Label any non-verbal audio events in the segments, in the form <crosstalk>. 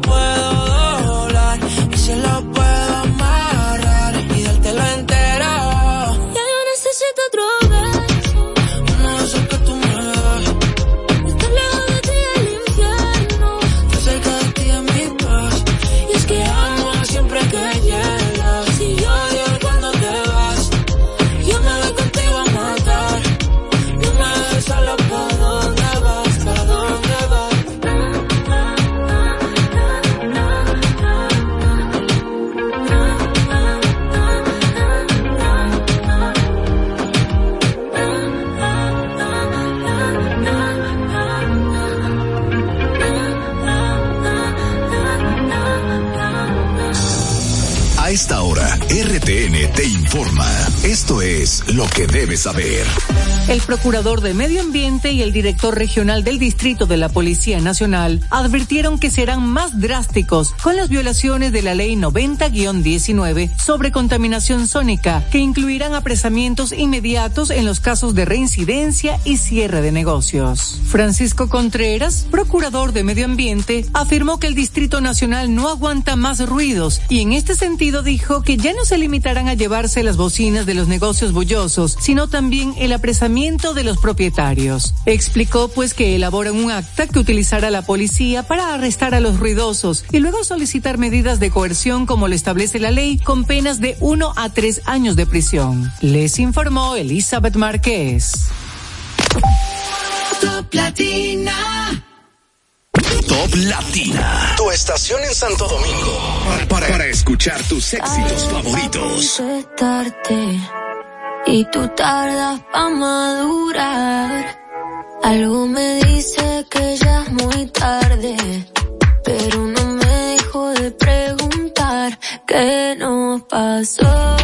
puedo Esto es lo que debes saber. El procurador de Medio Ambiente y el director regional del Distrito de la Policía Nacional advirtieron que serán más drásticos con las violaciones de la Ley 90-19 sobre contaminación sónica, que incluirán apresamientos inmediatos en los casos de reincidencia y cierre de negocios. Francisco Contreras, procurador de Medio Ambiente, afirmó que el Distrito Nacional no aguanta más ruidos y en este sentido dijo que ya no se limitarán a llevarse las bocinas de los negocios bullosos, sino también el apresamiento de los propietarios. Explicó pues que elaboran un acta que utilizará la policía para arrestar a los ruidosos y luego solicitar medidas de coerción como lo establece la ley con penas de uno a tres años de prisión. Les informó Elizabeth Márquez. Top Latina. Top Latina. Tu estación en Santo Domingo. Para, para escuchar tus éxitos favoritos. Y tú tardas pa madurar. Algo me dice que ya es muy tarde, pero no me dejo de preguntar qué nos pasó.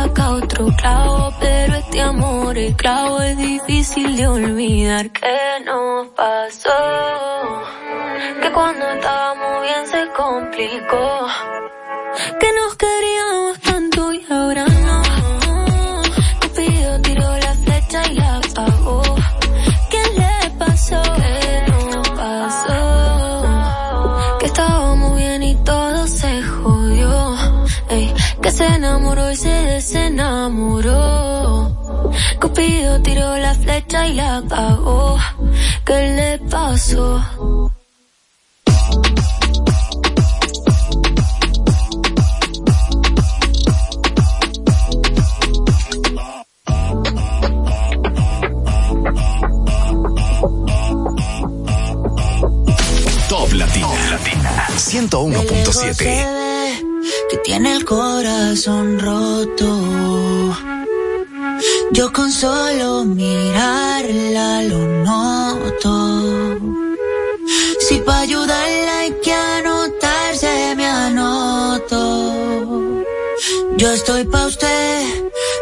saca otro clavo, pero este amor el clavo es difícil de olvidar. ¿Qué nos pasó? Que cuando estábamos bien se complicó. Que nos queríamos directa y la cagó. ¿Qué le pasó? Top Latina. Top Latina 101.7. Que tiene el corazón roto yo con solo mirarla lo noto. Si para ayudarla hay que anotarse, me anoto. Yo estoy pa' usted,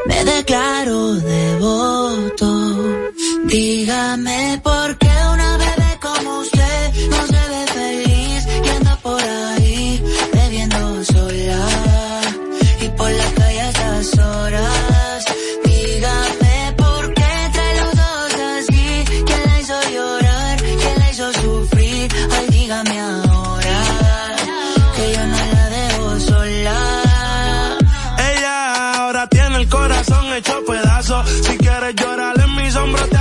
me declaro devoto. Dígame por qué una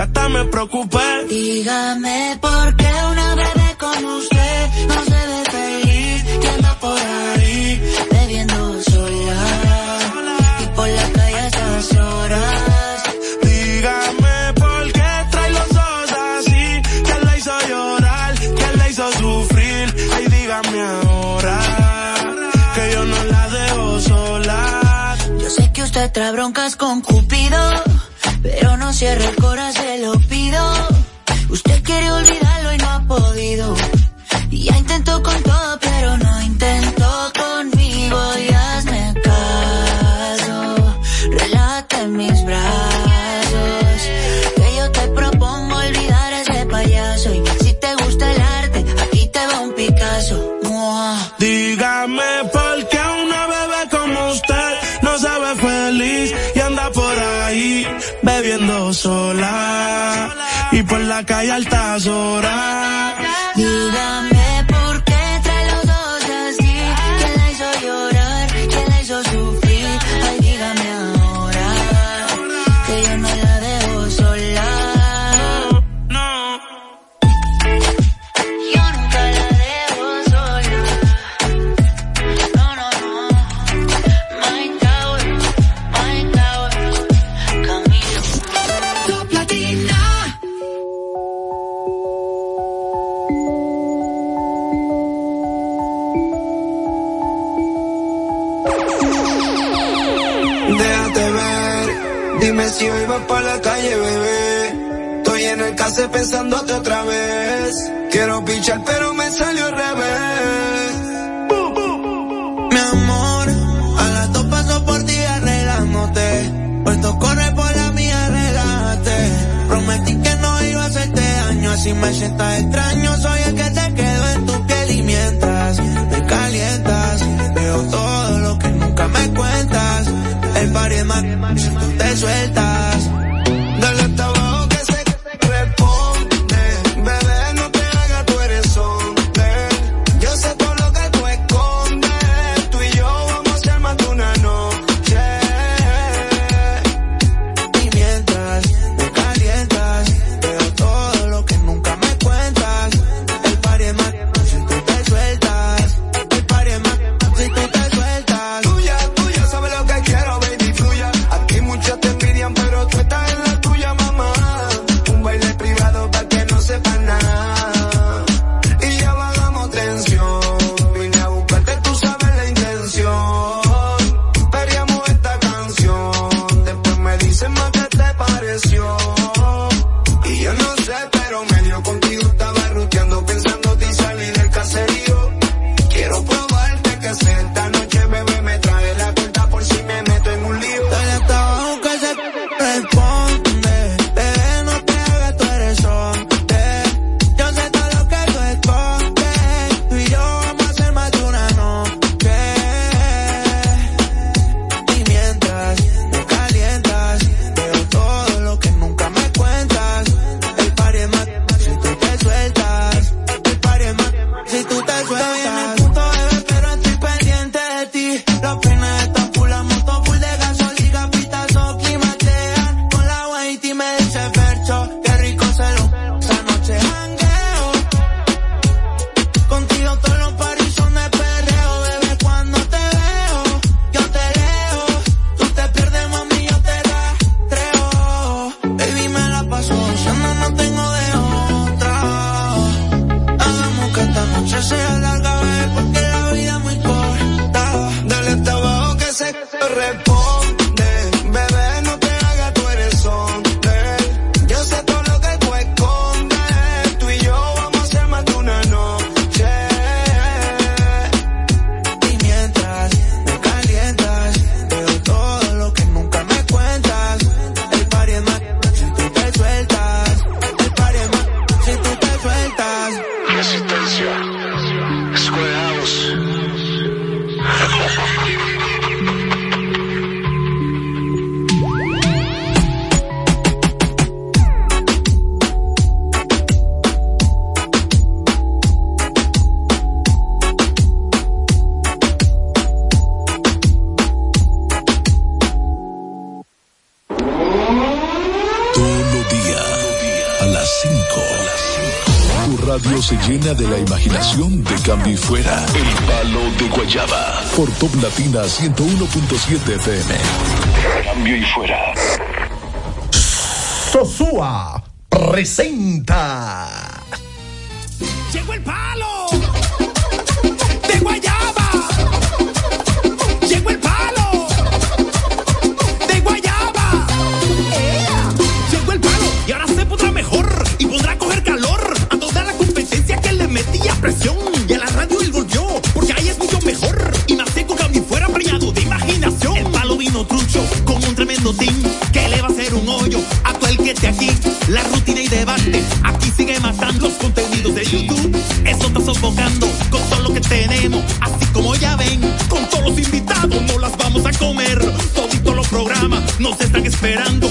yo hasta me preocupé. Dígame por qué una bebé como usted no se ve feliz y anda por ahí bebiendo sola y por la calle a estas horas. Dígame por qué trae los ojos así, quién la hizo llorar, quién la hizo sufrir, ay dígame ahora que yo no la dejo sola. Yo sé que usted trae broncas con Cupido pero no cierre el corazón, se lo pido. Usted quiere olvidarlo y no ha podido. Y ya intentó con todo, pero sola y por la calle altas horas. Pensándote otra vez. Quiero pichar, pero me salió al revés. Mi amor, a las dos paso por ti arreglándote. Puesto corre por la mía, relájate. Prometí que no iba a hacerte daño, así me sientas extraño. Soy el que te quedo en tu piel y me calientas, veo todo lo que nunca me cuentas. El par es más, si tú te sueltas. 101.7 FM. Cambio y fuera. Sosúa presenta. Llegó el palo de Guayaba. Llegó el palo de Guayaba. Llegó el palo y ahora se podrá mejor y podrá coger calor a toda la competencia que le metía presión. Que le va a hacer un hoyo a todo el que esté aquí. La rutina y debate aquí sigue matando los contenidos de YouTube. Eso está sofocando con todo lo que tenemos. Así como ya ven, con todos los invitados no las vamos a comer. Toditos los programas nos están esperando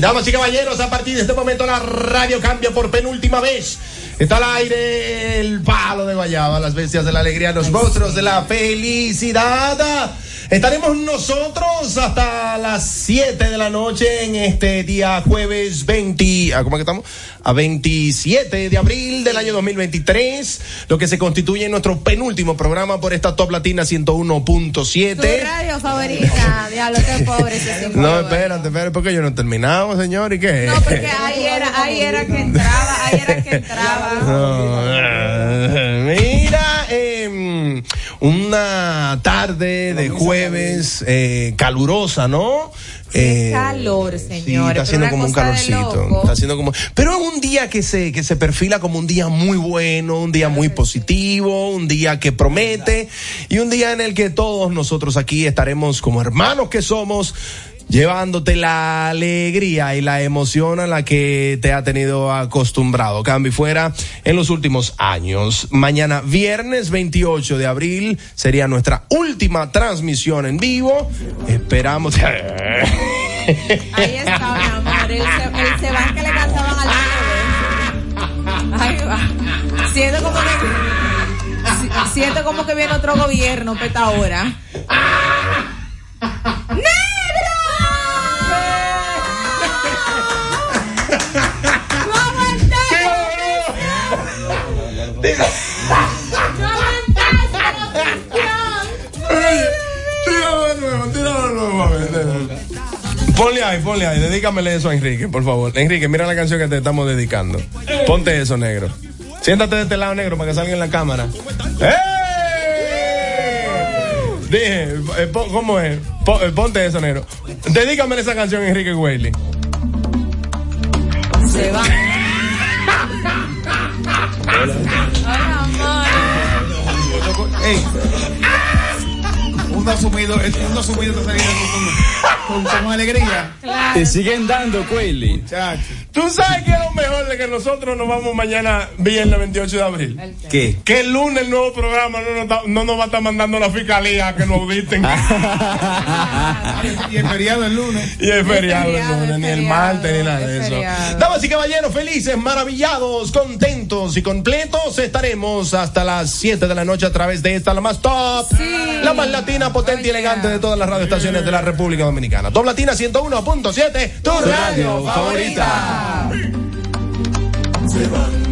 Damas y caballeros, a partir de este momento la radio cambia por penúltima vez. Está al aire el palo de Guayaba, las bestias de la alegría, los monstruos de la felicidad. Estaremos nosotros hasta las 7 de la noche en este día jueves 20, ¿a ¿cómo que estamos? A 27 de abril del año 2023, lo que se constituye en nuestro penúltimo programa por esta Top Latina Tu 101.7. radio favorita. <laughs> Diablo, qué pobre. No, espérate, espérate, porque yo no he terminado, señor, ¿y qué? No, porque ahí era, ahí era que entraba, ahí era que entraba. <laughs> No, Mira, em, una tarde de jueves eh, calurosa, ¿no? Qué Eh, calor, Sí, señores. está haciendo como un calorcito. Está haciendo como. Pero es un día que se, que se perfila como un día muy bueno, un día muy positivo, un día que promete y un día en el que todos nosotros aquí estaremos como hermanos que somos. Llevándote la alegría y la emoción a la que te ha tenido acostumbrado. Cambio y fuera en los últimos años. Mañana, viernes 28 de abril, sería nuestra última transmisión en vivo. Esperamos. <laughs> Ahí está, mi amor. El, se, el Sebán que le cantaban al. Ahí va. Siento como que. si- Siento como que viene otro gobierno para esta hora. ¡Negro! <laughs> ¡No ¡No presión! Ponle ahí, ponle ahí, dedícamele eso a Enrique, por favor. Enrique, mira la canción que te estamos dedicando. Ponte eso, negro. Siéntate de este lado, negro, para que salga en la cámara. ¡Eh! Dije, eh, ¿cómo es? Pon- eh, ponte eso, negro. Dedícame esa canción, Enrique Whaley. Se va. Hola, amor. Ey. Un asumido, un asumido te salió con, con, con alegría. Claro. siguen dando, Quayle. Chacho. ¿Tú sabes qué que nosotros nos vamos mañana, viernes 28 de abril? ¿Qué? Que el lunes el nuevo programa no nos, no nos va a estar mandando la fiscalía a que nos auditen. Y el feriado el lunes. Y el feriado, el lunes, es ni el martes, ni nada de es eso. Damas y caballeros, felices, maravillados, contentos y completos, estaremos hasta las 7 de la noche a través de esta, la más top, la más latina, potente y elegante de todas las radioestaciones de la República Dominicana. Top Latina 101.7, tu radio favorita. Cambi fuera,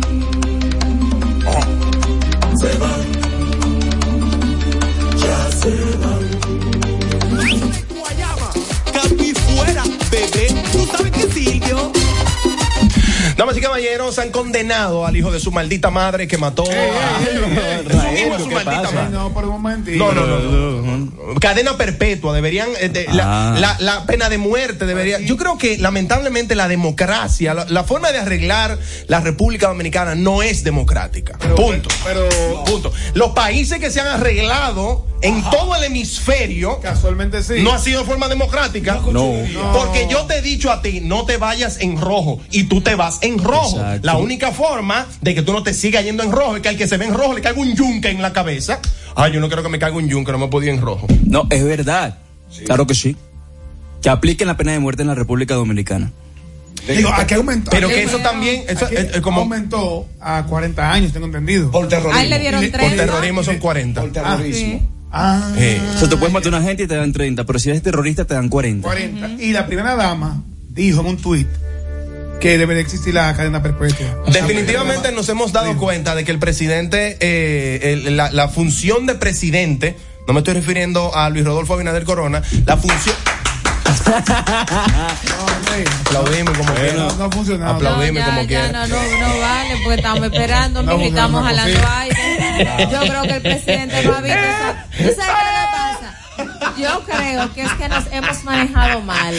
Damas y caballeros, han condenado al hijo de su maldita madre que mató a. su hijo de su maldita madre. No, por un momentito. No, no. Cadena perpetua, deberían. eh, la, Ah. la- la pena de muerte debería. Yo creo que lamentablemente la democracia, la, la forma de arreglar la República Dominicana no es democrática. Punto. Pero Punto. Los países que se han arreglado en todo el hemisferio casualmente sí. no ha sido de forma democrática. No. Porque yo te he dicho a ti, no te vayas en rojo y tú te vas en rojo. Exacto. La única forma de que tú no te sigas yendo en rojo es que al que se ve en rojo le caiga un yunque en la cabeza. Ay, yo no quiero que me caiga un yunque, no me ir en rojo. No, es verdad. Claro que sí. Que apliquen la pena de muerte en la República Dominicana. Digo, aquí aumentó. Pero que eso también, eso es, es como aumentó a 40 años, tengo entendido. Por terrorismo. Ahí le dieron Y le- por 30. terrorismo son 40. Por terrorismo. Ah, Eh, O sea, te puedes matar a una gente y te dan 30, pero si eres terrorista te dan 40. 40. Y la primera dama dijo en un tuit que debe de existir la cadena perpetua. Definitivamente nos hemos dado cuenta de que el presidente, eh, el- la, la función de presidente, no me estoy refiriendo a Luis Rodolfo Abinader Corona, la función. <laughs> Aplaudimos como No, quiera. no funcionado. Aplaudime ya, como quiera. no, no, no vale, porque estamos <laughs> esperando, No, no, estamos no, jalando aire. Yo creo que el presidente no ha visto eso. ¿Tú sabes qué le pasa? Yo creo que es que nos hemos manejado mal.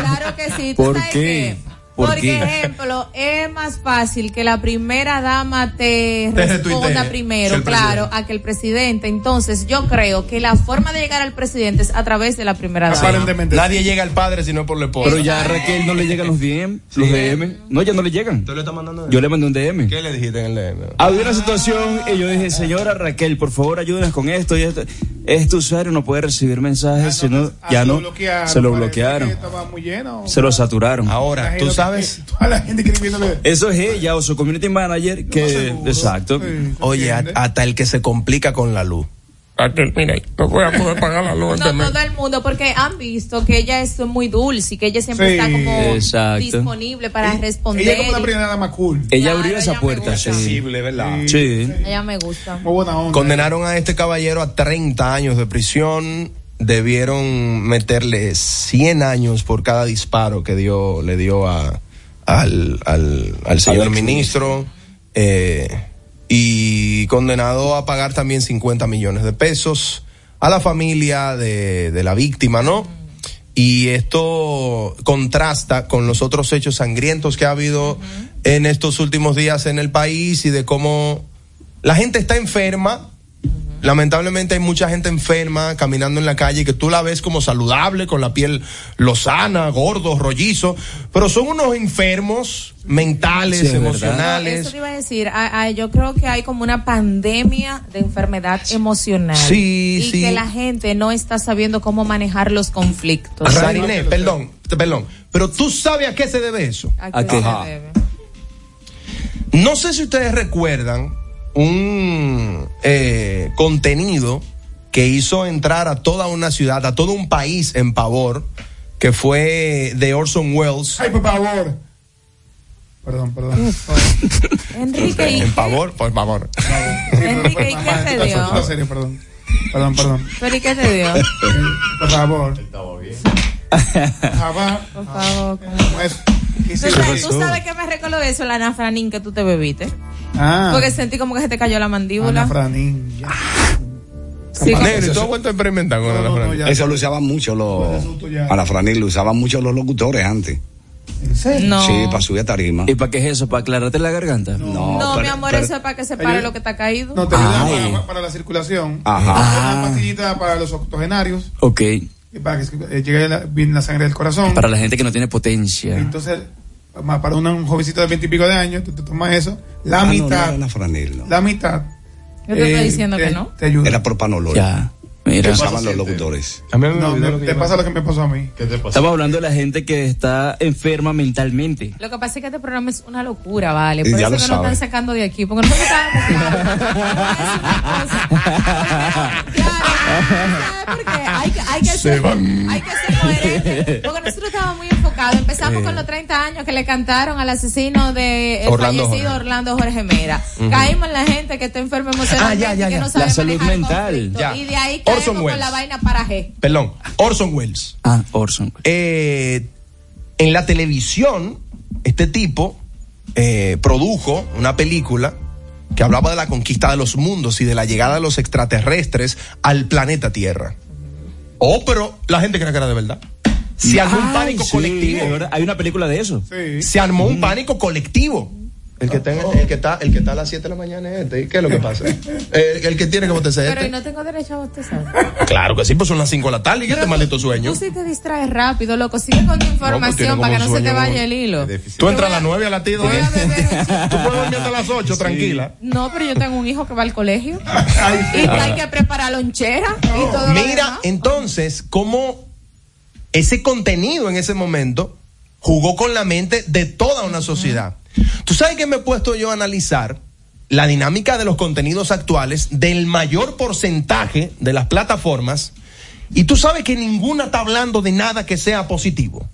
Claro que sí. ¿Tú ¿Por sabes qué? ¿Por Porque, qué? ejemplo, es más fácil que la primera dama te, Te responda primero, claro, presidente. a que el presidente. Entonces, yo creo que la forma de llegar al presidente es a través de la primera dama. Aparentemente. Nadie llega al padre sino por la esposa. Pero ya a Raquel no le llegan los DM, los DM. No, ya no le llegan. ¿Tú le estás mandando? Yo le mandé un DM. ¿Qué le dijiste en el DM? Había una situación y yo dije, señora Raquel, por favor ayúdenos con esto y esto. Este usuario no puede recibir mensajes, sino ya lo no. bloquearon, Se lo bloquearon. que Estaba muy lleno. Se lo saturaron. Ahora, tú que- sabes. que <laughs> Toda la gente escribiéndole. Eso es ella o su community manager que... seguro. Exacto. Sí, ¿se Oye, a- hasta el que se complica con la luz. Mira, no voy a poder pagar la luz. No, todo el mundo, porque han visto que ella es muy dulce y que ella siempre Sí, está como exacto. disponible para responder. Ella es como la y- primera dama cool. Ella Claro, abrió esa ella puerta, sí. ¿verdad? Sí. Ella me gusta. Muy buena onda. Condenaron a este caballero a 30 años de prisión. Debieron meterle 100 años por cada disparo que dio, le dio a, al, al, al señor ministro. eh, y condenado a pagar también 50 millones de pesos a la familia de, de la víctima, ¿no? Y esto contrasta con los otros hechos sangrientos que ha habido en estos últimos días en el país y de cómo la gente está enferma. Lamentablemente hay mucha gente enferma caminando en la calle que tú la ves como saludable, con la piel lozana, gordo, rollizo, pero son unos enfermos mentales, Sí, emocionales. Eso te iba a decir, a- a- yo creo que hay como una pandemia de enfermedad emocional. Sí, y sí. que la gente no está sabiendo cómo manejar los conflictos. Perdón, perdón, pero tú sabes a qué se debe eso. ¿A ¿A qué se debe? No sé si ustedes recuerdan un eh, contenido que hizo entrar a toda una ciudad, a todo un país en pavor, que fue de Orson Welles. Ay, por favor. Perdón, perdón. Enrique, ¿y En pavor, por favor. Enrique, ¿y qué te dio? En serio, perdón. Perdón, perdón. ¿Pero y qué te dio? Por favor. <laughs> Jabá. Por favor. ¿cómo? ¿qué ¿Tú tú sabes que me recordó eso, la nafranín que tú te bebiste? Ah, Porque sentí como que se te cayó la mandíbula. Ana Franín. ya. Sí, como- Negro, ¿y tú has vuelto a experimentar con No, la no, no, Fran? ya. Eso lo usaban mucho los. A la franil lo usaban mucho los locutores antes. ¿En serio? No. Sí, para subir a tarima. ¿Y para qué es eso? ¿Para aclararte la garganta? No, No, pero- mi amor, pero- eso es para que se pare lo que te ha caído. No, te ayuda Ay. para, para la circulación. Ajá. Una pastillita para los octogenarios. Ok. Para que eh, llegue la, bien la sangre del corazón. Para la gente que no tiene potencia. Entonces, para una- un jovencito de veintipico de años, tú te tomas eso. La Ah, no, no mitad. la franil, no. La mitad. Yo te estoy eh, diciendo te- que no. Te ayuda. Era propanolol. Ya. Mira. usaban los locutores. A mí me No, olvidó me- lo que te pasa lo que me pasó a mí. Estamos hablando de la gente que está enferma mentalmente. Lo que pasa es que este programa es una locura, ¿vale? Por ya eso lo que nos están sacando de aquí, porque nosotros estábamos claros. Te voy a decir una cosa. Claro, ¿sabes por qué? Hay que, hay que ser, hay que ser coherente. Porque nosotros estábamos muy enfocados. Empezamos con los 30 años que le cantaron al asesino de el Orlando fallecido Jorge. Orlando Jorge Mera. Caímos en la gente que está enferma emocionalmente Ah, ya, ya, y que ya. no sabe La salud manejar mental. Y de ahí Orson con Welles. la vaina para G. Perdón, Orson Welles. Ah, Orson. Eh, en la televisión este tipo eh, produjo una película que hablaba de la conquista de los mundos y de la llegada de los extraterrestres al planeta Tierra. Oh, pero la gente cree que era de verdad. Se armó un pánico sí, colectivo. Hay una película de eso. Se armó un pánico colectivo. El que, está, el que está, el que está a las 7 de la mañana es este. ¿Y ¿Qué es lo que pasa? <laughs> el, el que tiene que botarse Pero este. no tengo derecho a bostezar. Claro que sí, pues son las 5 de la tarde y este maldito sueño. Tú sí te distraes rápido, loco. Sigue con tu información como para que no se te vaya el hilo. Tú entras a las 9 a latido, ¿eh? <laughs> Tú puedes dormir hasta las 8, tranquila. No, pero yo tengo un hijo que va al colegio. y hay que preparar lonchera y todo. lo Mira, demás. entonces, cómo ese contenido en ese momento jugó con la mente de toda una sociedad. Tú sabes que me he puesto yo a analizar la dinámica de los contenidos actuales del mayor porcentaje de las plataformas y tú sabes que ninguna está hablando de nada que sea positivo.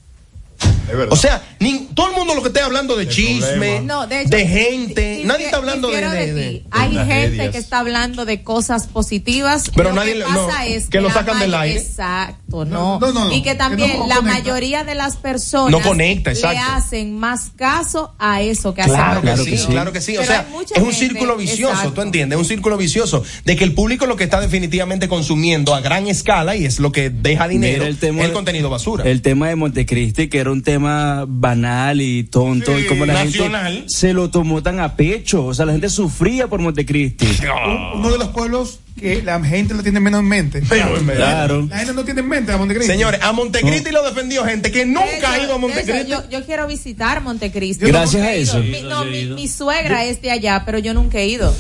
O sea, ni- todo el mundo lo que esté hablando de chisme, No, de, gente, di- nadie di- está hablando de, Hay de gente que está hablando de cosas positivas. Pero lo nadie que pasa no, es que lo sacan del aire. Exacto, no. no, no, no, y que que también no la conecta. mayoría de las personas No conecta, le exacto. hacen más caso a eso que a Claro, hacer que sí, claro que sí. O sea, es un gente- círculo vicioso, exacto. ¿tú entiendes? Es un círculo vicioso de que el público lo que está definitivamente consumiendo a gran escala y es lo que deja dinero, Mira el tema es el de- contenido basura. El tema de Montecristi, que era un tema banal y tonto, y como la nacional. gente se lo tomó tan a pecho. O sea, la gente sufría por Montecristi. <laughs> Un- Uno de los pueblos que la gente lo tiene menos en mente. <laughs> Claro. La gente no tiene en mente a Montecristi. Señores, a Montecristi lo defendió gente que nunca ha ido a Montecristi. yo, yo quiero visitar Montecristi. Gracias a eso. Mi, no, mi, mi suegra es de allá, pero yo nunca he ido.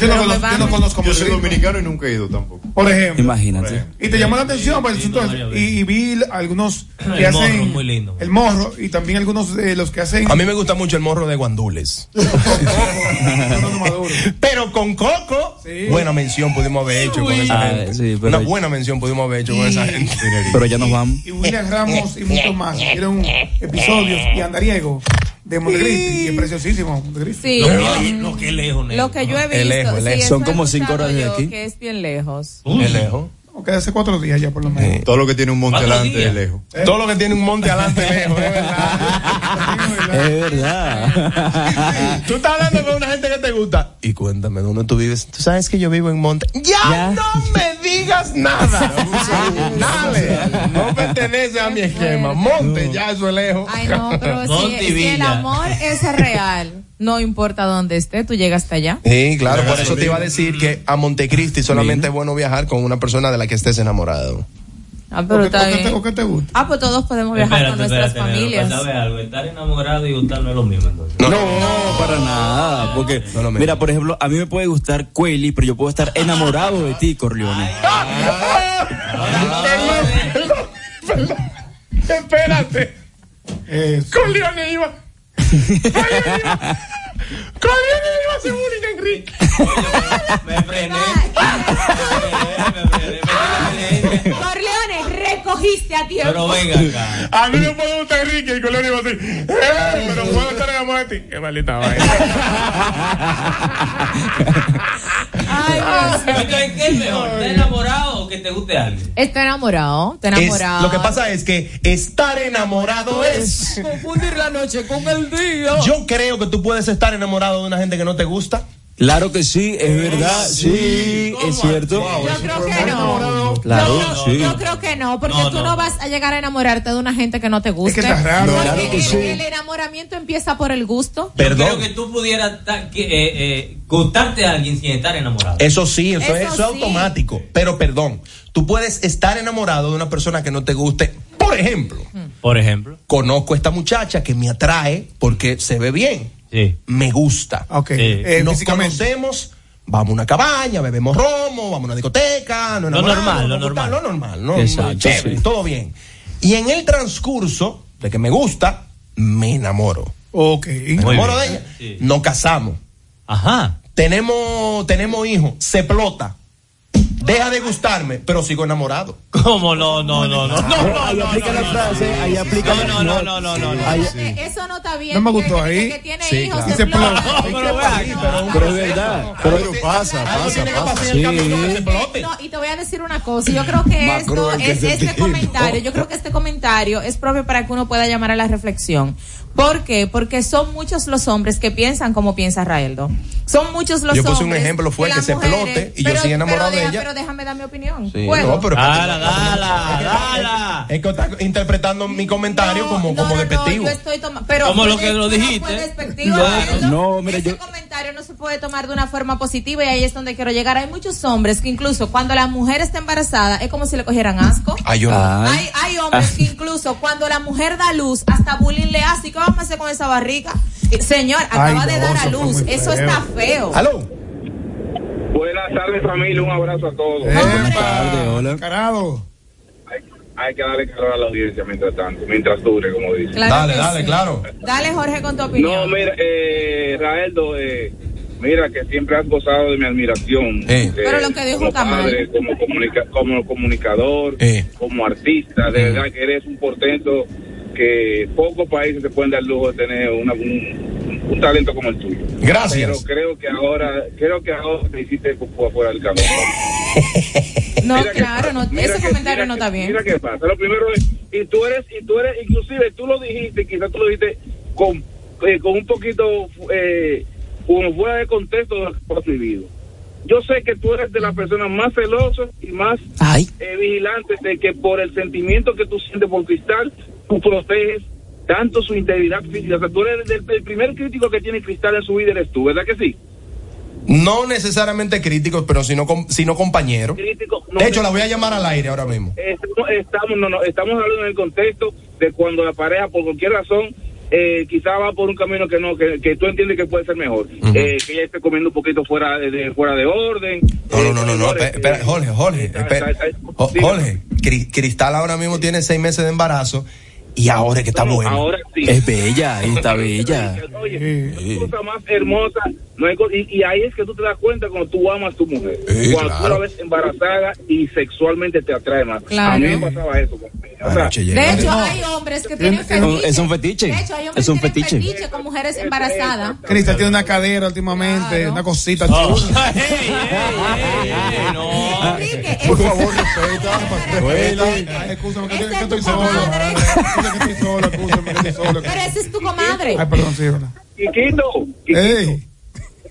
Yo no, conozco, yo no van- conozco Yo soy dominicano y nunca he ido tampoco. Por ejemplo. Imagínate. Y te llamó la atención, pues, entonces, y, y vi algunos <clears throat> que El morro, hacen muy lindo. el morro y también algunos de los que hacen A mí me gusta mucho el morro de guandules. <laughs> pero con Coco, buena mención pudimos haber hecho con esa Ah, gente. sí, pero- Una buena mención pudimos haber hecho con esa gente. Pero ya nos vamos. y William Ramos y muchos más hicieron episodios y Andariego de Montecristi y es preciosísimo Montecristi. Sí. Lo que, lo que lejos, Lo que yo he visto, Es lejos, es sí, lejos. Son como cinco horas de aquí. Que es bien lejos. Es lejos. que hace cuatro días ya por lo menos. Todo lo que tiene un monte ¿Cuatro delante días? es lejos. Todo lo que tiene un monte adelante lejos, es verdad. <laughs> Es verdad. Tú estás hablando con una gente que te gusta. Y cuéntame, ¿dónde tú vives? Tú sabes que yo vivo en Monte. ¡Ya, Ya. no me digas nada! <laughs> Dale, no pertenece a mi esquema. Monte, ya eso es lejos. Ay, no, pero si, si el amor es real, no importa dónde esté, tú llegas hasta allá. Sí, claro, por eso te iba a decir que a Montecristi solamente es bueno viajar con una persona de la que estés enamorado. Ah, ¿O pero qué- está o qué te- bien. o te gusta? Ah, pues todos podemos viajar Espérate, con nuestras espérate, familias. saber algo. Estar enamorado y gustar no es lo mismo entonces. No, No, para nada. Porque, No mira, por ejemplo, a mí me puede gustar Quayle, pero yo puedo estar enamorado de ti, Corleone. Espérate. Eso. Con Leone iba. Con Leone iba. Con Leone iba a hacer bullying, Enrique. Me frené. Me frené, me frené. Corleone, recogiste a tiempo. Pero venga acá. A mí me puede gustar Enrique y con Leone iba a decir, eh, pero puedo estar enamorado de ti. Qué maldita vaina. Ay, Dios. Entonces, ¿qué es mejor? ¿Estar enamorado o que te guste alguien? Está enamorado, está Es- enamorado. lo que pasa es que estar enamorado es. confundir la noche con el día. Yo creo que tú puedes estar enamorado de una gente que no te gusta. Claro que sí, es verdad, sí, es cierto. Yo creo que no. Claro, yo, sí. yo creo que no, porque No, tú no. no vas a llegar a enamorarte de una gente que no te guste. Es que está raro. Claro que el, sí. el enamoramiento empieza por el gusto. Yo Perdón. creo que tú pudieras que, eh, eh, gustarte a alguien sin estar enamorado. Eso sí, eso, es, Eso eso es sí. automático. Pero perdón, tú puedes estar enamorado de una persona que no te guste. Por ejemplo, Por ejemplo. conozco a esta muchacha que me atrae porque se ve bien. Sí. Me gusta. Ok. Sí. Eh, Nos conocemos, vamos a una cabaña, bebemos romo, vamos a una discoteca, nos Lo normal, lo normal. Lo normal, ¿no? Exacto, Chévere, sí. todo bien. Y en el transcurso de que me gusta, me enamoro. Ok. Me enamoro de ella. Sí. Nos casamos. Ajá. Tenemos, tenemos hijos, se explota. Deja de gustarme, pero sigo enamorado. ¿Cómo no? No, no, no. no, ahí aplica la frase, ahí aplica No, no, no, no, no, Eh, Eso no está bien. No me gustó ahí. Que tiene Sí, hijos claro. se. Pero es verdad. Pero pasa, pasa, pasa. y te voy a decir una cosa. Yo creo que <laughs> esto este comentario. Yo creo que este comentario es propio para que uno pueda llamar a la reflexión. ¿Por qué? Porque son muchos los hombres que piensan como piensa Raeldo. Son muchos los Yo hombres. puse un ejemplo, fue que las se mujeres- explote y yo pero- sigo enamorado pero de ella. Pero déjame dar mi opinión. Sí, ¿Puedo? no, pero Dala, dala, dala. es que está interpretando mi comentario No, como, no, como no, despectivo. No, yo estoy pero Como lo que lo dijiste. No, mira, Ese yo- comentario no se puede tomar de una forma positiva y ahí es donde quiero llegar. Hay muchos hombres que incluso cuando la mujer está embarazada es como si le cogieran asco. Ay, yo. Hay, hay hombres que incluso cuando la mujer da luz, hasta bullying le hace. ¿Y qué vamos a hacer con esa barriga? Eh, Señor, acaba Ay, de no, dar a luz. Eso feo. está feo. ¿Aló? Buenas tardes familia, un abrazo a todos. Buenas tardes, hola. Encarado. Hay, hay que darle calor a la audiencia mientras tanto, mientras dure, como dice. Claro dale, dale, sí. claro. Dale, Jorge, con tu opinión. No, mira, eh, Raeldo, eh, mira que siempre has gozado de mi admiración. Eh. Pero lo que dijo como padre, como, comunica- como comunicador, Eh. como artista, de verdad que eres un portento que pocos países se pueden dar el lujo de tener una- un, un talento como el tuyo. Gracias. Pero creo que ahora, creo que ahora te hiciste por fuera del camino. No, Mira claro, no, ese que- comentario no está bien. Mira qué pasa. Lo primero es, y tú eres, y tú eres, inclusive tú lo dijiste, quizás tú lo dijiste con, eh, con un poquito, eh, como fuera de contexto de lo que has vivido. Yo sé que tú eres de las personas más celosas y más eh, vigilantes de que por el sentimiento que tú sientes por Cristal, tú proteges tanto su integridad física. O sea, tú eres el, el primer crítico que tiene Cristal en su vida, eres tú, ¿verdad que sí? No necesariamente críticos, pero sino, com- sino compañeros. Crítico. no, De hecho, la voy a llamar al aire ahora mismo. Estamos, estamos, no, no, estamos hablando en el contexto de cuando la pareja, por cualquier razón, eh, quizá va por un camino que no, que, que tú entiendes que puede ser mejor. Eh, que ella esté comiendo un poquito fuera de, de- fuera de orden. No, no, Eh, no, no, no, señores, espera, eh, Jorge, Jorge, espera. Jo- dígame. Jorge, Cri- Cristal ahora mismo tiene seis meses de embarazo y ahora es que está No, bueno. Ahora sí. Es bella, y está <laughs> bella. Oye, la cosa más hermosa, no hay y, y ahí es que tú te das cuenta cuando tú amas a tu mujer. Sí, cuando tú la ves embarazada y sexualmente te atrae más. Claro. A mí me pasaba eso. conmigo. O sea. De hecho, hay hombres que tienen Es un- fetiche. es un fetiche. De hecho, hay hombres Es un que tienen fetiche. fetiche con mujeres embarazadas. Cristal tiene una cadera últimamente, Claro. una cosita Oh. chula. <laughs> No. Enrique, Por ese- favor, respeta. Escúchame que, estoy- solo. Pero esa es tu comadre. Ay, perdón, sí, Quiquito, Ey,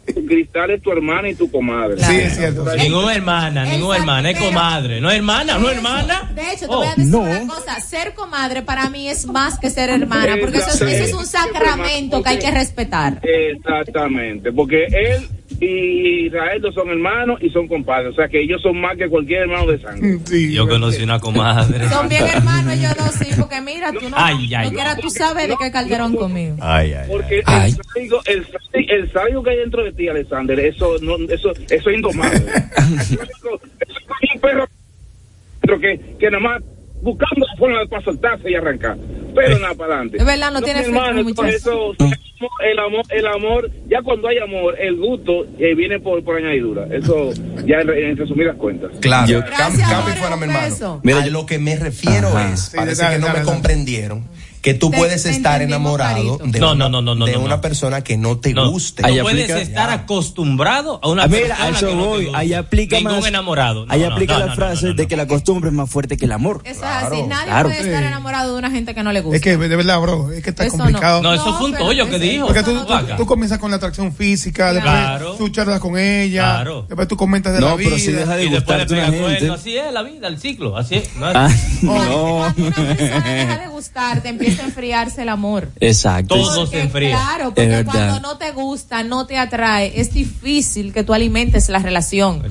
Cristal es tu hermana y tu comadre. sí, es cierto. sí. Ninguna hermana, ninguna hermana, es comadre. No es hermana, no es hermana. De hecho, te Oh. voy a decir no. una cosa. Ser comadre para mí es más que ser hermana, porque eso es, eso es un sacramento que hay que respetar. Exactamente, porque él y Israel no son hermanos y son compadres. O sea que ellos son más que cualquier hermano de sangre. Sí, Yo conocí una comadre. Son bien <laughs> hermanos ellos dos, sí, porque mira, tú no, Ay, ay, no tú sabes de qué calderón conmigo. Ay, ay, Porque Ay. el sádico, el, el que hay dentro de ti, Alexander, eso no, eso, eso es indomable. eso, eso es como un perro pero que, que nada más buscando la forma para soltarse y arrancar. Pero nada para adelante. Es verdad, no tiene mi hermano, eso, el amor, el amor, ya cuando hay amor, el gusto eh, viene por, por añadidura. Eso ya en, en resumidas cuentas. Claro, Yo- Cam- Gracias, Campi Jorge, fuera mi hermano. Mira, a yo- lo que me refiero Ajá. es, Sí, parece dale, que no dale, me dale. comprendieron, que tú Te- puedes te estar enamorado Carito. de, No, una, no, no, no, de no, una no. persona que no te No, guste. no Ahí puedes aplica- estar acostumbrado a una mira, persona a eso que no te voy. Ahí aplica Ningún más. enamorado. No, ahí no, aplica no, la no, no, frase no, no. de que la costumbre es más fuerte que el amor. Eso Claro, es así. Nadie claro. puede estar enamorado de una gente que no le gusta. Es que, de verdad, bro, es que está Eso complicado. No, eso No, fue un tollo que dijo. Porque tú, comienzas con la atracción física, después tú charlas con ella, Claro. después tú comentas de No, la vida. pero si deja de Y después le gustarte una gente. Así es la vida, el ciclo. Así es. No, Ah, <laughs> no. una persona deja de gustarte, empieza a enfriarse el amor. Exacto. Todo Porque, se enfría. Claro, porque Es verdad. cuando no te gusta, no te atrae, es difícil que tú alimentes la relación.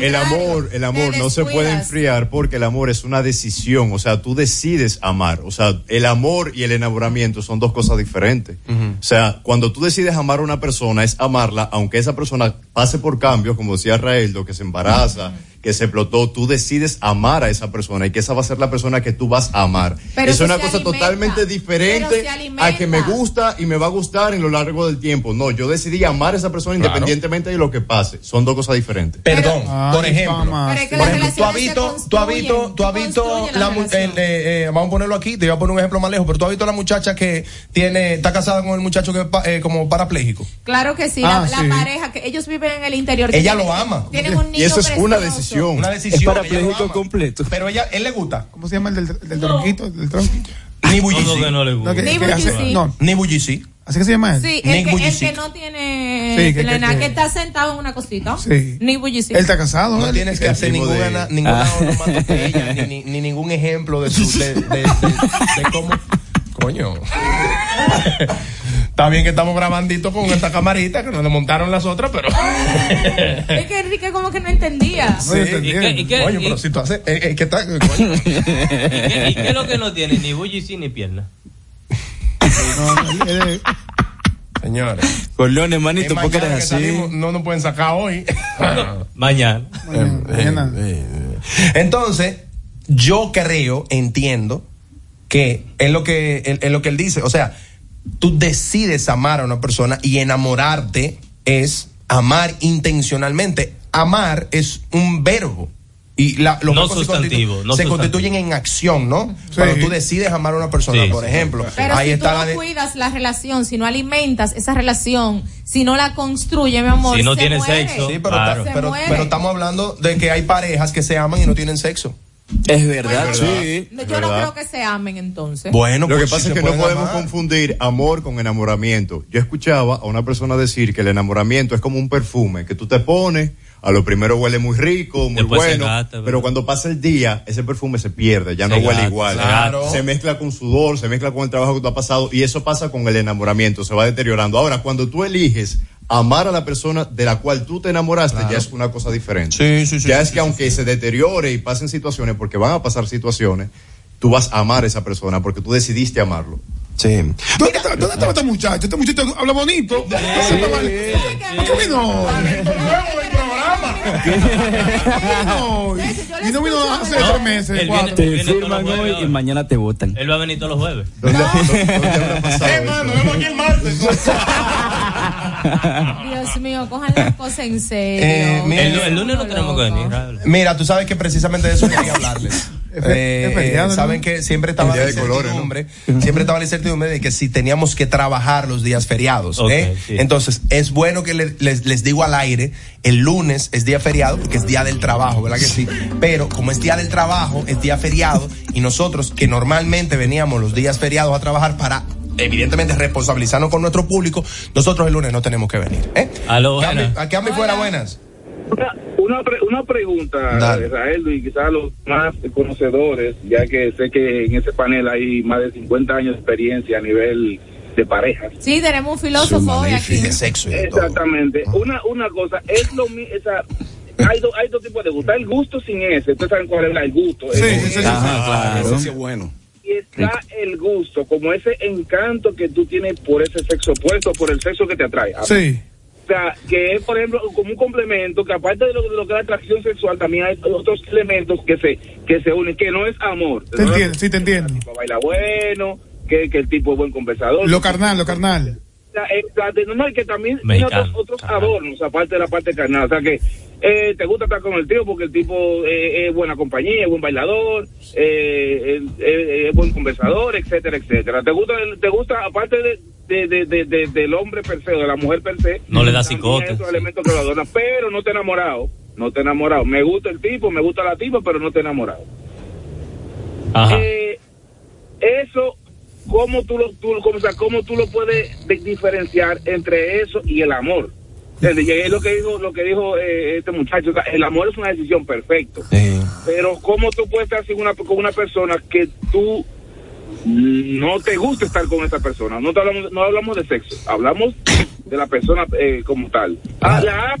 El amor, el amor no se puede enfriar porque el amor es una decisión, o sea, tú decides amar, o sea, el amor y el enamoramiento son dos cosas diferentes. O sea, cuando tú decides amar a una persona es amarla, aunque esa persona pase por cambios, como decía Raeldo, que se embaraza, que se explotó, tú decides amar a esa persona y que esa va a ser la persona que tú vas a amar. Pero es una cosa alimenta. totalmente diferente a que me gusta y me va a gustar en lo largo del tiempo. No, yo decidí amar a esa persona Claro. independientemente de lo que pase. Son dos cosas diferentes. Perdón, por ejemplo. es que Por ejemplo, tú has visto, tú has visto, tú has visto la, la eh, eh, vamos a ponerlo aquí, te voy a poner un ejemplo más lejos, pero tú has visto la muchacha que tiene, está casada con el muchacho que es pa- eh, como parapléjico. Claro que sí, Ah, la, sí. la pareja, que ellos viven en el interior. Ella tienen- lo ama. Tienen un niño Y eso es una precioso. Decisión. Una decisión. lo parapléjico completo. Pero ella, él le gusta. ¿Cómo se llama el del, del tronquito? Del tronquito? Ni bullici. no le gusta. No, que- Ni bullici. no, Ni bullici. así que se llama él. Sí, el que, el que no tiene, Sí, que- tiene que- nada, que- que está sentado en una cosita. Sí. Ni Vujicic. Él está casado. No él. tienes que hacer ninguna, de- ninguna Ah. ni, ni, ni ningún ejemplo de, su, de, de, de- de cómo. <laughs> Coño. <laughs> Está bien que estamos grabandito con esta camarita que nos le montaron las otras, pero. <laughs> Es que Enrique como que no entendía. No, yo entendí. ¿Y qué, Coño, pero si tú haces. eh, eh, ¿qué tal? <laughs> Y qué- es lo que no tiene? Ni bullici ni pierna. No, es- Señores. Con Leones, manito, es ¿por qué eres así? salimos, no nos pueden sacar hoy. Mañana. mañana- mañana. Entonces, yo creo, entiendo, que es lo que, es, es lo que él dice. O sea, tú decides amar a una persona y enamorarte es amar intencionalmente. Amar es un verbo. Y la, los No verbos se sustantivo, constitu- no se sustantivo. constituyen en acción, ¿no? Sí. Cuando tú decides amar a una persona, Sí, por sí, ejemplo. Pero ahí si está tú la no de- cuidas la relación, si no alimentas esa relación, si no la construye, mi amor, Si no se tiene muere. sexo. Sí, pero, Claro. ta- Se pero, muere. pero estamos hablando de que hay parejas que se aman y no tienen sexo. Es verdad, Bueno, sí. no, Yo no creo que se amen entonces. Bueno, Lo que pues, pasa es que no podemos amar. confundir amor con enamoramiento. Yo escuchaba a una persona decir que el enamoramiento es como un perfume que tú te pones, a lo primero huele muy rico, muy Después bueno, ¿verdad? pero cuando pasa el día, ese perfume se pierde, ya no Se huele igual. se gasta. Se mezcla con sudor, se mezcla con el trabajo que tú has pasado y eso pasa con el enamoramiento, se va deteriorando. Ahora, cuando tú eliges amar a la persona de la cual tú te enamoraste, ya es una cosa diferente. Sí, sí, sí, ya sí, es sí, que aunque se deteriore y pasen situaciones, porque van a pasar situaciones, tú vas a amar a esa persona porque tú decidiste amarlo. Sí. ¿Dónde está, dónde estaba este muchacho? Este muchacho habla bonito. ¿Por qué vino? No, <laughs> y no vino hace tres meses, él cuatro. viene- Te firman hoy y mañana te votan. Él va a venir todos los jueves. ¿Dónde, dónde- dónde habrá pasado eso? vemos aquí el martes. <laughs> Dios mío, cojan las cosas en serio. Eh, mira, El, el lunes no tenemos que venir. Mira, tú sabes que precisamente de eso quería hablarles. Eh, feriado, eh, ¿no? saben que siempre estaba la incertidumbre, siempre estaba la incertidumbre de que si teníamos que trabajar los días feriados, Ok, ¿eh? sí. Entonces, es bueno que le- les, les digo al aire, el lunes es día feriado porque es día del trabajo, ¿verdad que sí? Pero como es día del trabajo, es día feriado y nosotros que normalmente veníamos los días feriados a trabajar para evidentemente responsabilizarnos con nuestro público, nosotros el lunes no tenemos que venir, ¿eh? Aló, Cambio- buenas. ¿A qué hambre fuera buenas? Una, una, pre- una pregunta, Dale. Israel, y quizás los más conocedores, ya que sé que en ese panel hay más de 50 años de experiencia a nivel de parejas. Sí, tenemos un filósofo hoy aquí. de sexo y de todo. Exactamente. Una, una cosa, es lo mismo, hay, do- hay dos tipos de gusto. Hay el gusto sin ese, ustedes saben cuál es el gusto. Sí, El- sí, sí, sí. Ajá, claro. Ese es bueno. y está el gusto, como ese encanto que tú tienes por ese sexo opuesto, por el sexo que te atrae. Sí. Sea, que es, por ejemplo, como un complemento, que aparte de lo, de lo que es la atracción sexual, también hay otros elementos que se que se unen, que no es amor. Te entiendo, sí, te entiendo. tipo baila bueno, que, que el tipo es buen conversador. Lo carnal, lo carnal. Y que también tiene otros, otros adornos, aparte de la parte carnal. O sea que eh, te gusta estar con el tío porque el tipo eh, es buena compañía, es buen bailador, eh, es, buen conversador, etcétera, etcétera. Te gusta, el- te gusta aparte de, de, de, de- de- del hombre per se o de la mujer per se. No le da elementos que lo adornan, pero no te he enamorado. No te he enamorado. Me gusta el tipo, me gusta la tipa, pero no te he enamorado. Ajá. Eh, eso, ¿cómo tú, lo, tú, cómo, o sea, ¿cómo tú lo puedes de- diferenciar entre eso y el amor? Y es lo que dijo, lo que dijo eh, este muchacho. el amor es una decisión perfecta. Pero ¿cómo tú puedes estar sin una, con una persona que tú no te gusta estar con esa persona? No, te hablamos, no hablamos de sexo, hablamos de la persona eh, como tal. Ah, la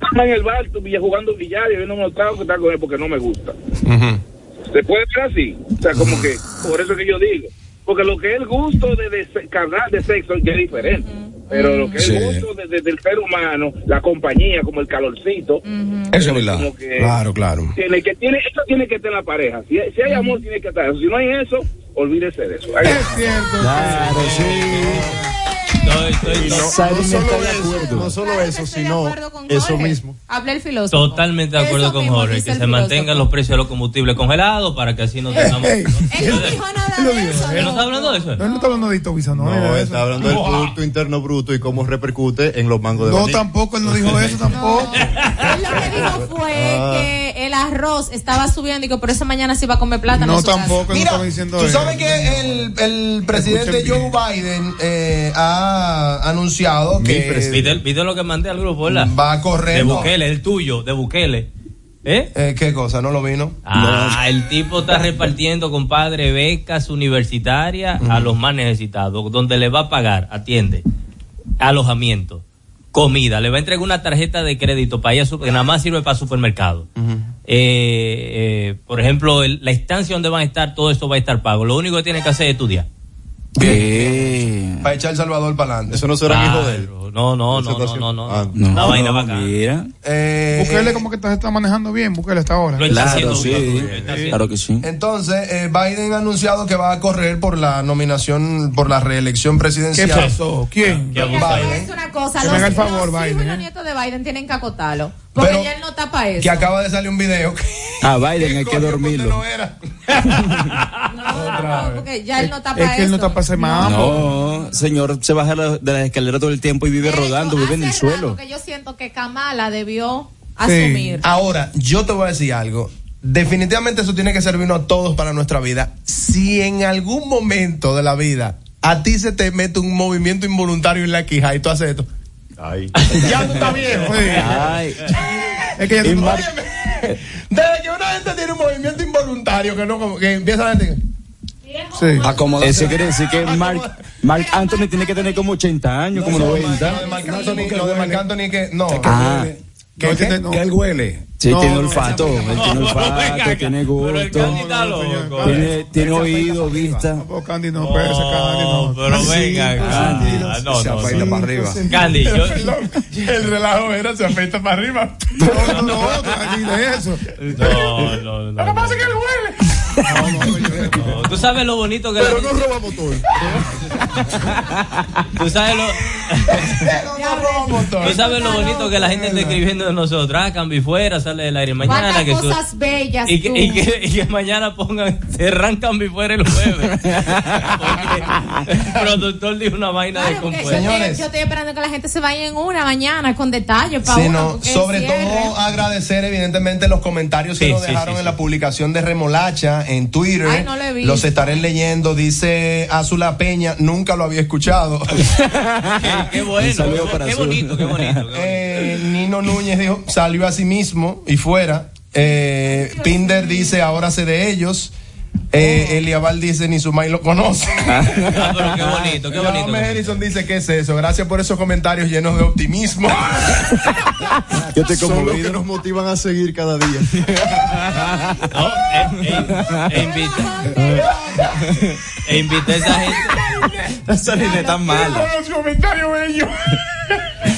ama en el bar, jugando billar y viendo unos tragos que está con él porque no me gusta. Se puede ver así. O sea, como que, por eso que yo digo. Porque lo que es el gusto de, de, carnal de sexo ya es diferente. Pero lo que es Sí. el gusto de- de- del ser humano, la compañía, como el calorcito, Eso es verdad. como que Claro, claro. tiene que tiene eso tiene que estar en la pareja. Si, si hay amor tiene que estar. eso. Si no hay eso, olvídese de eso. Hay- Claro, sí. Y no, no solo eso, acuerdo. no solo eso, sino eso mismo. Hablé el filósofo. Totalmente de acuerdo Eso con Jorge, que se filósofo. mantengan los precios de los combustibles congelados para que así no tengamos... Él no dijo nada Él lo de dijo, eso. ¿Él no está hablando de eso? No, él no está hablando de. No, él está hablando del Producto Interno Bruto y cómo repercute en los mangos de No, tampoco, él no dijo eso <laughs> tampoco. Él lo que dijo fue Ah. que el arroz estaba subiendo y que por eso mañana se iba a comer plátano. No, tampoco, no Mira, estaba diciendo tú eso. sabes que el, el presidente Escuchen Joe Biden eh, ha anunciado que ¿Viste, viste lo que mandé al grupo, verdad? va a correr. De. Bukele, el tuyo, de Bukele. ¿Eh? Eh, ¿Qué cosa? ¿No lo vino? Ah, el tipo está repartiendo, compadre, becas universitarias a los más necesitados, donde le va a pagar, atiende, alojamiento, comida, le va a entregar una tarjeta de crédito para ir a su- que nada más sirve para supermercado. Eh, eh, por ejemplo, el- la instancia donde van a estar, todo esto va a estar pago. Lo único que tiene que hacer es estudiar. Bien. Para echar El Salvador para adelante. Eso no será hijo de él. No, no, no, no, no, no. Ah, No, Una vaina no, bacana. mira. Eh, Bukele eh, como que está, está manejando bien, Bukele hasta ahora. Claro, sí. Claro que sí. Entonces, eh, Biden ha anunciado que va a correr por la nominación, por la reelección ¿Qué presidencial. pasó? ¿Quién? Qué voy a Biden. decir una cosa. Que Los, me haga el favor, Biden, los ¿eh? nietos de Biden tienen que acotarlo. Porque Pero- ya él no para eso. Que acaba de salir un video. A Biden hay <laughs> que dormirlo. no era. No, no, porque ya él no está para Es que él no eso. para ese mambo. No, señor, se baja de las escaleras todo el tiempo y vive Eso, rodando, vive en el suelo. que yo siento que Kamala debió asumir. Ahora, yo te voy a decir algo. Definitivamente eso tiene que servirnos a todos para nuestra vida. Si en algún momento de la vida a ti se te mete un movimiento involuntario en la quija y tú haces esto, Ay. ya tú estás viejo. Ay, Es que ya tú- Mar- Desde que una gente tiene un movimiento involuntario que no como que empieza la gente Sí. Eso quiere decir que Mark, Mark Anthony tiene que tener como 80 años, como No, 90. Lo de Marc Anthony, lo de Marc Anthony que no. Ah, ¿Qué, No, no. Que él huele. sí, No, tiene no, olfato, él tiene olfato, gusto, Candy No, no, tiene, tiene oído, vista. Tampoco Candy no, pero ese Candy no. pero venga pues, no, se no, afeita no. para arriba. Candy, yo, <laughs> El relajo era se afecta para arriba. No, no, no, eso. no, no, no. Lo que pasa es que él huele. No, Tú sabes lo bonito que Pero la- no roba motor. Tú sabes lo, Pero no roba motor. tú sabes lo bonito que la gente está escribiendo de nosotros. Ah, cambio y fuera, sale del aire mañana. ¿Cuántas Que tú- cosas bellas y, que, tú? y, que, y que mañana pongan, cerran cambio y fuera el jueves. Porque el productor dijo una vaina de Claro, compuesto. estoy, yo estoy esperando que la gente se vaya en una mañana con detalles para Sí, uno. no, porque sobre todo agradecer evidentemente los comentarios que Sí, nos sí, dejaron sí, en sí. la publicación de Remolacha en Twitter. Ay, no lo he visto. Los estaré leyendo, dice Azula Peña, nunca lo había escuchado. <laughs> Qué, bueno, para qué Azul. bonito, qué bonito. qué bonito. Eh, Nino Núñez dijo, salió a sí mismo y fuera. Eh, Pinder dice, ahora sé de ellos. Eh, Eliabal dice, ni su maíz lo conoce. Ah, pero qué bonito, qué bonito. Ahmed Harrison dice, ¿qué es eso? Gracias por esos comentarios llenos de optimismo. Yo te Son los que nos motivan a seguir cada día. No, e, e- e invita. E invita a esa gente. Esa línea tan mala. los comentarios bellos.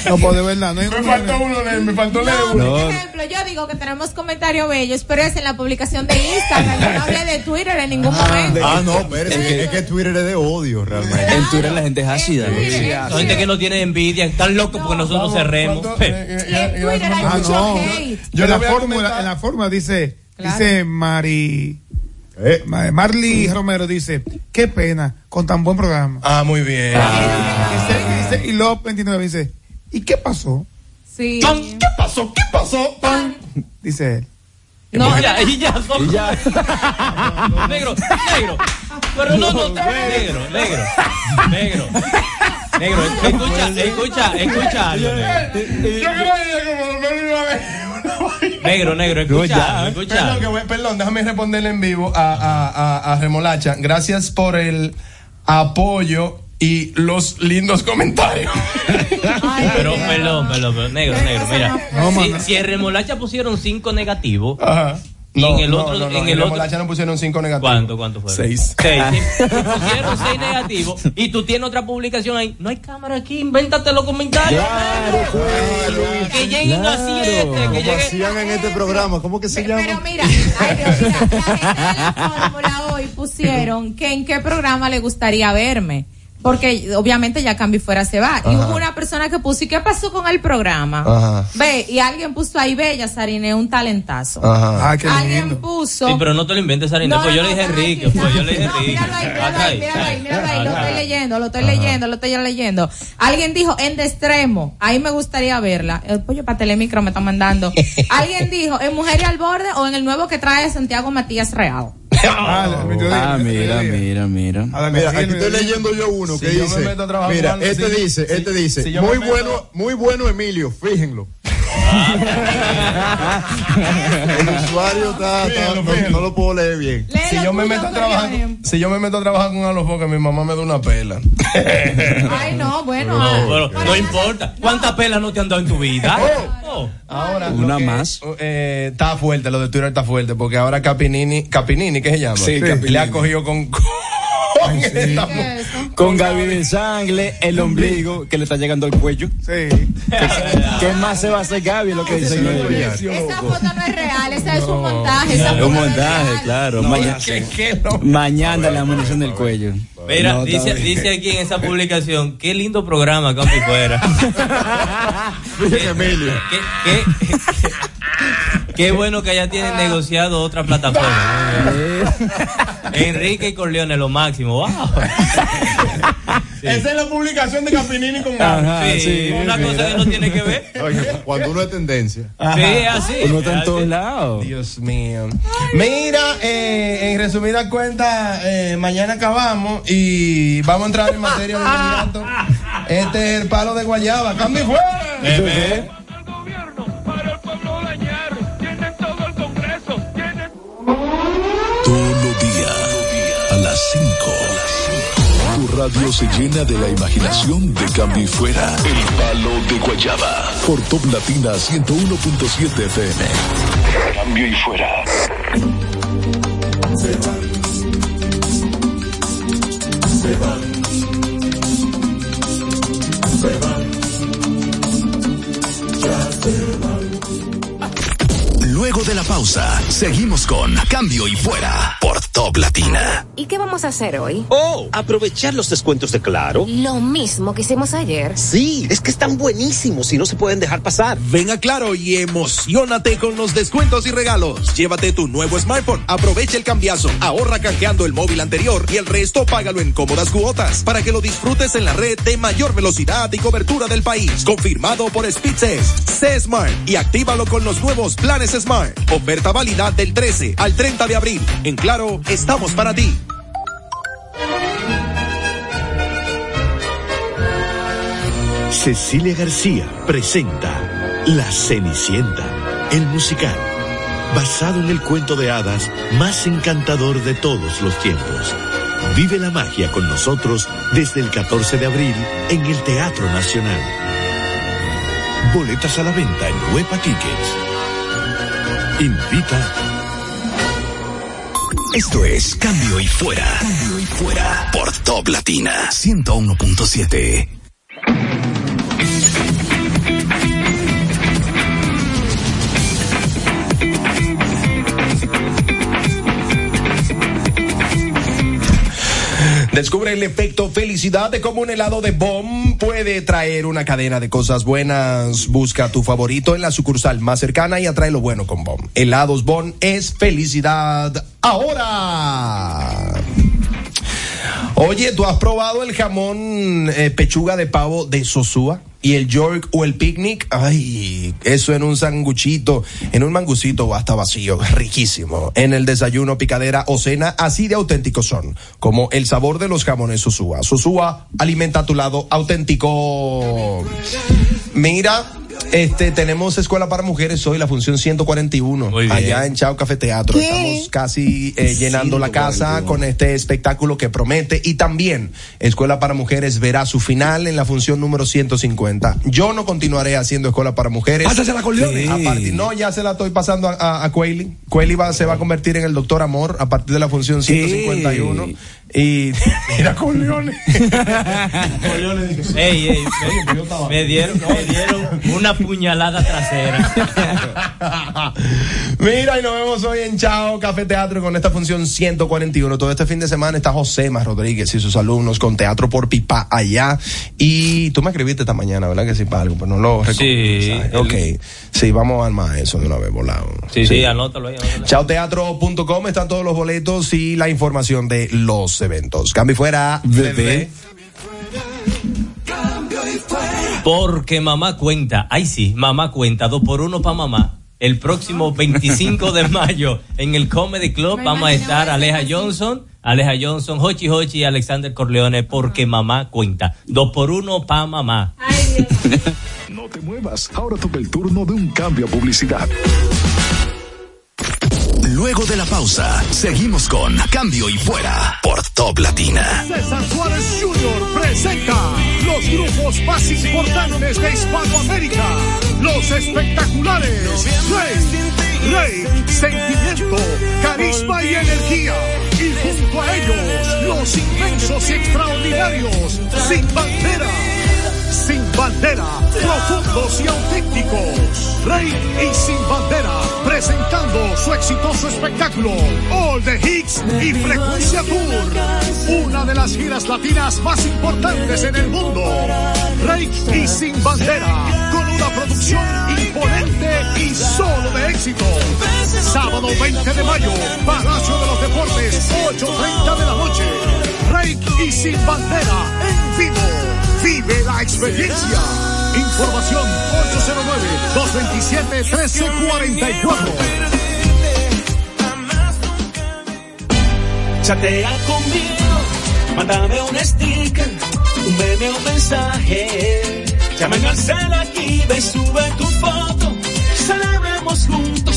No, pues de verdad, no hay Me faltó uno, leer, me faltó leer No, uno. por ejemplo, yo digo que tenemos comentarios bellos, pero es en la publicación de Instagram. Yo no hablé de Twitter en ningún momento. Ah, no, espérese, es que, es que Twitter es de odio realmente. En Twitter la gente es ácida. ¿no? Son gente que no tiene envidia, están locos porque nosotros cerremos. Eh, eh, En Twitter hay Ah, mucho no. hate. Yo la fórmula, en la fórmula dice, Claro. dice Mari, Eh, Ma- Marley Romero dice, qué pena con tan buen programa. Ah, muy bien. Y dice- y López 29 dice, ¿y qué pasó? Sí. Pan, ¿Qué pasó? ¿Qué pasó? Pan. Dice él. No, ya, y ya son. <laughs> Negro, negro. Pero no, no, negro, negro, negro. Negro, escucha, escucha, escucha negro. Yo. Negro, escucha, ya. algo, escucha. Perdón, que voy- perdón, déjame responderle en vivo a, a, a, a Remolacha. Gracias por el apoyo y los lindos comentarios. Ay, Pero, negro, negro, mira. No, Si, si en remolacha pusieron cinco negativos, Ajá. Y en el otro, no, no, en en el otro. remolacha no pusieron cinco negativos. ¿Cuánto, cuánto fue? Seis. Seis. sí. Pusieron seis negativos. Y tú tienes otra publicación ahí. No hay cámara aquí, invéntate los comentarios. que lleguen a siete. Que Como lleguen. hacían en este programa, ¿cómo que se llama? Pero mira, ay Dios, mira, la gente de la fórmula hoy pusieron que en qué programa le gustaría verme. Porque obviamente ya Cambi fuera se va. Y hubo una persona que puso, ¿y qué pasó con el programa? Ajá. Ve, y alguien puso ahí, Bella Sarine, un talentazo. Ajá. Ah, qué Alguien lindo. puso. Sí, pero no te lo inventes, Sarina. No, pues yo le dije no, Enrique. Pues yo le dije Enrique. míralo ahí, míralo ahí, míralo ahí, míralo ahí, lo estoy leyendo, lo estoy leyendo, lo estoy leyendo. Alguien dijo, en de extremo, ahí me gustaría verla. El pollo para telemicro me está mandando. <laughs> Alguien dijo, en Mujer y al Borde o en el nuevo que trae Santiago Matías Real. <laughs> Ah, Ah, el mira, mira, mira. Ah, Mira, aquí estoy leyendo yo uno que dice, mira, este dice, este dice, muy bueno, muy bueno Emilio, fíjenlo. El usuario está, está- no, no lo puedo leer bien. Si yo me meto a trabajar, si yo me meto a trabajar con Alofoque, mi mamá me da una pela. <laughs> Ay, no, bueno. No, pero para no importa. ¿Cuántas pelas no te han dado en tu vida? Oh. Ahora, lo Una que, más. eh, está fuerte, lo de Twitter está fuerte, porque ahora Capinini, Capinini, ¿qué se llama? Sí, Capinini. Le ha cogido con, <laughs> con esta Con Gaby de sangre, el ombligo que le está llegando al cuello. Sí. <laughs> ¿Qué más se va a hacer Gaby? Lo que ellos. Esa foto no es real, esa es un montaje. esa Es foto un montaje, claro. Mañana, ¿Qué, qué no? mañana la munición del cuello. Mira, No, dice, dice aquí en esa publicación, qué lindo programa, Campi Fuera. <laughs> Emilio. qué, qué, qué bueno que ya tienen negociado otra plataforma. <laughs> Enrique y Corleone, lo máximo. Wow. <laughs> Esa es la publicación de Capinini con Ajá, Sí, sí, una mira. cosa que no tiene que ver. <laughs> Oye, cuando uno es tendencia. Sí, es así. Uno está en todos lados. Dios mío. Mira, eh, en resumida cuenta, eh, mañana acabamos y vamos a entrar en materia de inmediato. Este es el palo de Guayaba. ¡Cambio fuera! Las 5. Tu radio se llena de la imaginación de cambio y fuera. El palo de Guayaba. Por Top Latina 101.7 FM. Cambio y fuera. Pausa, seguimos con Cambio y Fuera por Top Latina. ¿Y qué vamos a hacer hoy? Oh, aprovechar los descuentos de Claro. Lo mismo que hicimos ayer. Sí, es que están buenísimos y no se pueden dejar pasar. Ven a Claro y emocionate con los descuentos y regalos. Llévate tu nuevo smartphone, aprovecha el cambiazo, ahorra canjeando el móvil anterior y el resto págalo en cómodas cuotas para que lo disfrutes en la red de mayor velocidad y cobertura del país. Confirmado por Speedses. C Smart y actívalo con los nuevos planes Smart. Oferta válida del 13 al 30 de abril. En Claro, estamos para ti. Cecilia García presenta La Cenicienta, el musical, basado en el cuento de hadas más encantador de todos los tiempos. Vive la magia con nosotros desde el 14 de abril en el Teatro Nacional. Boletas a la venta en Huepa Tickets. Invita. Esto es Cambio y Fuera. Cambio y Fuera por Top Latina 101.7. Descubre el efecto felicidad de cómo un helado de Bomb puede traer una cadena de cosas buenas. Busca tu favorito en la sucursal más cercana y atrae lo bueno con Bomb. Helados Bomb es felicidad ahora. Oye, ¿tú has probado el jamón eh, pechuga de pavo de Sosúa? Y el York o el picnic, ay, eso en un sanguchito, en un mangucito o hasta vacío, <laughs> riquísimo. En el desayuno, picadera o cena, así de auténticos son, como el sabor de los jamones Sosúa. Sosúa alimenta a tu lado auténtico. Mira, Este, tenemos escuela para mujeres hoy, la función 141, Muy bien. allá en Chao Café Teatro. ¿Qué? Estamos casi eh, llenando la casa 141. con este espectáculo que promete. Y también, Escuela para Mujeres verá su final en la función número 150. Yo no continuaré haciendo Escuela para Mujeres. Pásasela a Corleone. Sí. A partir- no, ya se la estoy pasando a, a, a Cueli. Cueli va, se va a convertir en el Doctor Amor a partir de la función 151. Y <laughs> mira, Corleone. Ey, ey, me, me dieron, me dieron una puñalada trasera. <laughs> Mira, y nos vemos hoy en Chao Café Teatro con esta función 141. Todo este fin de semana está José Más Rodríguez y sus alumnos con Teatro por Pipa allá. Y tú me escribiste esta mañana, ¿verdad? Que sí, para algo, pero no lo recuerdo. Sí, ¿sabes? Ok. Sí, vamos a armar eso de una vez, volado. Sí, sí, anótalo ahí. anótalo. Chaoteatro.com están todos los boletos y la información de los eventos. Cambio y fuera, bebé. Porque mamá cuenta, ay sí, mamá cuenta, dos por uno para mamá. El próximo 25 de mayo en el Comedy Club vamos a estar Aleja Johnson, Aleja Johnson, Hochi Hochi y Alexander Corleone porque mamá cuenta. Dos por uno para mamá. <laughs> No te muevas, ahora toca el turno de un cambio a publicidad. Luego de la pausa, seguimos con Cambio y Fuera por Top Latina. César Suárez Jr. presenta los grupos más importantes de Hispanoamérica. Los espectaculares Rey, Rey, Sentimiento, Carisma y Energía. Y junto a ellos, los inmensos y extraordinarios Sin Bandera. Sin bandera, profundos y auténticos. Rey y Sin Bandera, presentando su exitoso espectáculo All the Hits y Frecuencia Tour. Una de las giras latinas más importantes en el mundo. Rey y Sin Bandera, con una producción imponente y solo de éxito. Sábado 20 de mayo, Palacio de los Deportes, 8.30 de la noche. Rey y Sin Bandera, en vivo. Vive la experiencia. Información 809-227-1344. Chatea conmigo, mándame un sticker, un meme o mensaje. Llámame al cel aquí, ve, sube tu foto. Celebremos juntos,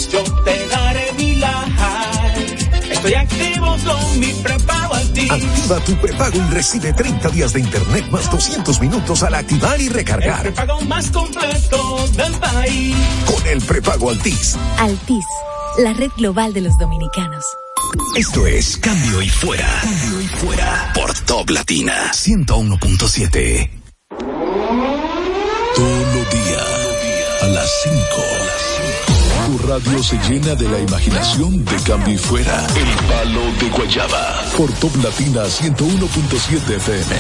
Estoy activo con mi prepago Altis. Activa tu prepago y recibe 30 días de internet más 200 minutos al activar y El recargar. prepago más completo del país. Con el prepago Altis. Altis, la red global de los dominicanos. Esto es Cambio y Fuera. Cambio y Fuera por Top Latina 101.7. Todo día a las 5. Radio se llena de la imaginación de cambio y fuera. El palo de Guayaba. Por Top Latina 101.7 FM.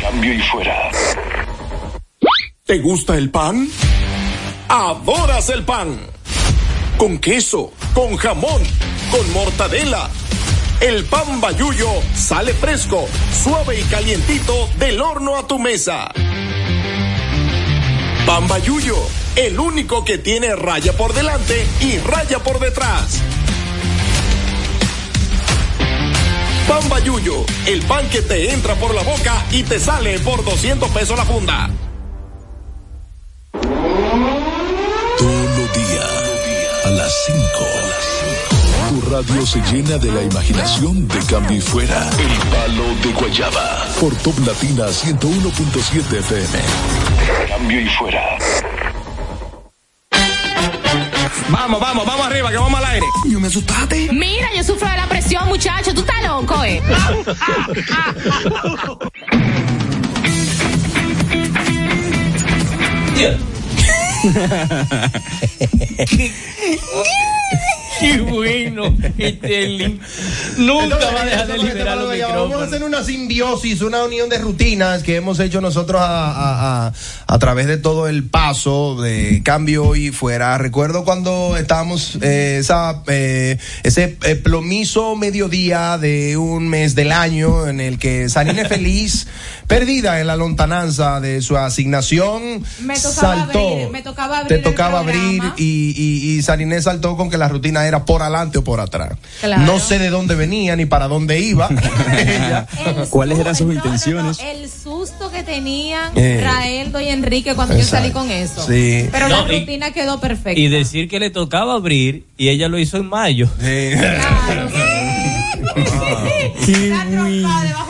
Cambio y fuera. ¿Te gusta el pan? ¿Adoras el pan? Con queso, con jamón, con mortadela. El pan bayuyo sale fresco, suave y calientito del horno a tu mesa. Pan bayuyo, el único que tiene raya por delante y raya por detrás. Pan bayuyo, el pan que te entra por la boca y te sale por 200 pesos la funda. Todo día a las 5. Tu radio se llena de la imaginación de cambio y fuera. El palo de Guayaba. Por Top Latina 101.7 FM. Cambio y fuera. Vamos, vamos, vamos arriba, que vamos al aire. Yo me asustaste. Mira, yo sufro de la presión, muchacho. Tú estás loco, eh. <laughs> <laughs> Qué bueno, este link. Nunca va a dejar de liberar los Vamos a micrófonos. hacer una simbiosis, una unión de rutinas que hemos hecho nosotros a, a- a- a través de todo el paso de cambio y fuera. Recuerdo cuando estábamos eh, esa, eh, ese eh, plomizo mediodía de un mes del año en el que Sanine Feliz perdida en la lontananza de su asignación, Me tocaba saltó. abrir, me tocaba abrir Te tocaba el abrir y, y, y Sarinés saltó con que la rutina era por adelante o por atrás. Claro. No sé de dónde venía ni para dónde iba. <laughs> ¿Cuáles eran sus intenciones? El susto que tenían Eh. Raeldo y Enrique cuando yo salí con eso. Sí. Pero No, la y- rutina quedó perfecta. Y decir que le tocaba abrir y ella lo hizo en mayo. <laughs> La trompa debajo del ala.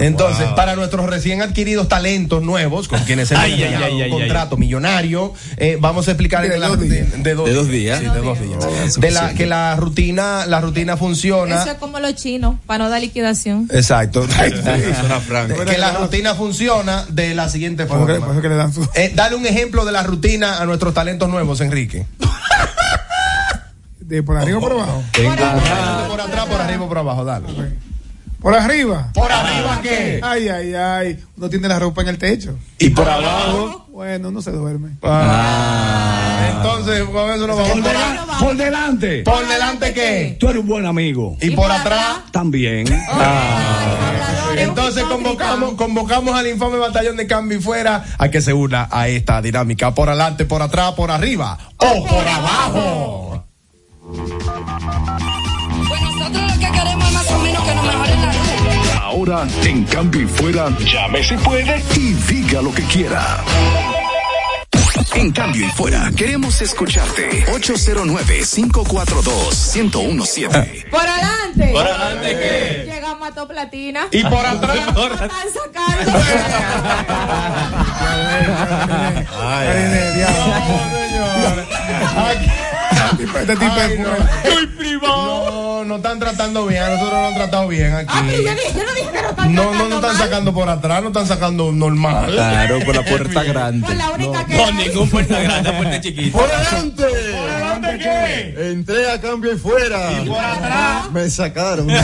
Entonces, para nuestros recién adquiridos talentos nuevos, con quienes hemos Ay, ay, ay, un ay, contrato millonario, eh, vamos a explicar De en la dos rutina- días. de dos, De dos días. Sí, de dos días. De la, que la rutina, la rutina funciona. Eso es como los chinos, para no dar liquidación. Exacto. <laughs> Que la rutina funciona de la siguiente forma. por eso que le dan su. Eh, dale un ejemplo de la rutina a nuestros talentos nuevos, Enrique. De por arriba o por abajo. Por atrás, por arriba, por abajo, dale. Por arriba. ¿Por arriba qué? Ay, ay, ay. Uno tiene la ropa en el techo. ¿Y por abajo? Bueno, uno se duerme. Ah. Entonces, con eso nos vamos por, a- Por delante. por delante qué? Tú eres un buen amigo. Y por atrás. También. Entonces convocamos, convocamos al infame batallón de cambio y fuera a que se una a esta dinámica. Por adelante, por atrás, por arriba o por abajo. Nosotros lo que queremos es más o menos que nos mejoren la luz. Ahora, en cambio y fuera, llame si puede y diga lo que quiera. En cambio y fuera, queremos escucharte. 809-542-1017. Por adelante. ¿Por adelante qué? Llegamos a Top Platina. Y por atrás. Están sacando. <laughs> Ay, Ay. No, no están tratando bien. A nosotros nos han tratado bien aquí. Ah, pero yo, dije- yo no dije que no están No, no están mal. sacando por atrás, no están sacando normal. Claro, por la puerta grande. Con la única que. No, ningún puerta grande, puerta chiquita. ¡Por adelante! ¿Por adelante qué? Entré a cambio y fuera. ¿Y por atrás? Me sacaron. <laughs>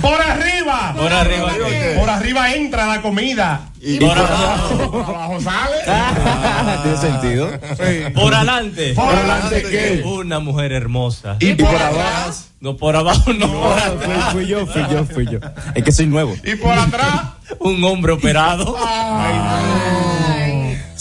Por arriba. Por arriba qué? Por arriba entra la comida. Y Por abajo. Por abajo sale. <laughs> ¿Tiene sentido? Por adelante. Por adelante qué. Una mujer hermosa. Y por atrás. No, por abajo no. Fui, fui yo, fui yo, fui yo. Es que soy nuevo. Y por atrás. Un hombre operado. <laughs>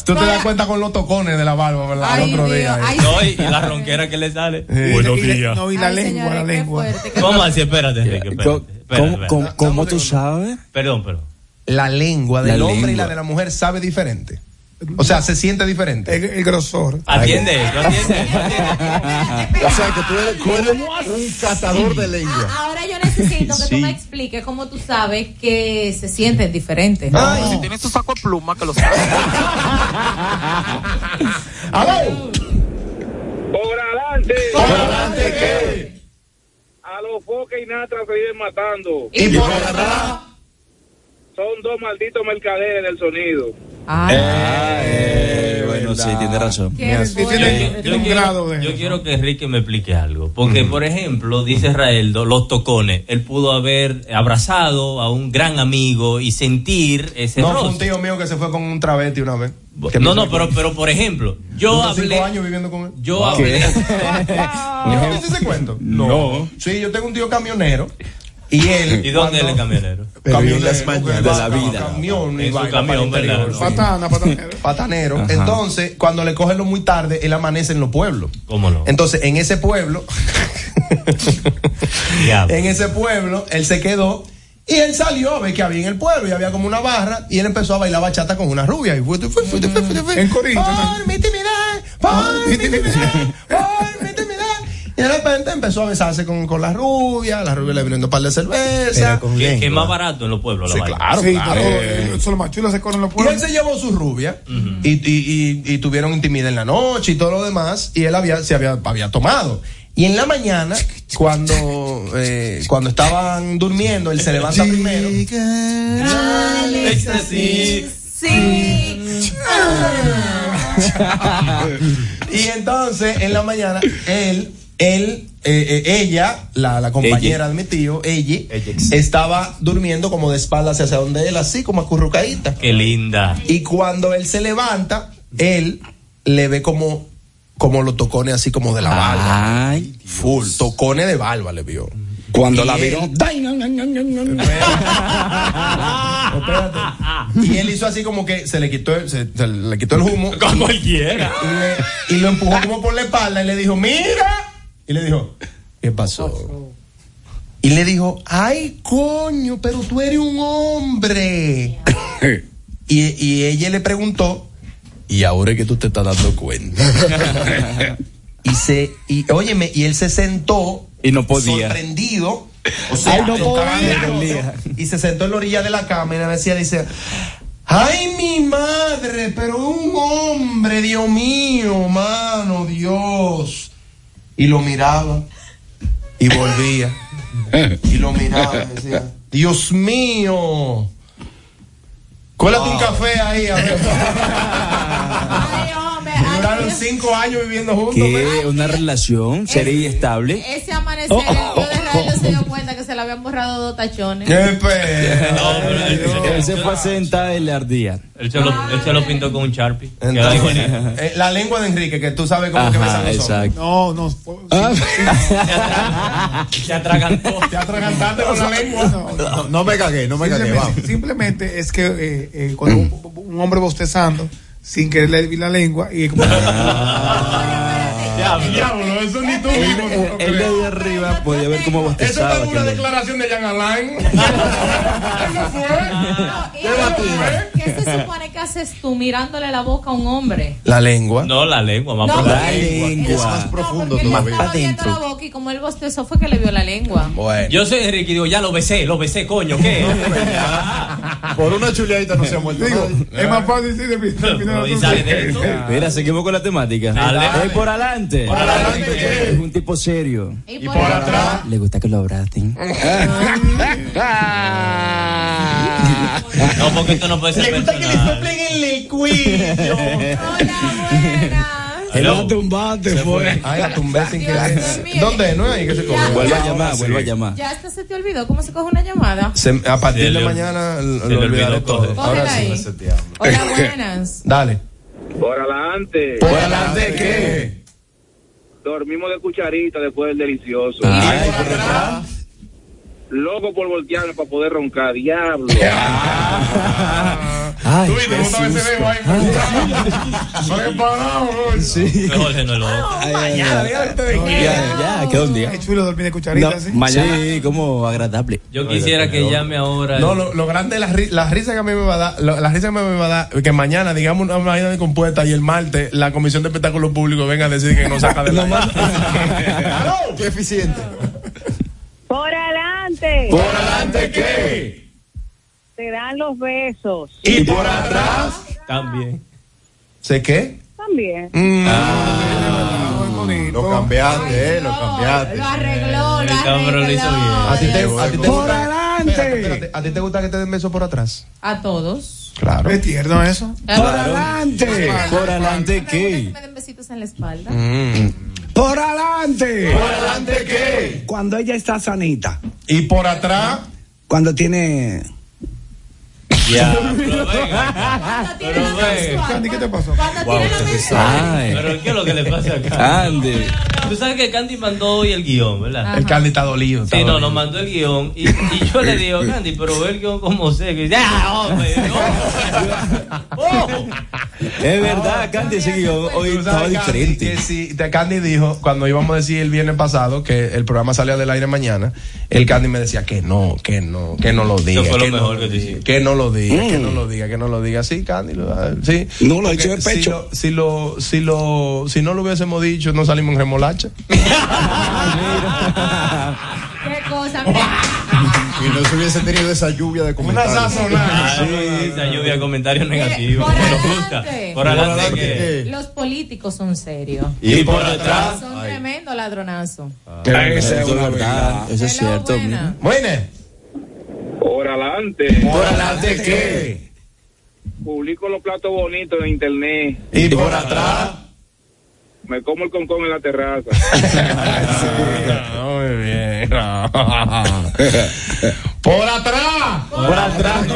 Tú te das cuenta con los tocones de la barba, ¿verdad? Ay, El otro Dios, día. ay, No, y, y la ronquera que le sale. Buenos días. No, y la Ay, lengua, señores, la lengua. fuerte, ¿Cómo así? Espérate, Enrique. Espérate, ¿Cómo, espérate, cómo, tú sabes? Perdón, perdón. La lengua del La hombre y la de la mujer sabe diferente. O sea, se siente diferente. El, el grosor. Atiende esto, atiende. <laughs> O sea, que tú eres, tú eres un catador de lengua. Ah, ahora yo necesito que Sí. tú me expliques cómo tú sabes que se sienten diferentes. Si tienes tu saco de pluma, que lo sabes. <laughs> ¡Aló! Por adelante. ¿Por adelante qué? A los foques y natra se viven matando. Y por atrás. Son dos malditos mercaderes del sonido. Ay, Eh, bueno, sí, tiene razón. Yo, tiene un quiero, grado de. yo quiero que Enrique me explique algo. Porque, por ejemplo, dice Raeldo, los tocones. Él pudo haber abrazado a un gran amigo y sentir ese No, fue un roce. tío mío que se fue con un travesti una vez. No, no, pero, pero por ejemplo, yo hablé. cinco años viviendo con él. Yo hablé. <laughs> ¿No conoces ese cuento? No. Sí, yo tengo un tío camionero. Y él. ¿Y dónde es cuando- camionero? Camionero, en las mañanas de la vida. Camión y En su camión, el ¿verdad? Patana, patanero. <laughs> Patanero. Ajá. Entonces, cuando le cogen lo muy tarde, él amanece en los pueblos. ¿Cómo no? Entonces, en ese pueblo, <laughs> Diablo. en ese pueblo, él se quedó y él salió a ver que había en el pueblo y había como una barra y él empezó a bailar bachata con una rubia. Y fue, fue, fue, fue, fue, fue, fue. En corito, ¿no? Por mi timidez, por mi timidez, por mi timidez. Y de repente empezó a besarse con, con la rubia, la rubia le brindó un par de cerveza. Que, es más barato en los pueblos la Sí, vaina. claro, Sí, claro. eh, más chulo se corren los Y pueblos. él se llevó su rubia y, y- y- y tuvieron intimidad en la noche y todo lo demás y él había, se había, había tomado. Y en la mañana, cuando, eh, cuando estaban durmiendo, él se levanta primero. Éxtasis. Sí. <laughs> Y entonces, en la mañana, él, él, eh, eh, ella, la, la compañera de mi tío, ella, estaba durmiendo como de espaldas hacia donde él, así como acurrucadita. Qué linda. Y cuando él se levanta, él le ve como, como los tocones así como de la barba. Ay, Full, tocones de barba le vio. Cuando Y la. Espérate. Y él hizo así como que se le quitó, el- se, se le quitó el humo. Con y- cualquiera. Y, le- y lo empujó como por la espalda y le dijo, mira. Y le dijo, ¿qué pasó? Y le dijo, ay, coño, pero tú eres un hombre. <laughs> y, y ella le preguntó, y ahora es que tú te estás dando cuenta. <laughs> y se, y óyeme, y él se sentó. Y no podía. Sorprendido. O sea, Ay, no podía. Y se sentó en la orilla de la cama y le decía, dice, ay, mi madre, pero un hombre, Dios mío, mano, Dios. Y lo miraba y volvía. Y lo miraba y decía, Dios mío. Cuélate un café ahí, a ver. <laughs> Cinco años viviendo juntos. ¿Qué? ¿Una relación seria y estable? Ese amanecer, el tío de Raúl se dio cuenta que se le habían borrado dos tachones. ¡Qué pena! <laughs> Él se fue a sentar y le ardía. Él se lo, él se lo pintó con un Sharpie. Entonces, eh, la lengua de Enrique, que tú sabes cómo que besan los hombres. No, no. Se atragantó. <laughs> Te atragantaste con la lengua. No, no me cagué, no me cagué, simplemente es que eh, eh, cuando <clears throat> un, un hombre bostezando sin querer le vi la lengua y como Diablo, eso ni tú mismo. Él, él desde arriba podía ver cómo Eso bostezaba. fue una declaración de Jean Alain. <laughs> Eso fue. ¿Qué se supone que haces tú mirándole la boca a un hombre? La lengua. No, la lengua, más No, profundo. La lengua. Es más profundo estaba viendo la boca y como él bostezó fue que le vio la lengua. Bueno. Yo soy Enrique y digo, ya lo besé, lo besé, coño, ¿qué? <laughs> Por una chuleadita no se ha muerto. digo, es más fácil decir de Pero, ¿y sale de esto? Mira, seguimos con la temática. Dale. Eh, por adelante. Por adelante. Es un tipo serio. Y, por atrás. Le gusta que lo abracen. <laughs> No, porque esto no puede ser Le gusta que le personal. soplen en el cuello. <laughs> Hola, buenas. Él la tumbaste, fue. Ay, la tumbé sin querer. ¿Dónde? ¿No ahí que se coge? Vuelve a llamar, vuelve a llamar. Ya hasta se te olvidó cómo se coge una llamada. Se- a partir Se de mañana se lo le olvidaré olvidó todo. Ahora sí. Hola, buenas. Dale. Por adelante. ¿Por adelante qué? Dormimos de cucharita después del delicioso. Ay, por atrás. Loco por voltearme para poder roncar. Diablo. Ay, Tú viste cómo estaba ese bebo ahí. <laughs> Parado, ¿no? Sí. Jorge no es loco. Ay, Ya, ya, quedó un día. es chulo dormir de No, cucharita ¿sí? mañana. Sí, como agradable. Yo quisiera que llame ahora. No, lo, lo grande es la, ri- la risa que a mí me va a dar, lo- la risa que me va a dar, que mañana digamos una vaina de compuesta y el martes la Comisión de Espectáculos Públicos venga a decir que no saca de <laughs> la ¡Aló! <laughs> ¡Qué eficiente! Por adelante. ¿Por adelante qué? Te dan los besos. ¿Y por atrás? También. ¿Sé qué? También. Mm. Muy bonito. Lo cambiaste, eh, lo cambiaste. Lo arregló, lo El cabrón lo hizo arregló. ¿A ti te, a ti te Por gusta? adelante. Espérate, espérate. ¿A ti te gusta que te den besos por atrás? A todos. Claro. Es tierno eso. Por adelante. Por adelante, ¿qué? me den besitos en la espalda. Mm. Por adelante. ¿Por adelante qué? Cuando ella está sanita. ¿Y por atrás? Cuando tiene. Ya. <laughs> Pero venga. Venga. Candy, ¿qué te pasó? Wow. Pero ¿qué es lo que le pasa acá? Ande. Tú sabes que Candy mandó hoy el guion, ¿verdad? El Candy está dolido. está Sí, no, nos mandó el guion y, y yo le digo, <laughs> Candy, pero ve el guion como sé. Que dice, ¡ah, hombre! no". <laughs> Oh. Es verdad, Candy, ese guion hoy estaba Candy, diferente. que sí, te- Candy dijo, cuando íbamos a decir el viernes pasado que el programa salía del aire mañana, el Candy me decía que no, que no, que no lo diga. Eso fue lo que mejor no, que tú hiciste. Que no lo diga, que no lo diga, que no lo diga. Sí, Candy, ah, sí. No lo ha hecho de si pecho. lo- Si lo, si lo, si no lo hubiésemos dicho, no salimos en remolacha. <laughs> Qué cosa. Mira, Y no se hubiese tenido esa lluvia de Una comentarios. sazonada. Ah, sí, esa lluvia de comentarios negativos. por adelante. Por los políticos son serios. Y por detrás. Son tremendo ladronazo. Esa es Eso es una verdad. Eso es cierto. buena. Por adelante. por adelante qué? Publico los platos bonitos en internet. Y por atrás. Me como el concón en la terraza. <laughs> Muy bien. <laughs> Por atrás. Por atrás.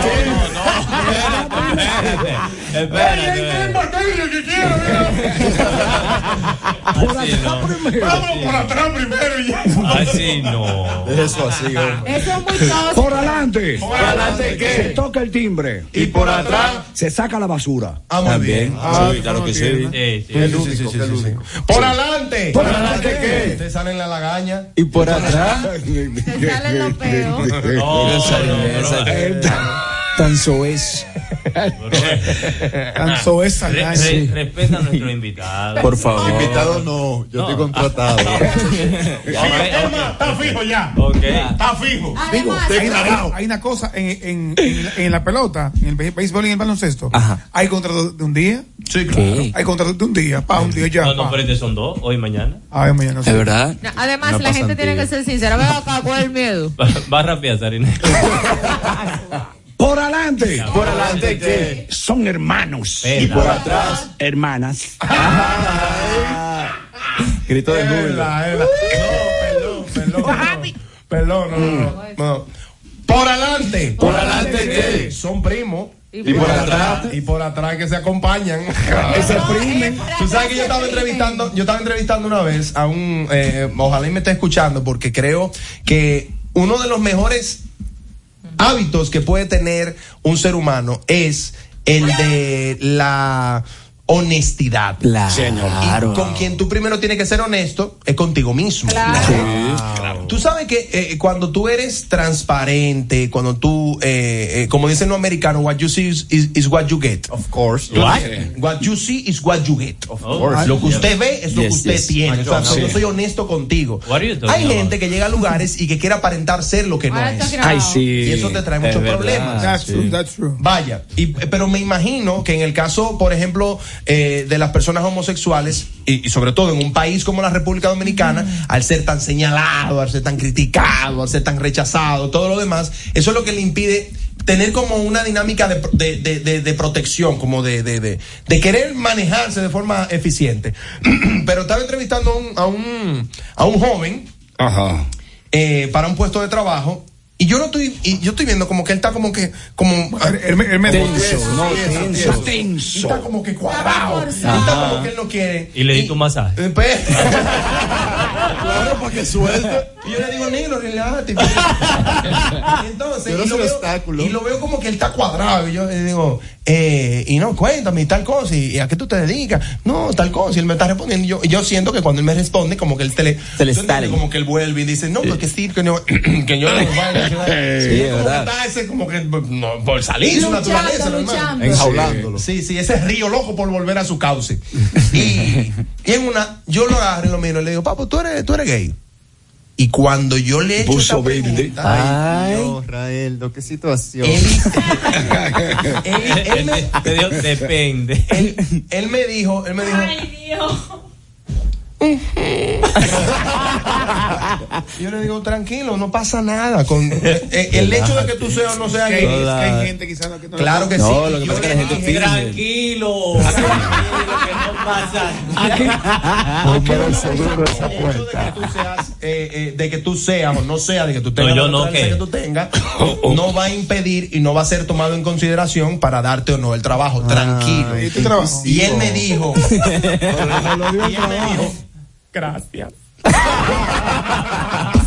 Así no. Vámonos por atrás primero y ya. Así no. Eso así, hombre. Eso es muy tóxico. Por adelante. ¿Por adelante qué? Se toca el timbre. Y por atrás. Se saca la basura. Ah, muy bien. Ah, Sí, claro que sí. Sí, sí. Por adelante. ¿Por adelante qué? Te salen la lagaña. Y por atrás. Te sale lo peor. No, Esa- no. Tan soez. <laughs> Canso esa Re- respeta a nuestro invitado. Por favor. Invitado no, yo estoy contratado. <laughs> Está fijo ya. Ok. Está fijo. Además, Hay una, hay una cosa en, en, en, la, en la pelota, en el béisbol y en el baloncesto. Ajá. Hay contratos de un día. Sí, claro. ¿Qué? Hay contratos de un día. Pa, un día ya. No, no, pa. pero estos son dos, hoy y mañana. Ay, mañana. ¿Es verdad? no, además la gente tiene que ser sincera. Ven acá, ¿cuál es el miedo? <laughs> Va, va rápido, Sarina. Por adelante. Por adelante, ¿qué? Son hermanos. Y por atrás. Hermanas. Grito de júbilo. No, perdón, perdón. Perdón, no, no, no, no. Por adelante. ¿Por adelante qué? Son primos. Y por atrás. Y por atrás que se acompañan. Que <laughs> se primen. <laughs> Tú sabes que yo estaba entrevistando, yo estaba entrevistando una vez a un, eh, ojalá y me esté escuchando, porque creo que uno de los mejores hábitos que puede tener un ser humano es el de la honestidad. Claro. Y con quien tú primero tienes que ser honesto es contigo mismo. Claro. Tú sabes que eh, cuando tú eres transparente, cuando tú, eh, eh, como dicen los americanos, what you see is, is- is what you get. Of course. What? What you see is what you get. Of course. Lo que usted ve es lo que usted yes. tiene. O sea, Sí. yo soy honesto contigo. What are you talking Hay about? gente que llega a lugares y que quiere aparentar ser lo que no es. Ay, sí. Y eso te trae Es muchos verdad. problemas. That's Sí. true, that's true. Vaya, y, pero me imagino que en el caso, por ejemplo, eh, de las personas homosexuales, y, y sobre todo en un país como la República Dominicana, al ser tan señalado, al ser tan criticado, al ser tan rechazado, todo lo demás, eso es lo que le impide tener como una dinámica de, de- de- de- de protección, como de, de, de- de querer manejarse de forma eficiente. <clears throat> pero estaba entrevistando a un, a un, a un joven Ajá. eh, para un puesto de trabajo. Y yo no estoy, y yo estoy viendo como que él está como que, como, el método. Tenso, no, tenso. y está como que cuadrado. Y Está está como que él no quiere. Y le di tu masaje. Eh, pues, <laughs> Claro, para que suelte. y yo le digo, negro, relájate. <laughs> Y Entonces, Yo no y, lo veo, obstáculo. y lo veo como que él está cuadrado. Y yo le digo, eh, y no, cuéntame, y tal cosa, y, a qué tú te dedicas. No, tal cosa. Y él me está respondiendo. Y yo, y yo siento que cuando él me responde, como que él te le, Se le como que él vuelve y dice, no, porque sí, que, no, <clears throat> que yo <clears throat> no. Sí, es como que verdad. está ese, como que no, por salir su naturaleza. Enjaulándolo. Sí, sí, ese río loco por volver a su cauce. Y, y en una, yo lo agarro y lo miro y le digo, papo, tú eres, tú eres gay. Y cuando yo le echo esa Puso verde. pregunta, Ay. Dios, Raeldo, qué situación. él, <laughs> él- él me, Te digo, depende. él, él me dijo, él me dijo, <laughs> yo le digo, tranquilo, no pasa nada. Con, eh, <laughs> el hecho de que tú seas o no seas Que hay, gay. que hay gente quizás que no Claro que sí. No, lo que Yo pasa es que le la gente dije, finge. Tranquilo. Tranquilo, que no pasa nada. de que tú seas, eh, eh, de que tú seas o no seas, de que tú tengas yo no, ¿qué? que tú tengas, <coughs> no va a impedir y no va a ser tomado en consideración para darte o no el trabajo. Tranquilo. ¿Y tu trabajo? Y él me dijo, <laughs> y él me dijo, gracias.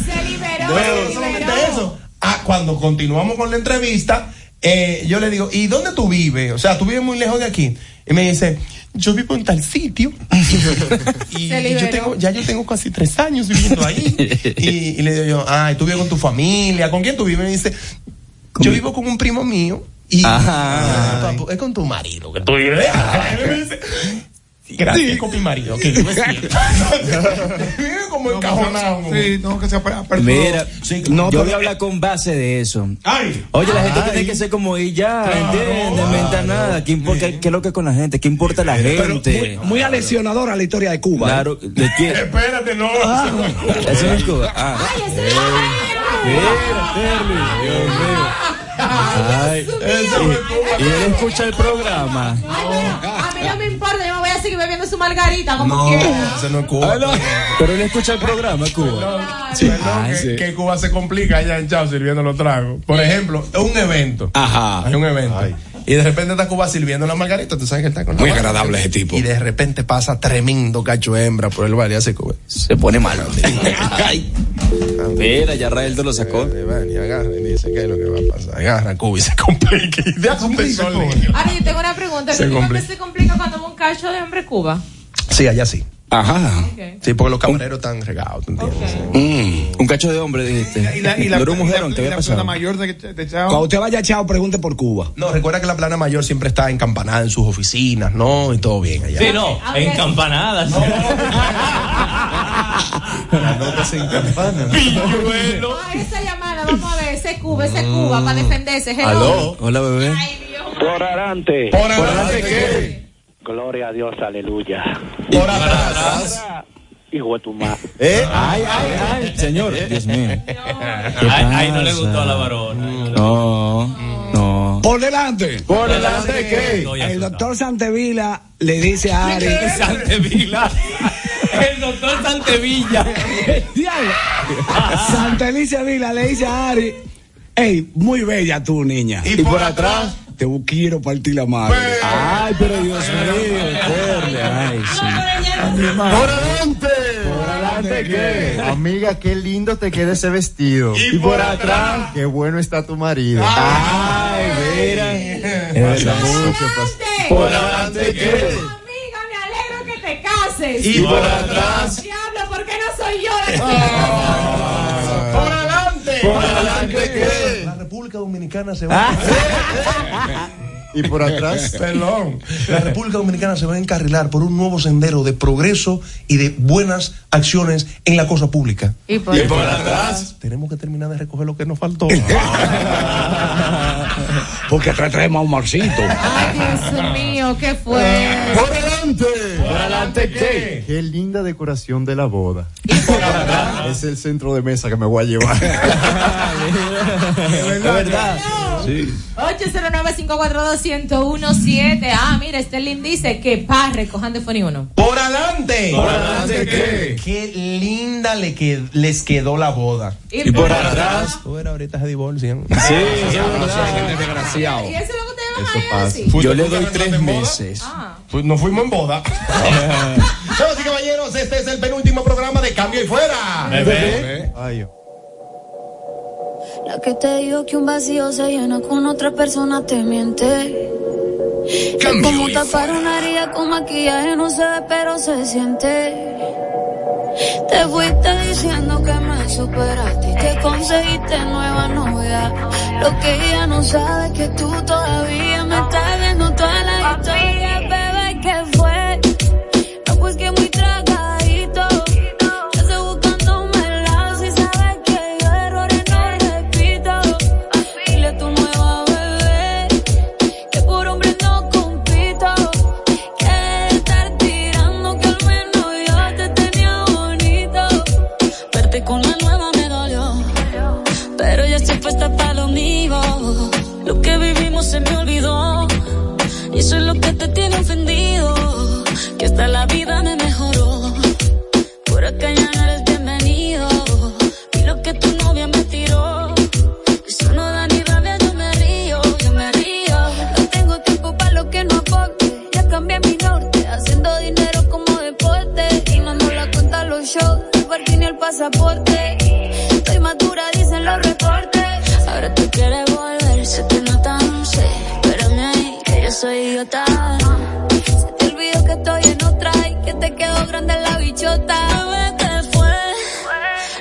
Se liberó, Bueno, se no solamente liberó. eso. Ah, cuando continuamos con la entrevista, eh, yo le digo, ¿y dónde tú vives? O sea, tú vives muy lejos de aquí. Y me dice, yo vivo en tal sitio. <laughs> y yo tengo, ya yo tengo casi tres años viviendo ahí. <laughs> y, y le digo yo, ah, ¿tú vives con tu familia? ¿Con quién tú vives? Y me dice, yo vivo con un primo mío. Y Ajá. Ah, es con tu marido que tú vives. <laughs> Gracias, con mi marido. que. <laughs> Vive como encajonado. Sí, no, que se. Mira, Sí, no, no, yo pero- voy a hablar con base de eso. Ay. Oye, la gente Ay. tiene que ser como y ya, Claro, ¿entiendes? claro. Inventa nada. ¿Qué, importa, ¿Qué es lo que es con la gente? ¿Qué importa la Pero gente? muy, muy aleccionadora la historia de Cuba. ¿eh? Claro, ¿de quién? Espérate, no. Eso no es Cuba. Ah. Ay, ese es Mira, Terry, Dios mío. Ay, y, y él escucha el programa. A mí no me importa, yo me voy a seguir bebiendo su margarita como No, no es Cuba. Ah, no. Pero él escucha el programa, Cuba. Sí, Ay, perdón, que, sí. que Cuba se complica allá en Chao sirviendo los tragos. Por ejemplo, un evento. Ajá. Hay un evento. Ay. Y de repente está Cuba sirviendo la margarita, tú sabes que está con la Muy margarita. agradable ese tipo. Y de repente pasa tremendo cacho hembra por el bar y hace Cuba. Se pone malo. <laughs> Ay. Mira, ya Raeldo lo sacó. Y agarra y dice, ¿qué es lo que va a pasar? Agarra Cuba y se complica. Y de un. Ahora yo tengo una pregunta. Se ¿El clima complica. se complica cuando va un cacho de hombre Cuba? Sí, allá sí. Ajá. Sí, porque los camareros están regados, ¿tú entiendes? Mm, un cacho de hombre, dijiste. Y la, y la, no era un y la- mujerón, ¿qué y había la pasado? plana mayor de, de Chao. Cuando usted vaya a Chao, pregunte por Cuba. No, recuerda que la plana mayor siempre está encampanada en sus oficinas, ¿no? Y todo bien allá. Sí, no, en campanadas. Las notas se encampanan. Ah, esa llamada, vamos a ver, ese Cuba, ese Cuba, para defenderse. Hello. Hola, bebé. Por adelante. ¿Por adelante qué? Gloria a Dios, aleluya. Por atrás. Hijo de tu madre. ¿Eh? Ay, ay, ay, señor. Dios mío. Ay, ay, no le gustó a la varona. No, no. Por delante. ¿Por delante qué? El doctor Santevila le dice a Ari. Santevilla. El doctor Santevilla. Diablo. Santelicia Vila le dice a Ari. Ey, muy bella tú, niña. Y por atrás. Te quiero partir la madre. Ay, pero Dios mío, Ay, sí. ¿Por adelante? ¿Por adelante qué? Amiga, qué lindo te queda ese vestido. Y por atrás. Qué bueno está tu marido. Ay, mira. Es verdad. Mucho pas- Por adelante qué? Amiga, me alegro que te cases. Y por atrás. Diablo, ¿por qué no soy yo la que- Por adelante. ¿Por adelante qué? República Dominicana se va. <laughs> Y por atrás. <laughs> Perdón. La República Dominicana se va a encarrilar por un nuevo sendero de progreso y de buenas acciones en la cosa pública. Y por, atrás. Tenemos que terminar de recoger lo que nos faltó. <laughs> Porque atrás traemos a un marcito. Ay, Dios mío, ¿qué fue? ¿Por adelante? ¿Por adelante qué? Qué linda decoración de la boda. <laughs> Es el centro de mesa que me voy a llevar. Es verdad. Sí. 809-542-1017. Ah, mira, Sterling dice que pa, recojan de Fony 1. Por adelante. ¿Por adelante qué? Qué linda le que- les quedó la boda. Y por atrás. Tú eras ahorita se divorcian. Sí, sí, gente desgraciado. ¿Y eso es lo que ustedes van Eso a ir pasa. así? Yo le doy tres meses. Ah. Pues nos fuimos en boda. <laughs> Damas y caballeros, este es el penúltimo programa de Cambio y Fuera. Ay, La que te dijo que un vacío se llena con otra persona te miente. Es como tapar una herida con maquillaje, no se ve, pero se siente. Te fuiste diciendo que me superaste y que conseguiste nueva novia. Lo que ella no sabe es que tú todavía me estás viendo toda la historia, se me olvidó. Y eso es lo que te tiene ofendido. Que hasta la vida me mejoró. Por acá ya no eres bienvenido. Y lo que tu novia me tiró. Eso no da ni rabia, yo me río, yo me río. No tengo tiempo para lo que no aporte. Ya cambié mi norte, haciendo dinero como deporte. Y no ando la cuenta los shows, ni el pasaporte. Estoy madura, dicen los reportes. Soy idiota. Se te olvidó que estoy en otra y que te quedó grande la bichota. ¿qué fue?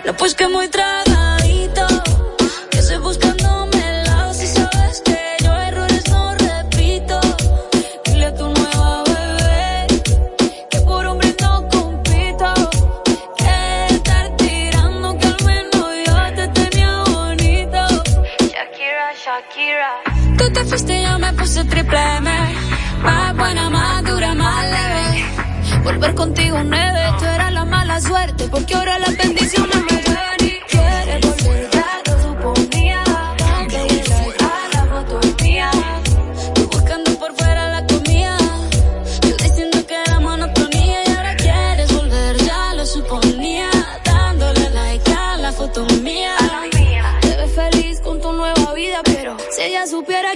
No, pues que muy tragadito. Triple M. Más buena, más dura, más leve. Volver contigo nueve, tú eras la mala suerte. Porque ahora las bendiciones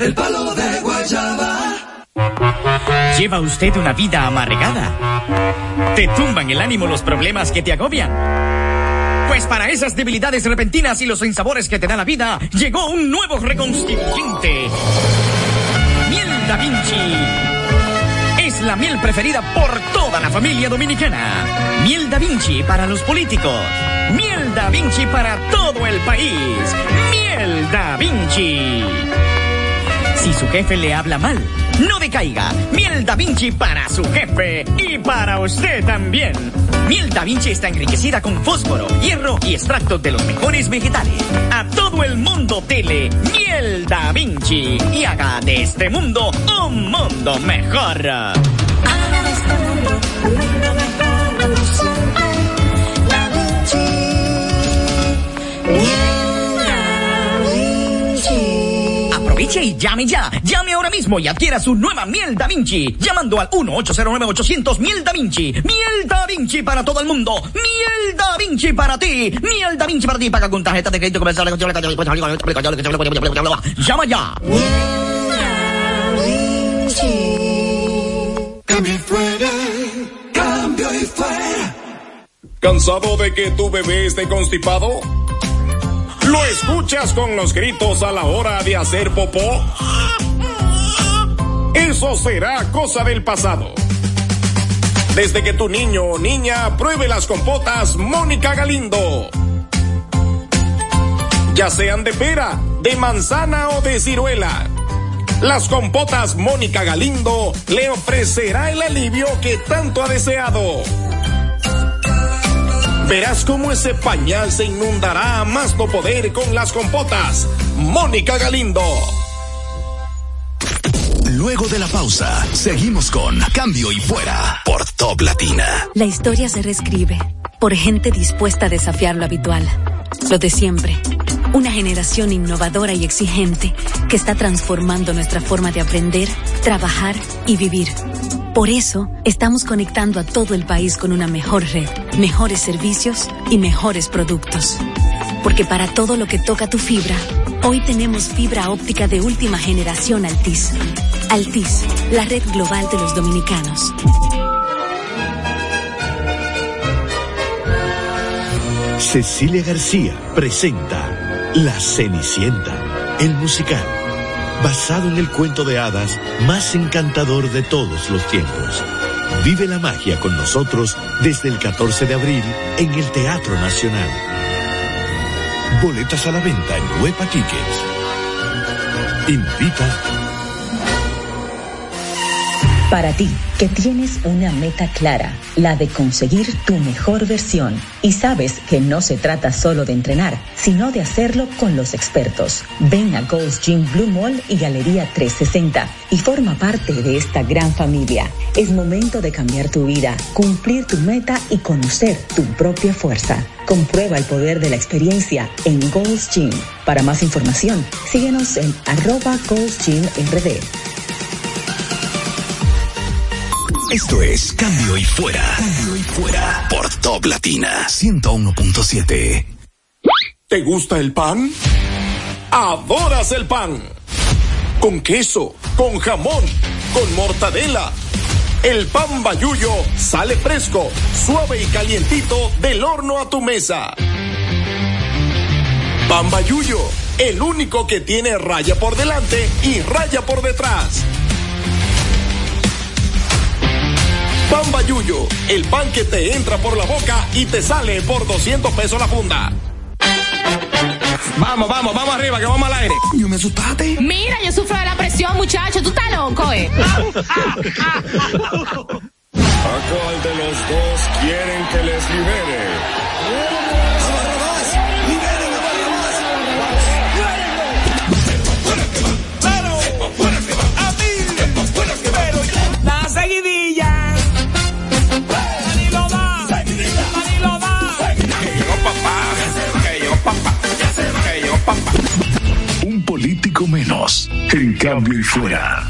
El palo de guayaba. ¿Lleva usted una vida amargada? ¿Te tumban el ánimo los problemas que te agobian? Pues para esas debilidades repentinas y los sinsabores que te da la vida, llegó un nuevo reconstituyente. Miel Da Vinci. Es la miel preferida por toda la familia dominicana. Miel Da Vinci para los políticos. Miel Da Vinci para todo el país. Miel Da Vinci. Su jefe le habla mal, no decaiga. Miel Da Vinci para su jefe y para usted también. Miel Da Vinci está enriquecida con fósforo, hierro y extractos de los mejores vegetales. A todo el mundo tele, Miel Da Vinci. Y haga de este mundo un mundo mejor. Aproveche y llame ya. Llame ahora mismo y adquiera su nueva miel Da Vinci. Llamando al 1-809-800 miel Da Vinci. Miel Da Vinci para todo el mundo. Miel Da Vinci para ti. Miel Da Vinci para ti. Paga con tarjeta de crédito comercial. Llama ya. Cambio y fuera, cambio y fuera. ¿Cansado de que tu bebé esté constipado? ¿Lo escuchas con los gritos a la hora de hacer popó? Eso será cosa del pasado. Desde que tu niño o niña pruebe las compotas Mónica Galindo. Ya sean de pera, de manzana o de ciruela. Las compotas Mónica Galindo le ofrecerá el alivio que tanto ha deseado. Verás cómo ese pañal se inundará a más no poder con las compotas. Mónica Galindo. Luego de la pausa, seguimos con Cambio y Fuera por Top Latina. La historia se reescribe por gente dispuesta a desafiar lo habitual, lo de siempre. Una generación innovadora y exigente que está transformando nuestra forma de aprender, trabajar y vivir. Por eso, estamos conectando a todo el país con una mejor red, mejores servicios y mejores productos. Porque para todo lo que toca tu fibra, hoy tenemos fibra óptica de última generación Altis. Altis, la red global de los dominicanos. Cecilia García presenta La Cenicienta, el musical, basado en el cuento de hadas más encantador de todos los tiempos. Vive la magia con nosotros desde el 14 de abril en el Teatro Nacional. Boletas a la venta en Huepa Tickets. Invita Para ti, que tienes una meta clara, la de conseguir tu mejor versión, y sabes que no se trata solo de entrenar, sino de hacerlo con los expertos. Ven a Ghost Gym Blue Mall y Galería 360 y forma parte de esta gran familia. Es momento de cambiar tu vida, cumplir tu meta y conocer tu propia fuerza. Comprueba el poder de la experiencia en Gold's Gym. Para más información, síguenos en arroba Gold's Gym RD. Esto es Cambio y Fuera. Cambio y Fuera por Top Latina 101.7. ¿Te gusta el pan? ¿Adoras el pan? Con queso, con jamón, con mortadela. El pan bayuyo sale fresco, suave y calientito del horno a tu mesa. Pan bayuyo, el único que tiene raya por delante y raya por detrás. Pan Bayuyo, el pan que te entra por la boca y te sale por 200 pesos la funda. Vamos, vamos, vamos arriba, que vamos al aire. Yo me asustaste. Mira, yo sufro de la presión, muchacho. Tú estás loco, eh. ¿A cuál de los dos quieren que les libere? Cambio y Fuera.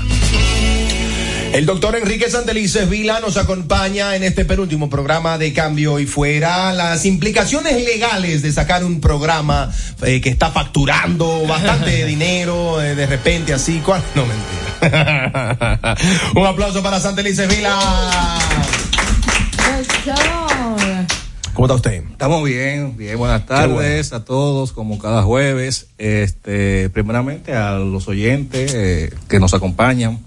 El doctor Enrique Santelices Vila nos acompaña en este penúltimo programa de Cambio y Fuera. Las implicaciones legales de sacar un programa eh, que está facturando bastante <laughs> dinero eh, de repente así. ¿Cuál? No, mentira. <laughs> un aplauso para Santelices Vila. ¿Cómo está usted? Estamos bien, bien, buenas tardes a todos, como cada jueves. Este, primeramente a los oyentes eh, que nos acompañan,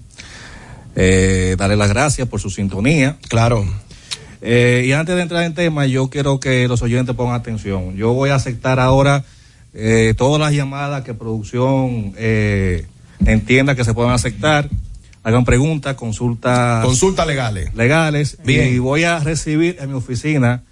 eh, darle las gracias por su sintonía. Claro. Eh, y antes de entrar en tema, yo quiero que los oyentes pongan atención. Yo voy a aceptar ahora eh, todas las llamadas que producción eh, entienda que se puedan aceptar. Hagan preguntas, consultas. Consultas legales. Legales. Bien. Y voy a recibir en mi oficina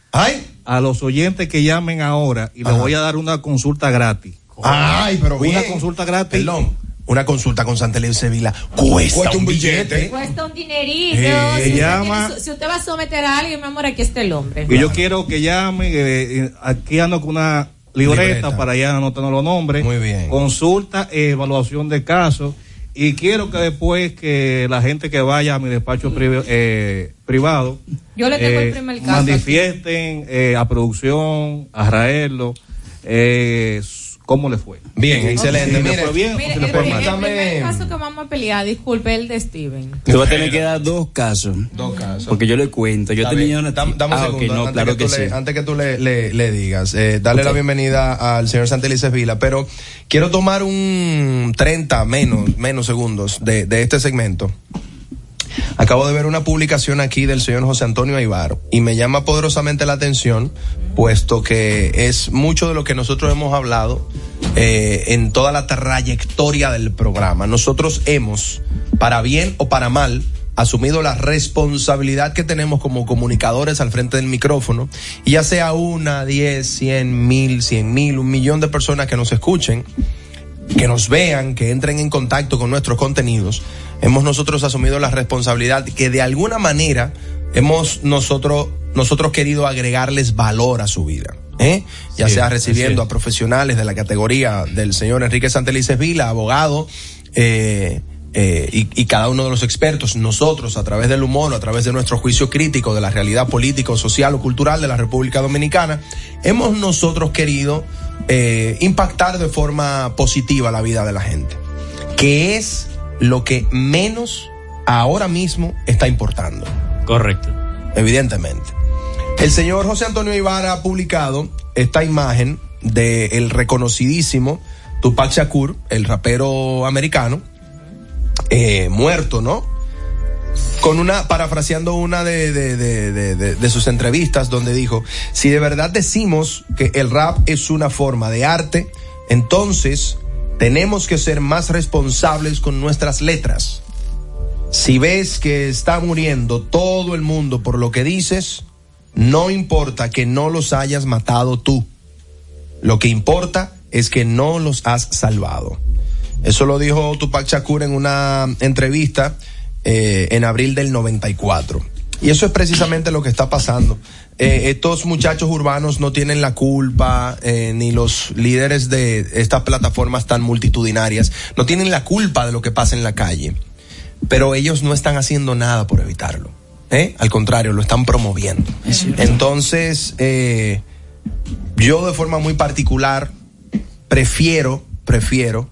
a los oyentes que llamen ahora y les Ajá. voy a dar una consulta gratis. Ay, pero Una bien. consulta gratis. Perdón. Una consulta con Santelices Vila cuesta, un billete. Cuesta un dinerito. Eh, si, usted llama- tiene su- si usted va a someter a alguien, mi amor, aquí está el hombre. Y yo quiero que llamen, eh, eh, aquí ando con una libreta, Libreta. para allá anotar los nombres. Muy bien. Consulta, eh, evaluación de casos. Y quiero que después que la gente que vaya a mi despacho priv- eh, privado Yo le tengo eh, el primer caso. manifiesten eh, a producción, a Raelo, eh, cómo le fue. Bien, excelente. Mire, fue bien, Mire, o el, fue primer- mal. el primer caso que vamos a pelear, disculpe, el de Steven. Tú vas a tener que dar dos casos. Dos casos. Porque yo le cuento. Yo tenía una. Dam- Dame un Ah, segundo, no, antes, claro que que tú le, sí. antes que tú le, le- le digas. Eh, dale la bienvenida al señor Santelices Vila, pero quiero tomar un 30 menos, menos segundos de, de este segmento. Acabo de ver una publicación aquí del señor José Antonio Aibar y me llama poderosamente la atención, puesto que es mucho de lo que nosotros hemos hablado eh, en toda la trayectoria del programa. Nosotros hemos, para bien o para mal, asumido la responsabilidad que tenemos como comunicadores al frente del micrófono, y ya sea una, diez, cien, mil, cien mil, un millón de personas que nos escuchen, que nos vean, que entren en contacto con nuestros contenidos, hemos nosotros asumido la responsabilidad que de alguna manera hemos nosotros, nosotros querido agregarles valor a su vida. ¿eh? Ya Sí, sea recibiendo a profesionales de la categoría del señor Enrique Santelices Vila, abogado, eh, eh, y, y cada uno de los expertos, nosotros a través del humor, a través de nuestro juicio crítico de la realidad política, social o cultural de la República Dominicana, hemos nosotros querido eh, impactar de forma positiva la vida de la gente, que es lo que menos ahora mismo está importando. Correcto. Evidentemente. El señor José Antonio Ibarra ha publicado esta imagen del reconocidísimo Tupac Shakur, el rapero americano, eh, muerto, ¿no? Con una, parafraseando una de, de, de, de, sus entrevistas donde dijo, si de verdad decimos que el rap es una forma de arte, entonces tenemos que ser más responsables con nuestras letras. Si ves que está muriendo todo el mundo por lo que dices, no importa que no los hayas matado tú. Lo que importa es que no los has salvado. Eso lo dijo Tupac Shakur en una entrevista eh, en abril del 94. Y eso es precisamente lo que está pasando. Eh, estos muchachos urbanos no tienen la culpa, eh, ni los líderes de estas plataformas tan multitudinarias, no tienen la culpa de lo que pasa en la calle. Pero ellos no están haciendo nada por evitarlo. ¿eh? Al contrario, lo están promoviendo. Entonces, eh, yo de forma muy particular prefiero, prefiero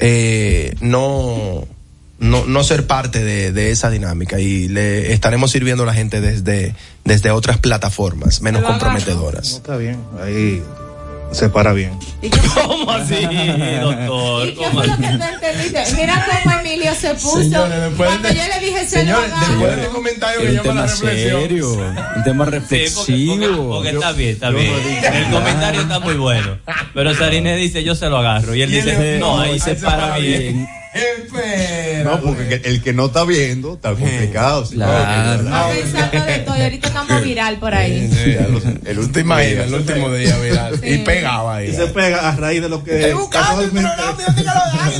eh, no, no, no ser parte de, de esa dinámica y le estaremos sirviendo a la gente desde, desde otras plataformas menos No, comprometedoras. está bien, ahí se para bien. <laughs> ¿Cómo así, doctor? ¿Y qué fue lo que tú entendiste? Mira cómo Emilio se puso. Señores, después Cuando de- yo le dije, se Señores, lo después de este comentario que un llama la tema reflexión. serio, un tema Sí, porque, reflexivo. porque- porque está bien, está bien. El comentario está muy bueno. Pero Sarine dice, yo se lo agarro. Y él dice, no, ahí se para bien. No, porque el- el que no está viendo está complicado. sí. Claro. Está pensando de todo y ahorita estamos viral por ahí. El último día. El último día, mira. Sí. Y pegaba ahí. Y se pega a raíz de lo que Estoy buscando el programa, ¿dónde que lo dan?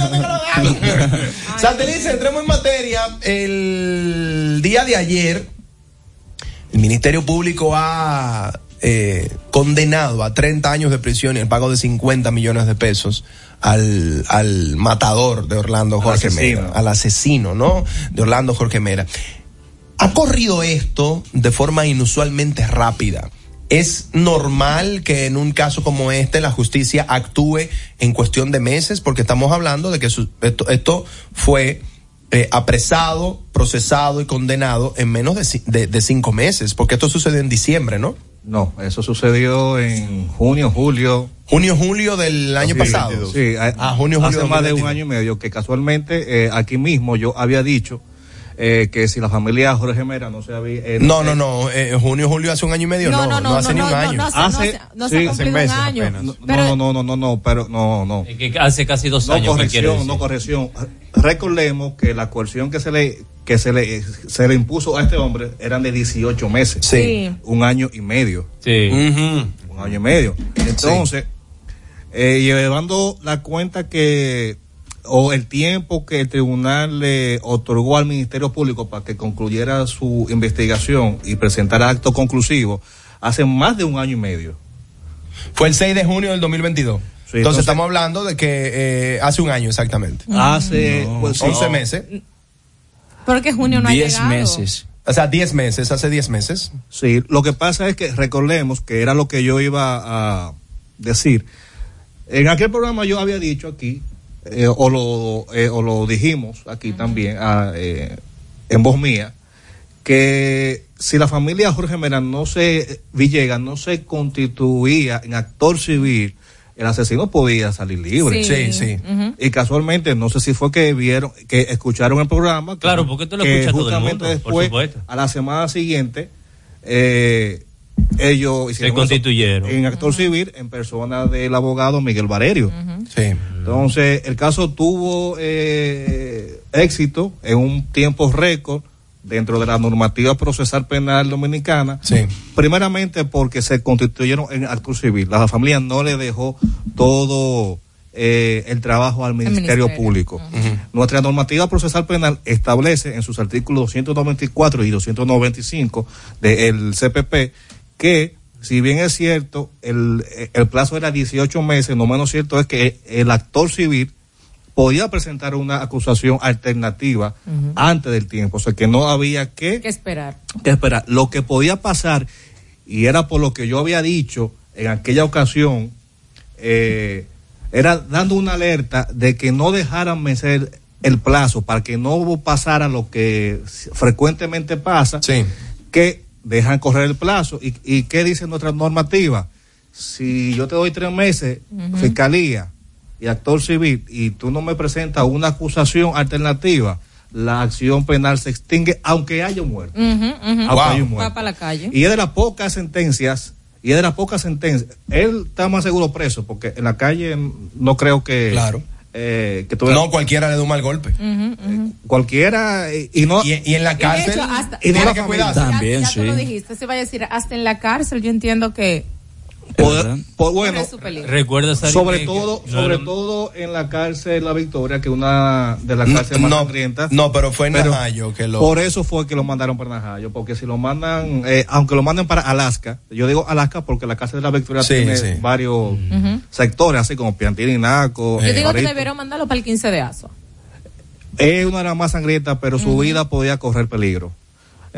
¿Dónde que lo dan? Santelice, entremos en materia. El día de ayer, el Ministerio Público ha eh, condenado a 30 años de prisión y el pago de 50 millones de pesos al, al matador de Orlando Jorge asesino. Mera, al asesino, ¿no? De Orlando Jorge Mera. Ha corrido esto de forma inusualmente rápida. ¿Es normal que en un caso como este la justicia actúe en cuestión de meses? Porque estamos hablando de que su- esto, esto fue eh, apresado, procesado y condenado en menos de, ci- de- de cinco meses, porque esto sucedió en diciembre, ¿no? No, eso sucedió en junio, julio. Junio, julio del año Sí, pasado. Sí, a- Ah, junio, julio hace más de un 2022. año y medio que casualmente eh, aquí mismo yo había dicho eh, que si la familia Jorge Mera no se había... eh, No, se- no, no. eh, junio, julio hace un año y medio. No, no, hace ni un año. no, no, se- no se ha cumplido un año. No, Pero- no, no, no, no, no, pero no, no. que hace casi dos no años quiere corrección, no corrección. Recordemos que la coerción que se le que se le se le impuso a este hombre eran de 18 meses. Sí. Sí. Un año y medio. Sí. Un año y medio. Entonces, eh, llevando la cuenta que o el tiempo que el tribunal le otorgó al Ministerio Público para que concluyera su investigación y presentara acto conclusivo hace más de un año y medio. Fue el 6 de junio del 2022. entonces, entonces- estamos hablando de que eh, hace un año exactamente. Hace pues, sí. 11 meses. Porque junio no ha llegado. O sea, 10 meses, hace 10 meses. Sí, lo que pasa es que recordemos que era lo que yo iba a decir. En aquel programa yo había dicho aquí, eh, o, lo, eh, o lo dijimos aquí también, ah, eh, en voz mía, que si la familia Jorge Mera no se, Villegas no se constituía en actor civil, el asesino podía salir libre. Sí. Sí. Y casualmente, no sé si fue que vieron, que escucharon el programa. que- Claro, porque esto lo que escucha todo el justamente mundo, por después, supuesto. a la semana siguiente, eh, ellos hicieron eso constituyeron. en actor civil en persona del abogado Miguel Valerio. Sí. Entonces, el caso tuvo eh, éxito en un tiempo récord dentro de la normativa procesal penal dominicana. Sí. Primeramente porque se constituyeron en actor civil. La familia no le dejó todo eh, el trabajo al Ministerio, ministerio. Público. Nuestra normativa procesal penal establece en sus artículos 294 y 295 del CPP que, si bien es cierto, el, el plazo era 18 meses, no menos cierto es que el actor civil podía presentar una acusación alternativa antes del tiempo, o sea que no había que que esperar. que esperar. Lo que podía pasar, y era por lo que yo había dicho en aquella ocasión, eh, era dando una alerta de que no dejaran vencer el plazo para que no pasara lo que frecuentemente pasa, que dejan correr el plazo. ¿Y, y qué dice nuestra normativa? Si yo te doy tres meses, fiscalía y actor civil, y tú no me presentas una acusación alternativa, la acción penal se extingue aunque haya un muerto. Aunque haya un Va muerto. para la calle. Y es de las pocas sentencias, y es de las pocas sentencias. Él está más seguro preso, porque en la calle no creo que. Claro. Eh, que tuviera- No, cualquiera le da un mal golpe. Ujú, ujú. cualquiera. Y, y no. Y, y en la Y de cárcel. hecho, hasta- y tiene que cuidarse. ya- ya tú lo dijiste, se va a decir, hasta en la cárcel yo entiendo que Poder- por- bueno. Recuerda sobre que- todo, no sobre era- todo en la cárcel La Victoria, que es una de las cárceles más no, sangrientas. no, pero fue en Pero Najayo que lo. Por eso fue que lo mandaron para Najayo, porque si lo mandan, eh, aunque lo manden para Alaska, yo digo Alaska porque la cárcel de La Victoria Sí, tiene sí. varios Ujú. sectores, así como Piantini, Naco. Yo eh, digo que Barito. debieron mandarlo para el 15 de ASO. Es una de las más sangrientas, pero su vida podía correr peligro.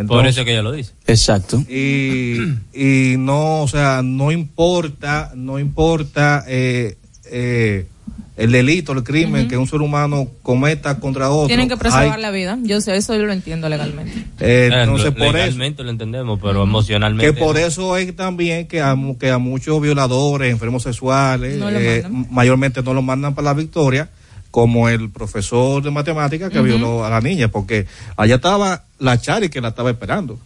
Por eso que ella lo dice. Exacto. y, y no, o sea, no importa, no importa eh, eh, el delito, el crimen que un ser humano cometa contra otro. Tienen que preservar hay- la vida. Yo sé, eso yo lo entiendo legalmente. eh, Eh, entonces, por eso. legalmente lo entendemos, pero emocionalmente. Que por eso es también que a, mu- que a muchos violadores, enfermos sexuales, No eh, mayormente no lo mandan para la victoria, como el profesor de matemáticas que violó a la niña, porque allá estaba la Chari que la estaba esperando.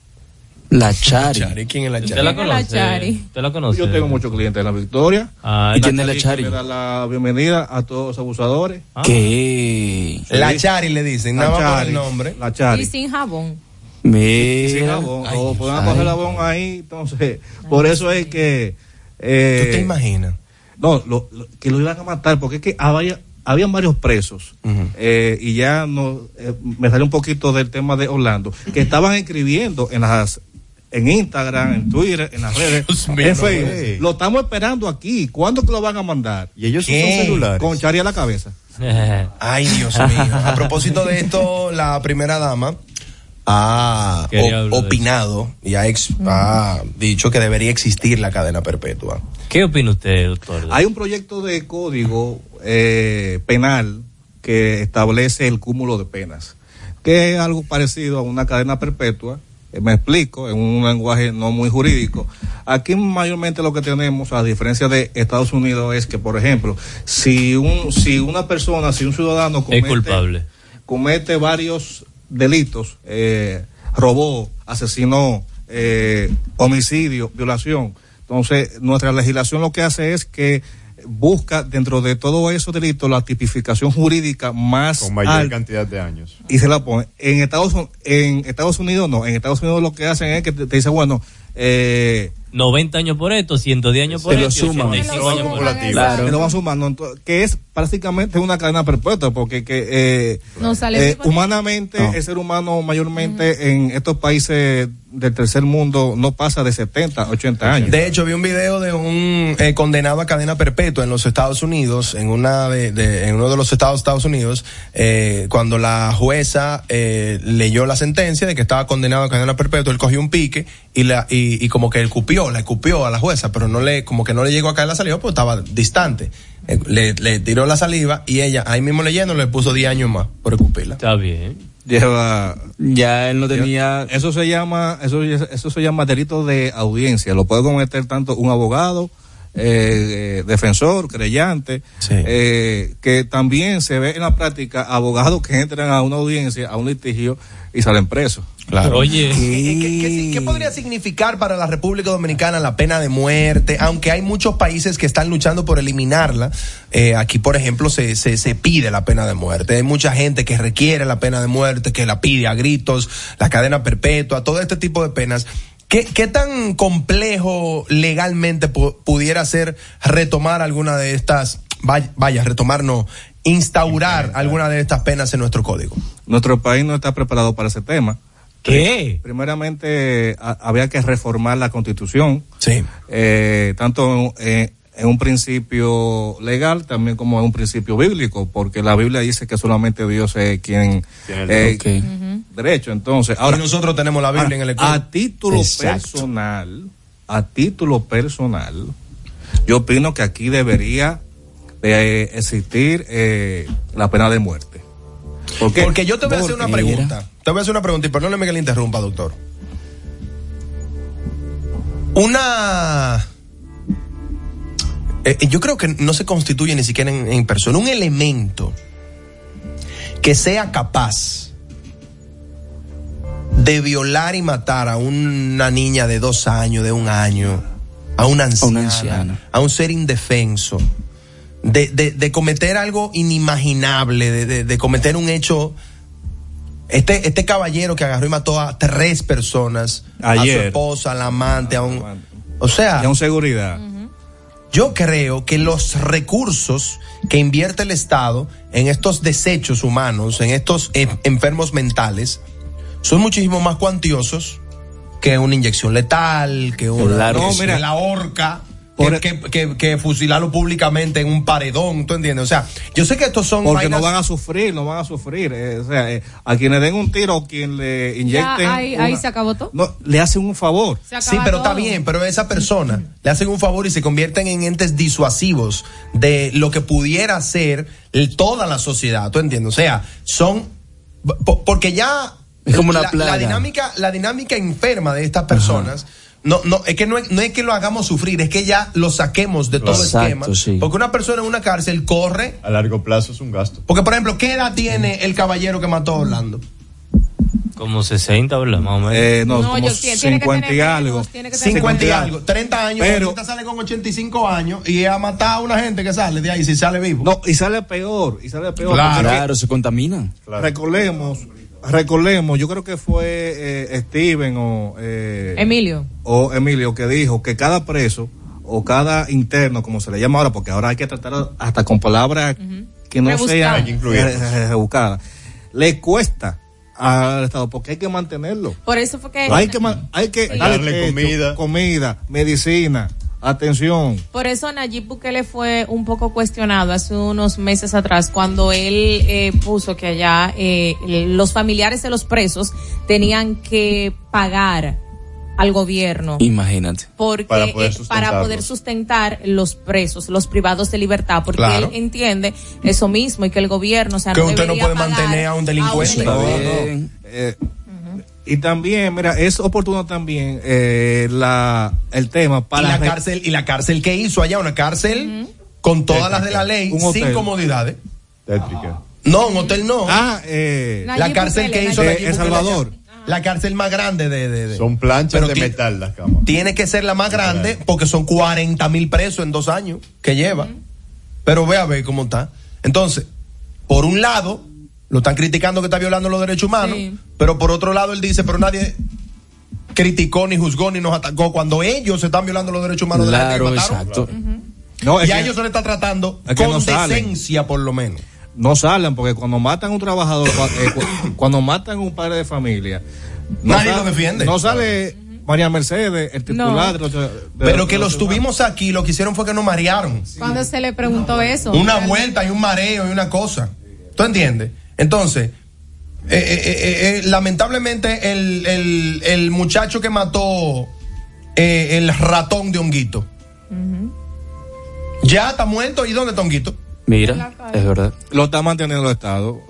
La Chari. ¿Quién es la ¿Usted la ¿Quién es la conoce? Chari? ¿Usted la conoce? Yo tengo muchos clientes en la victoria. Ah, ¿Y quién es la Chari? Le da la bienvenida a todos los abusadores. Ah. ¿Qué? La Chari le dicen, La nada más por Chari, el nombre. La Chari. Y sin jabón. Y sin Mira. jabón, Ay, o pueden ay. coger jabón ahí, entonces, por eso es que... eh, ¿Tú te imaginas? No, lo- lo- que lo iban a matar, porque es que había, habían varios presos, eh, y ya no, eh, me salió un poquito del tema de Orlando, que estaban escribiendo en las en Instagram, en Twitter, en las redes, mío, en Facebook. Lo estamos esperando aquí. ¿Cuándo que lo van a mandar? Y ellos ¿Qué? son celulares. Con Chari a la cabeza. <laughs> Ay, Dios mío. A propósito de esto, la primera dama ha o- opinado y ha, ex- ha dicho que debería existir la cadena perpetua. ¿Qué opina usted, doctor? Hay un proyecto de código eh, penal que establece el cúmulo de penas, que es algo parecido a una cadena perpetua. Eh, me explico, en un lenguaje no muy jurídico. Aquí mayormente lo que tenemos, a diferencia de Estados Unidos, es que, por ejemplo, si un si una persona, si un ciudadano Es culpable. comete varios delitos, eh, robó, asesinó, eh, homicidio, violación. Entonces, nuestra legislación lo que hace es que busca dentro de todos esos delitos la tipificación jurídica más Con mayor alta cantidad de años. y se la pone. En Estados, en Estados Unidos no, en Estados Unidos lo que hacen es que te, te dice, bueno, eh, 90 años por esto, 110 años por Se lo esto, suman. 85 años por esto. Claro. se lo van sumando, que es prácticamente una cadena perpetua, porque que, eh, No sale eh, humanamente No. el ser humano mayormente en estos países del tercer mundo no pasa de 70, 80 años. De hecho, vi un video de un eh, condenado a cadena perpetua en los Estados Unidos, en una de, de- en uno de los estados de Estados Unidos, eh, cuando la jueza eh, leyó la sentencia de que estaba condenado a cadena perpetua, él cogió un pique y la y, y como que él cupió, la escupió a la jueza, pero no le como que no le llegó a caer la saliva porque estaba distante. Eh, le, le tiró la saliva y ella ahí mismo leyendo le puso 10 años más por escupirla. Está bien. Lleva Ya él no tenía. eso se llama eso eso se llama delito de audiencia lo puede cometer tanto un abogado eh, defensor creyente Sí. eh, que también se ve en la práctica abogados que entran a una audiencia a un litigio y salen presos Claro. Oye. ¿Qué, qué- qué- qué podría significar para la República Dominicana la pena de muerte? Aunque hay muchos países que están luchando por eliminarla. eh, aquí, por ejemplo, se, se, se pide la pena de muerte. Hay mucha gente que requiere la pena de muerte, que la pide a gritos, la cadena perpetua, todo este tipo de penas. ¿Qué, qué tan complejo legalmente pu- pudiera ser retomar alguna de estas, vaya, vaya retomar no, instaurar alguna de estas penas en nuestro código? nuestro país no está preparado para ese tema ¿Qué? primeramente a- había que reformar la constitución Sí. eh, tanto en, en un principio legal también como en un principio bíblico, porque la Biblia dice que solamente Dios es quien eh, Ok. derecho. Entonces, ahora y nosotros tenemos la Biblia a, en el escudo. a título Exacto. personal, a título personal, yo opino que aquí debería de existir eh, la pena de muerte. ¿Por qué? Porque yo te voy a hacer una pregunta. Te voy a hacer una pregunta y perdóneme que le interrumpa, doctor. Una. Eh, yo creo que no se constituye ni siquiera en, en persona. Un elemento que sea capaz de violar y matar a una niña de dos años, de un año, a una anciana, anciana. a un ser indefenso, de, de- de cometer algo inimaginable, de, de- de cometer un hecho. Este, este caballero que agarró y mató a tres personas, a su Ayer. esposa, a la amante, a un. O sea, Y aún seguridad. Yo creo que los recursos que invierte el Estado en estos desechos humanos, en estos en- enfermos mentales, son muchísimo más cuantiosos que una inyección letal, que una Claro no, mira, la horca. Que, Por- que, que- que fusilarlo públicamente en un paredón, ¿tú entiendes? O sea, yo sé que estos son Porque no van a sufrir, no van a sufrir. eh, o sea, eh, a quienes den un tiro o quien le inyecten. ahí- ahí una- se acabó todo. No, le hacen un favor. Sí, pero está bien, pero esa persona le hacen un favor y se convierten en entes disuasivos de lo que pudiera ser toda la sociedad, ¿tú entiendes? O sea, son po- porque ya Es como una la, plaga. la dinámica la dinámica enferma de estas personas no, no, es que no es, no es que lo hagamos sufrir, es que ya lo saquemos de todo Exacto, esquema. sí. Porque una persona en una cárcel corre. A largo plazo es un gasto. Porque, por ejemplo, ¿qué edad tiene el caballero que mató a Orlando? Como 60, ¿verdad? Más o menos. Eh, no, No, como yo- tiene que 50 y algo. menos, tiene que tener 50 y algo, 30 años, Pero- ahorita sale con 85 años y ha matado a una gente que sale de ahí si sale vivo. No, y sale peor, y sale peor. Claro. Claro, se contamina. Recordemos, recordemos, yo creo que fue eh, Steven o, eh, Emilio. o Emilio que dijo que cada preso o cada interno, como se le llama ahora, porque ahora hay que tratar hasta con palabras que no sean rebuscadas, le cuesta al Estado porque hay que mantenerlo. Por eso fue que. Hay que, ma- hay que Sí. darle Darle comida. comida, medicina, atención. Por eso Nayib Bukele fue un poco cuestionado hace unos meses atrás cuando él eh, puso que allá eh, los familiares de los presos tenían que pagar al gobierno Imagínate. porque Para poder eh, para poder sustentar los presos, los privados de libertad, porque Claro. él entiende eso mismo y que el gobierno, o sea, Que no usted no puede pagar mantener a un delincuente. a un No, no. Eh, Y también, mira, es oportuno también eh, la, el tema para y la cárcel y la cárcel que hizo allá una cárcel con todas las de la ley Un sin comodidades. Tétrica. no un hotel no. Ah, eh, la cárcel que hizo de El Salvador. la cárcel más grande de, de- de- Son planchas Pero de metal las camas. tiene que ser la más grande porque son 40 mil presos en dos años que lleva. Pero ve a ver cómo está. Entonces por un lado lo están criticando que está violando los derechos humanos Sí. pero por otro lado él dice pero nadie criticó ni juzgó ni nos atacó cuando ellos están violando los derechos humanos de la gente que Claro, mataron. exacto. no, es y a que- ellos se le está tratando Es con no salen. decencia por lo menos. no salen porque cuando matan a un trabajador, eh, cu- cuando matan a un padre de familia, no Nadie sale- lo defiende. No sale María Mercedes, el titular de los, de Pero que de los tuvimos aquí, lo que hicieron fue que nos marearon. Cuando se le preguntó eso. Una vuelta y un mareo y una cosa. ¿Tú entiendes? Entonces, eh, eh, eh, eh, lamentablemente el, el- el muchacho que mató eh, el ratón de Honguito, ya está muerto. ¿Y dónde está Honguito? Mira, es verdad. lo está manteniendo el Estado.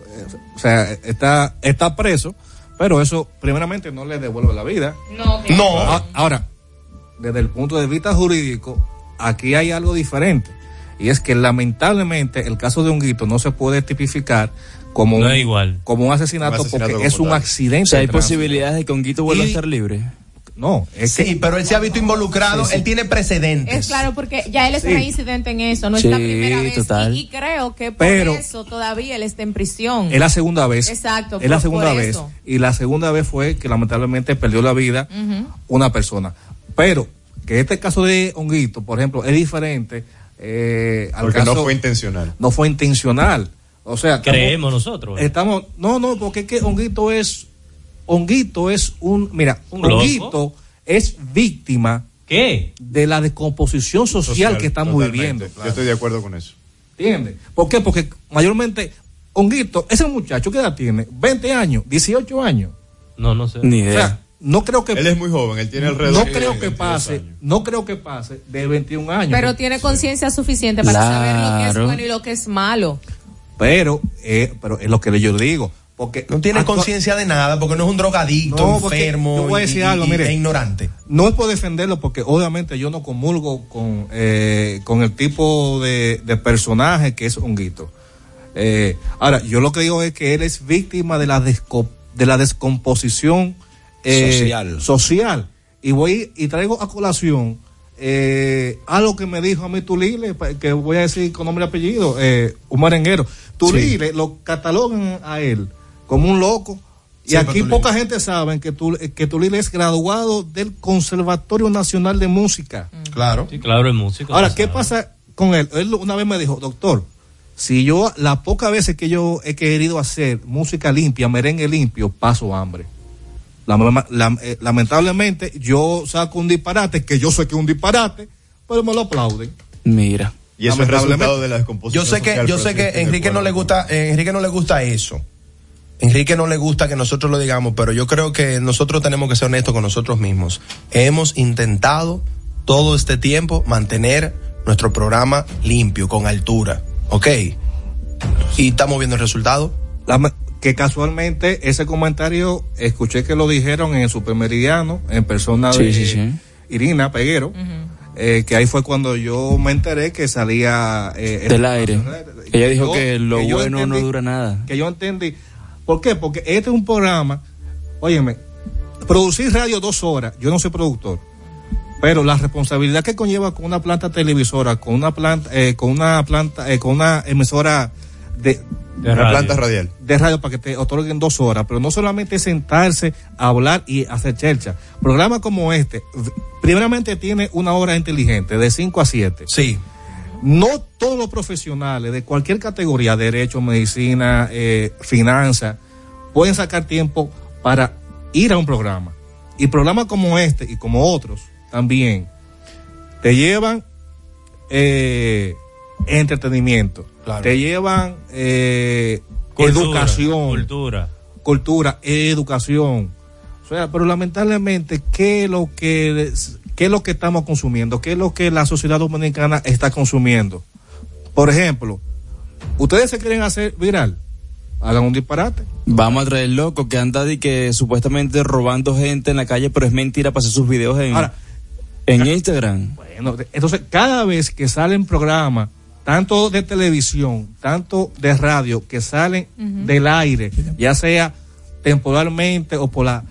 O sea, está, está preso, pero eso primeramente no le devuelve la vida. No, No. A- Ahora, desde el punto de vista jurídico, aquí hay algo diferente. Y es que lamentablemente el caso de Honguito no se puede tipificar como, No un, es igual. como un asesinato, Un asesinato porque es un tal. accidente. O sea, hay posibilidades de que Honguito vuelva a estar libre. No, es Sí, que pero él se ha visto involucrado, Sí, sí. él tiene precedentes. Es claro, porque ya él es Sí. reincidente en eso, no es la primera vez. total. Y, y creo que por Pero- eso todavía él está en prisión. es la segunda vez. Exacto, Es la segunda vez. eso. Y la segunda vez fue que lamentablemente perdió la vida una persona. Pero que este caso de Honguito, por ejemplo, es diferente eh, al Porque caso. no fue intencional. no fue intencional. O sea, estamos- Creemos nosotros. ¿eh? Estamos, no, no, porque es que Honguito es, Honguito es un, mira, ¿Un loco? Honguito es víctima ¿Qué? de la descomposición social, que estamos totalmente. viviendo. Yo estoy de acuerdo con eso. ¿Entiendes? ¿Por qué? Porque mayormente, Honguito, ese muchacho, ¿qué edad tiene? 20 años, 18 años. No, no sé. Ni O idea. sea, no creo que, Él es muy joven, él tiene alrededor no de creo que 22 pase, años. no creo que pase de 21 años. Pero tiene conciencia suficiente para saber lo que es Claro. bueno y lo que es malo. Pero, eh, pero es lo que yo digo. Porque No tiene conciencia de nada porque no es un drogadicto, No, enfermo yo voy a decir y- algo, y- mire. e ignorante. No es por defenderlo porque obviamente yo no comulgo con, eh, con el tipo de, de personaje que es Honguito. Eh, ahora, yo lo que digo es que él es víctima de la, desco- de la descomposición eh, Social. social. Y voy y traigo a colación eh, algo que me dijo a mí Tulile, que voy a decir con nombre y apellido, eh, un merenguero. Tulile lo catalogan a él como un loco. Y Sí, aquí poca gente sabe que, Tul- que Tulile es graduado del Conservatorio Nacional de Música. Claro. Sí, claro, es músico. Ahora, ¿qué sabe. pasa con él? Él una vez me dijo, doctor, si yo, las pocas veces que yo he querido hacer música limpia, merengue limpio, paso hambre. La- la- eh, lamentablemente, yo saco un disparate, que yo sé que es un disparate, pero me lo aplauden. Mira. Y eso es resultado de la descomposición Yo sé que, social, yo sé que Enrique no le gusta, eh, Enrique no le gusta eso. Enrique no le gusta que nosotros lo digamos, pero yo creo que nosotros tenemos que ser honestos con nosotros mismos. Hemos intentado todo este tiempo mantener nuestro programa limpio, con altura, ¿ok? Y estamos viendo el resultado. La- que casualmente ese comentario escuché que lo dijeron en el supermeridiano en persona Sí, de sí, sí. Irina Peguero eh, que ahí fue cuando yo me enteré que salía eh, Del el- aire. Ella dijo Yo- que lo que bueno no dura nada. que yo entendí ¿por qué? porque este es un programa óyeme producir radio dos horas yo no soy productor pero la responsabilidad que conlleva con una planta televisora con una planta eh, con una planta eh, con una emisora de De Una radio. planta radial. de radio para que te otorguen dos horas, pero no solamente sentarse a hablar y hacer chelcha. Programas como este, primeramente tiene una hora inteligente de 5 a 7. Sí. No todos los profesionales de cualquier categoría, derecho, medicina, eh, finanzas, pueden sacar tiempo para ir a un programa. Y programas como este y como otros también te llevan eh, entretenimiento, te llevan eh, Cultura, educación, cultura. cultura, educación. O sea, pero lamentablemente, ¿qué es lo que, qué es lo que estamos consumiendo? ¿Qué es lo que la sociedad dominicana está consumiendo? Por ejemplo, ustedes se quieren hacer viral, hagan un disparate. Vamos a traer loco que anda de que supuestamente robando gente en la calle, pero es mentira para hacer sus videos en, Ahora, en Instagram. Bueno, entonces cada vez que salen programas, tanto de televisión, tanto de radio, que salen del aire, ya sea temporalmente o por la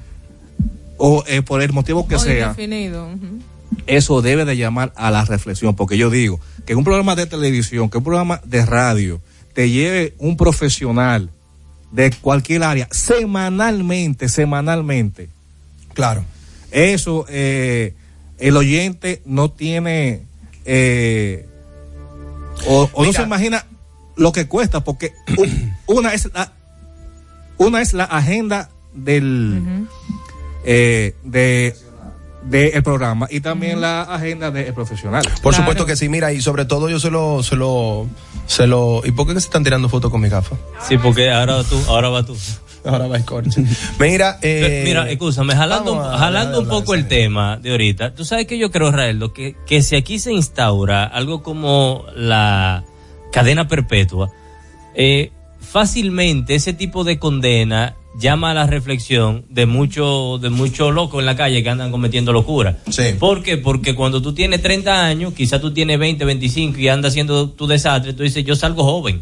o eh, por el motivo que O sea, indefinido, eso debe de llamar a la reflexión, porque yo digo que un programa de televisión, que un programa de radio, te lleve un profesional de cualquier área semanalmente, semanalmente. Claro. Eso, eh, el oyente no tiene, eh, o, o no se imagina lo que cuesta, porque una es la, una es la agenda del, eh, de, del programa y también la agenda del profesional. Por supuesto que sí, mira, y sobre todo yo se lo, se lo, se lo, ¿y por qué que se están tirando fotos con mi gafa? Sí, porque ahora tú, ahora va tú. Ahora va Scorch. <laughs> Mira, eh, Mira, escúchame, jalando, a- jalando un poco el tema de ahorita. Tú sabes que yo creo, Raeldo, que, que si aquí se instaura algo como la cadena perpetua, eh, fácilmente ese tipo de condena llama a la reflexión de muchos de mucho locos en la calle que andan cometiendo locura. ¿Por qué? Porque cuando tú tienes 30 años, quizás tú tienes 20, 25 y andas haciendo tu desastre, tú dices, yo salgo joven.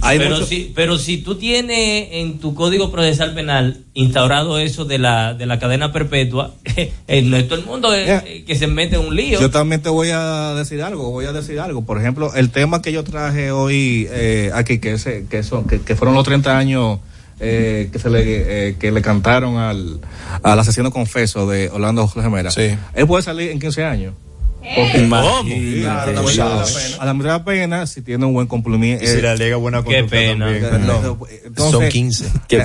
Hay pero, mucho- si, pero si tú tienes en tu código procesal penal instaurado eso de la, de la cadena perpetua, <laughs> eh, no es todo el mundo eh, que se mete en un lío. Yo también te voy a decir algo, voy a decir algo. Por ejemplo, el tema que yo traje hoy eh, aquí, que, ese, que, son, que, que fueron los 30 años eh, que se le, eh, que le cantaron al, al asesino confeso de Orlando Jorge Mera. Él puede salir en 15 años. Porque Imagínate. Claro, no, Dios. a la mitad pena si tiene un buen cumplimiento. Y si le alega buena Qué pena. también. No. Entonces- son 15. Qué,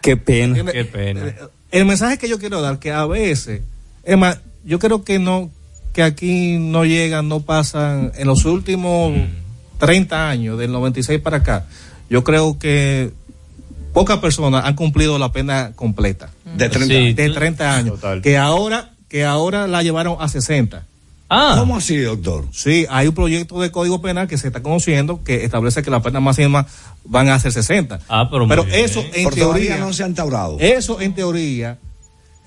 qué pena. Qué pena. el mensaje que yo quiero dar que a veces es más yo creo que no que aquí no llegan no pasan en los últimos 30 años del 96 para acá yo creo que pocas personas han cumplido la pena completa De 30 Sí, años. de 30 años que ahora que ahora la llevaron a 60 Ah. ¿Cómo así, doctor? Sí, hay un proyecto de código penal que se está conociendo que establece que la pena máxima van a ser 60. Ah, pero pero bien. eso en Por teoría no se han instaurado. eso en teoría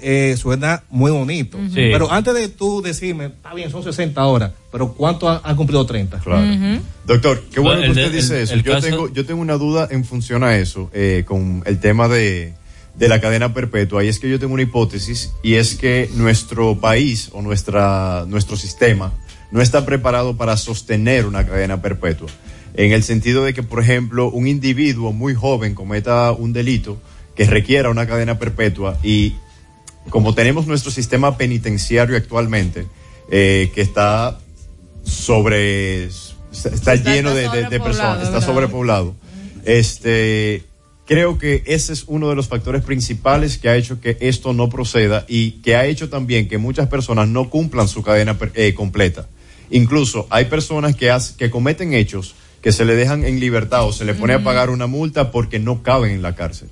eh, suena muy bonito. Sí. Pero antes de tú decirme, está bien, son 60 horas, pero ¿cuánto han, cumplido 30? Claro. Doctor, qué bueno El que usted dice el- eso. el yo, caso- tengo, yo tengo una duda en función a eso, eh, con el tema de, de la cadena perpetua. Y es que yo tengo una hipótesis, y es que nuestro país o nuestra, nuestro sistema no está preparado para sostener una cadena perpetua. En el sentido de que, por ejemplo, un individuo muy joven cometa un delito que requiera una cadena perpetua y como tenemos nuestro sistema penitenciario actualmente, eh, que está sobre, está, lleno de, está de- de sobrepoblado, personas, está ¿verdad? sobrepoblado. Este, creo que ese es uno de los factores principales que ha hecho que esto no proceda y que ha hecho también que muchas personas no cumplan su cadena eh, completa. Incluso hay personas que, hace- que cometen hechos que se le dejan en libertad o se le pone a pagar una multa porque no caben en la cárcel.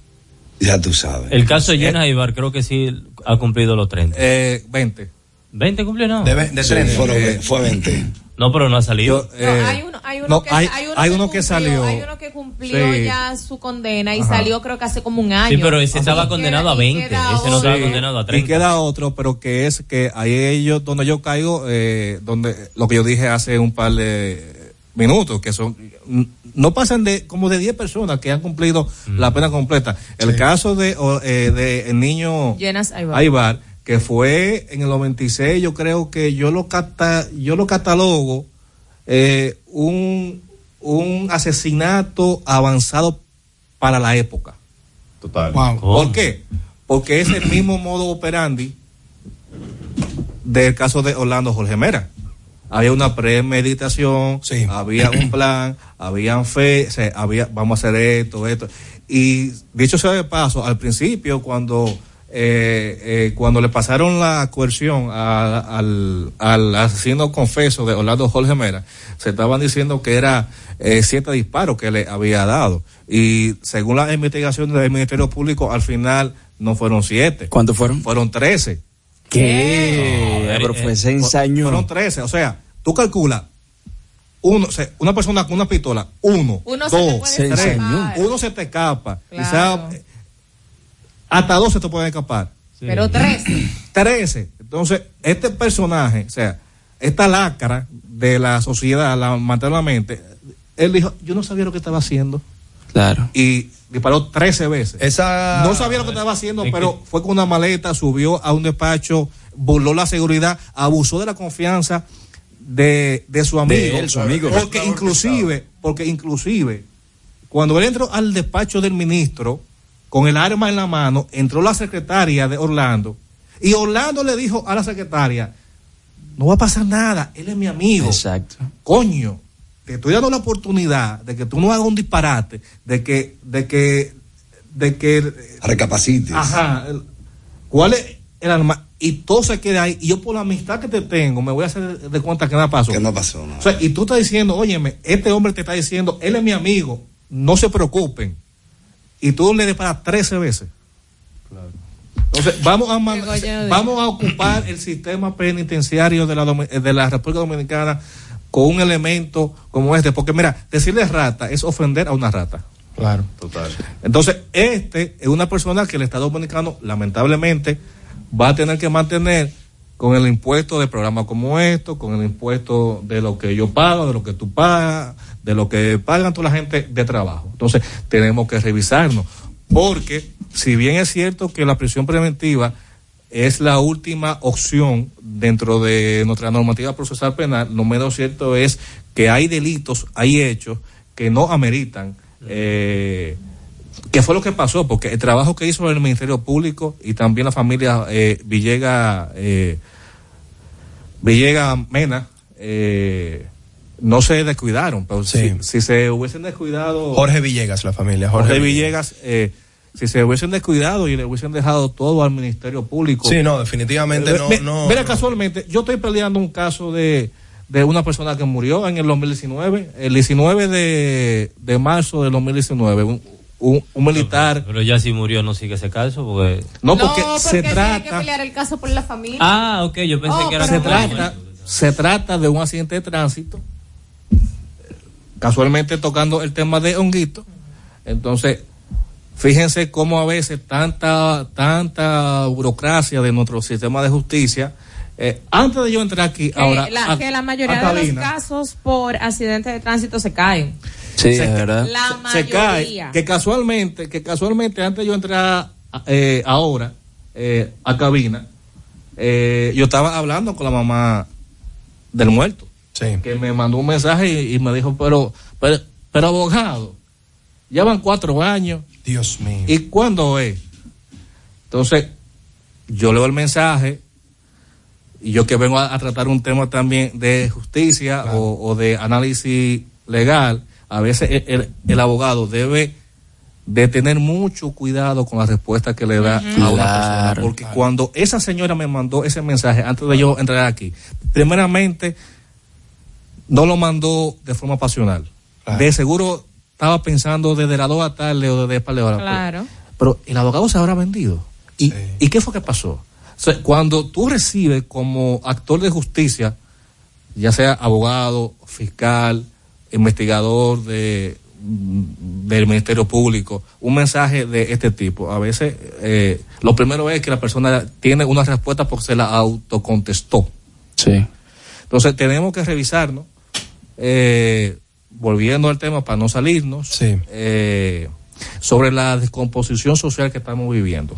Ya tú sabes. El caso de Jenna Ibar creo que sí ha cumplido los 30. Eh, 20. ¿20 cumplió? No. De, de Sí, 30. fueron- Eh, fue 20. No, pero no ha salido. Yo, eh, No, hay uno, hay uno no, que, hay- hay uno hay que uno que cumplió- salió. Hay uno que cumplió Sí. ya su condena y Ajá. salió creo que hace como un año. Sí, pero ese Y estaba condenado a y 20. queda Ese no estaba otro. condenado a Y 30. queda otro, pero que es que ahí ellos, donde yo caigo, eh, donde lo que yo dije hace un par de minutos, que son, no pasan de como de 10 personas que han cumplido Mm. la pena completa. El caso de, o, eh, de el niño Llenas que fue en el 96, yo creo que yo lo cata, yo lo catalogo eh, un, un asesinato avanzado para la época. Total. Wow. ¿Por qué? Porque es el mismo modo operandi del caso de Orlando Jorge Mera. Había una premeditación, Sí. había un <clears throat> plan, habían fe, o sea, había, vamos a hacer esto, esto. y dicho sea de paso, al principio cuando eh, eh, cuando le pasaron la coerción a- al, al asesino confeso de Orlando Jorge Mera, se estaban diciendo que era eh, siete disparos que le había dado. Y según la investigación del Ministerio Público, al final no fueron siete. ¿Cuántos fueron? Fueron trece. ¿Qué? Pero fue se ensañó. Fueron 13, o sea, tú calculas uno, una persona con una pistola, uno, se dos, puede tres, escapar. uno se te escapa, Claro. quizá, eh, hasta dos se te pueden escapar. Pero tres. <clears throat> 13. Entonces, este personaje, o sea, esta lacra de la sociedad, lamentablemente, él dijo, yo no sabía lo que estaba haciendo. Claro. Y disparó 13 veces. Esa... No sabía lo que estaba haciendo, pero fue con una maleta, subió a un despacho, burló la seguridad, abusó de la confianza de, de su amigo. él, su amigo. Porque inclusive, porque inclusive, cuando él entró al despacho del ministro, con el arma en la mano, entró la secretaria de Orlando, y Orlando le dijo a la secretaria, no va a pasar nada, él es mi amigo. Exacto. Coño, te estoy dando la oportunidad de que tú no hagas un disparate, de que, de que, de que Recapacites. Ajá. ¿Cuál es el arma? Y todo se queda ahí. Y yo por la amistad que te tengo, me voy a hacer de cuenta que nada pasó. Que no pasó nada. O sea, y tú estás diciendo, óyeme, este hombre te está diciendo, él es mi amigo, no se preocupen. Y tú le disparas 13 veces. Entonces, vamos a, man- vamos a ocupar el sistema penitenciario de la, de la República Dominicana con un elemento como este. Porque mira, decirle rata es ofender a una rata. Claro. Total. Entonces, este es una persona que el Estado Dominicano, lamentablemente, va a tener que mantener con el impuesto de programas como esto, con el impuesto de lo que yo pago, de lo que tú pagas, de lo que pagan toda la gente de trabajo. Entonces, tenemos que revisarnos. Porque, si bien es cierto que la prisión preventiva es la última opción dentro de nuestra normativa procesal penal, lo menos cierto es que hay delitos, hay hechos que no ameritan eh, ¿Qué fue lo que pasó? Porque el trabajo que hizo el Ministerio Público y también la familia eh, Villega, eh, Villega Mena, eh, no se descuidaron. Pero Sí. si, si se hubiesen descuidado. Jorge Villegas, la familia. Jorge, Jorge, Villegas, eh, si se hubiesen descuidado y le hubiesen dejado todo al Ministerio Público. Sí, no, definitivamente no. Ve- no Mira, no. casualmente, yo estoy peleando un caso de, de una persona que murió en el 2019, el 19 de, de marzo del 2019, un, un, un militar. Pero ya si murió, no sigue ese caso porque. No, porque, no, se porque tiene que trata, pelear el caso por la familia. Ah, ok, yo pensé Oh, que era se pero bueno. trata, se trata de un accidente de tránsito, casualmente tocando el tema de honguito. Entonces, fíjense cómo a veces tanta, tanta burocracia de nuestro sistema de justicia. eh, antes de yo entrar aquí, Que ahora. la, a- que la mayoría de los casos por accidente de tránsito se caen. Sí, se, es verdad. La se cae. mayoría. Que casualmente, que casualmente antes de yo entrar eh, ahora eh, a cabina, eh, yo estaba hablando con la mamá del muerto. Sí. que me mandó un mensaje y, y me dijo, pero, pero, pero abogado, llevan cuatro años, Dios mío. ¿y cuándo es? Entonces, yo leo el mensaje y yo que vengo a, a tratar un tema también de justicia o, o de análisis legal, a veces el, el- el abogado debe de tener mucho cuidado con la respuesta que le da a una persona. Claro, Porque cuando esa señora me mandó ese mensaje antes de yo entrar aquí, primeramente no lo mandó de forma pasional. Claro. De seguro estaba pensando desde la 2 a tarde o desde de hora. Claro. Pero el abogado se habrá vendido. ¿Y, Sí. ¿y qué fue que pasó? O sea, cuando tú recibes como actor de justicia, ya sea abogado, fiscal, investigador de, del Ministerio Público, un mensaje de este tipo, a veces eh, lo primero es que la persona tiene una respuesta porque se la autocontestó. Sí. Entonces tenemos que revisarnos, eh, volviendo al tema para no salirnos, Sí. eh, sobre la descomposición social que estamos viviendo.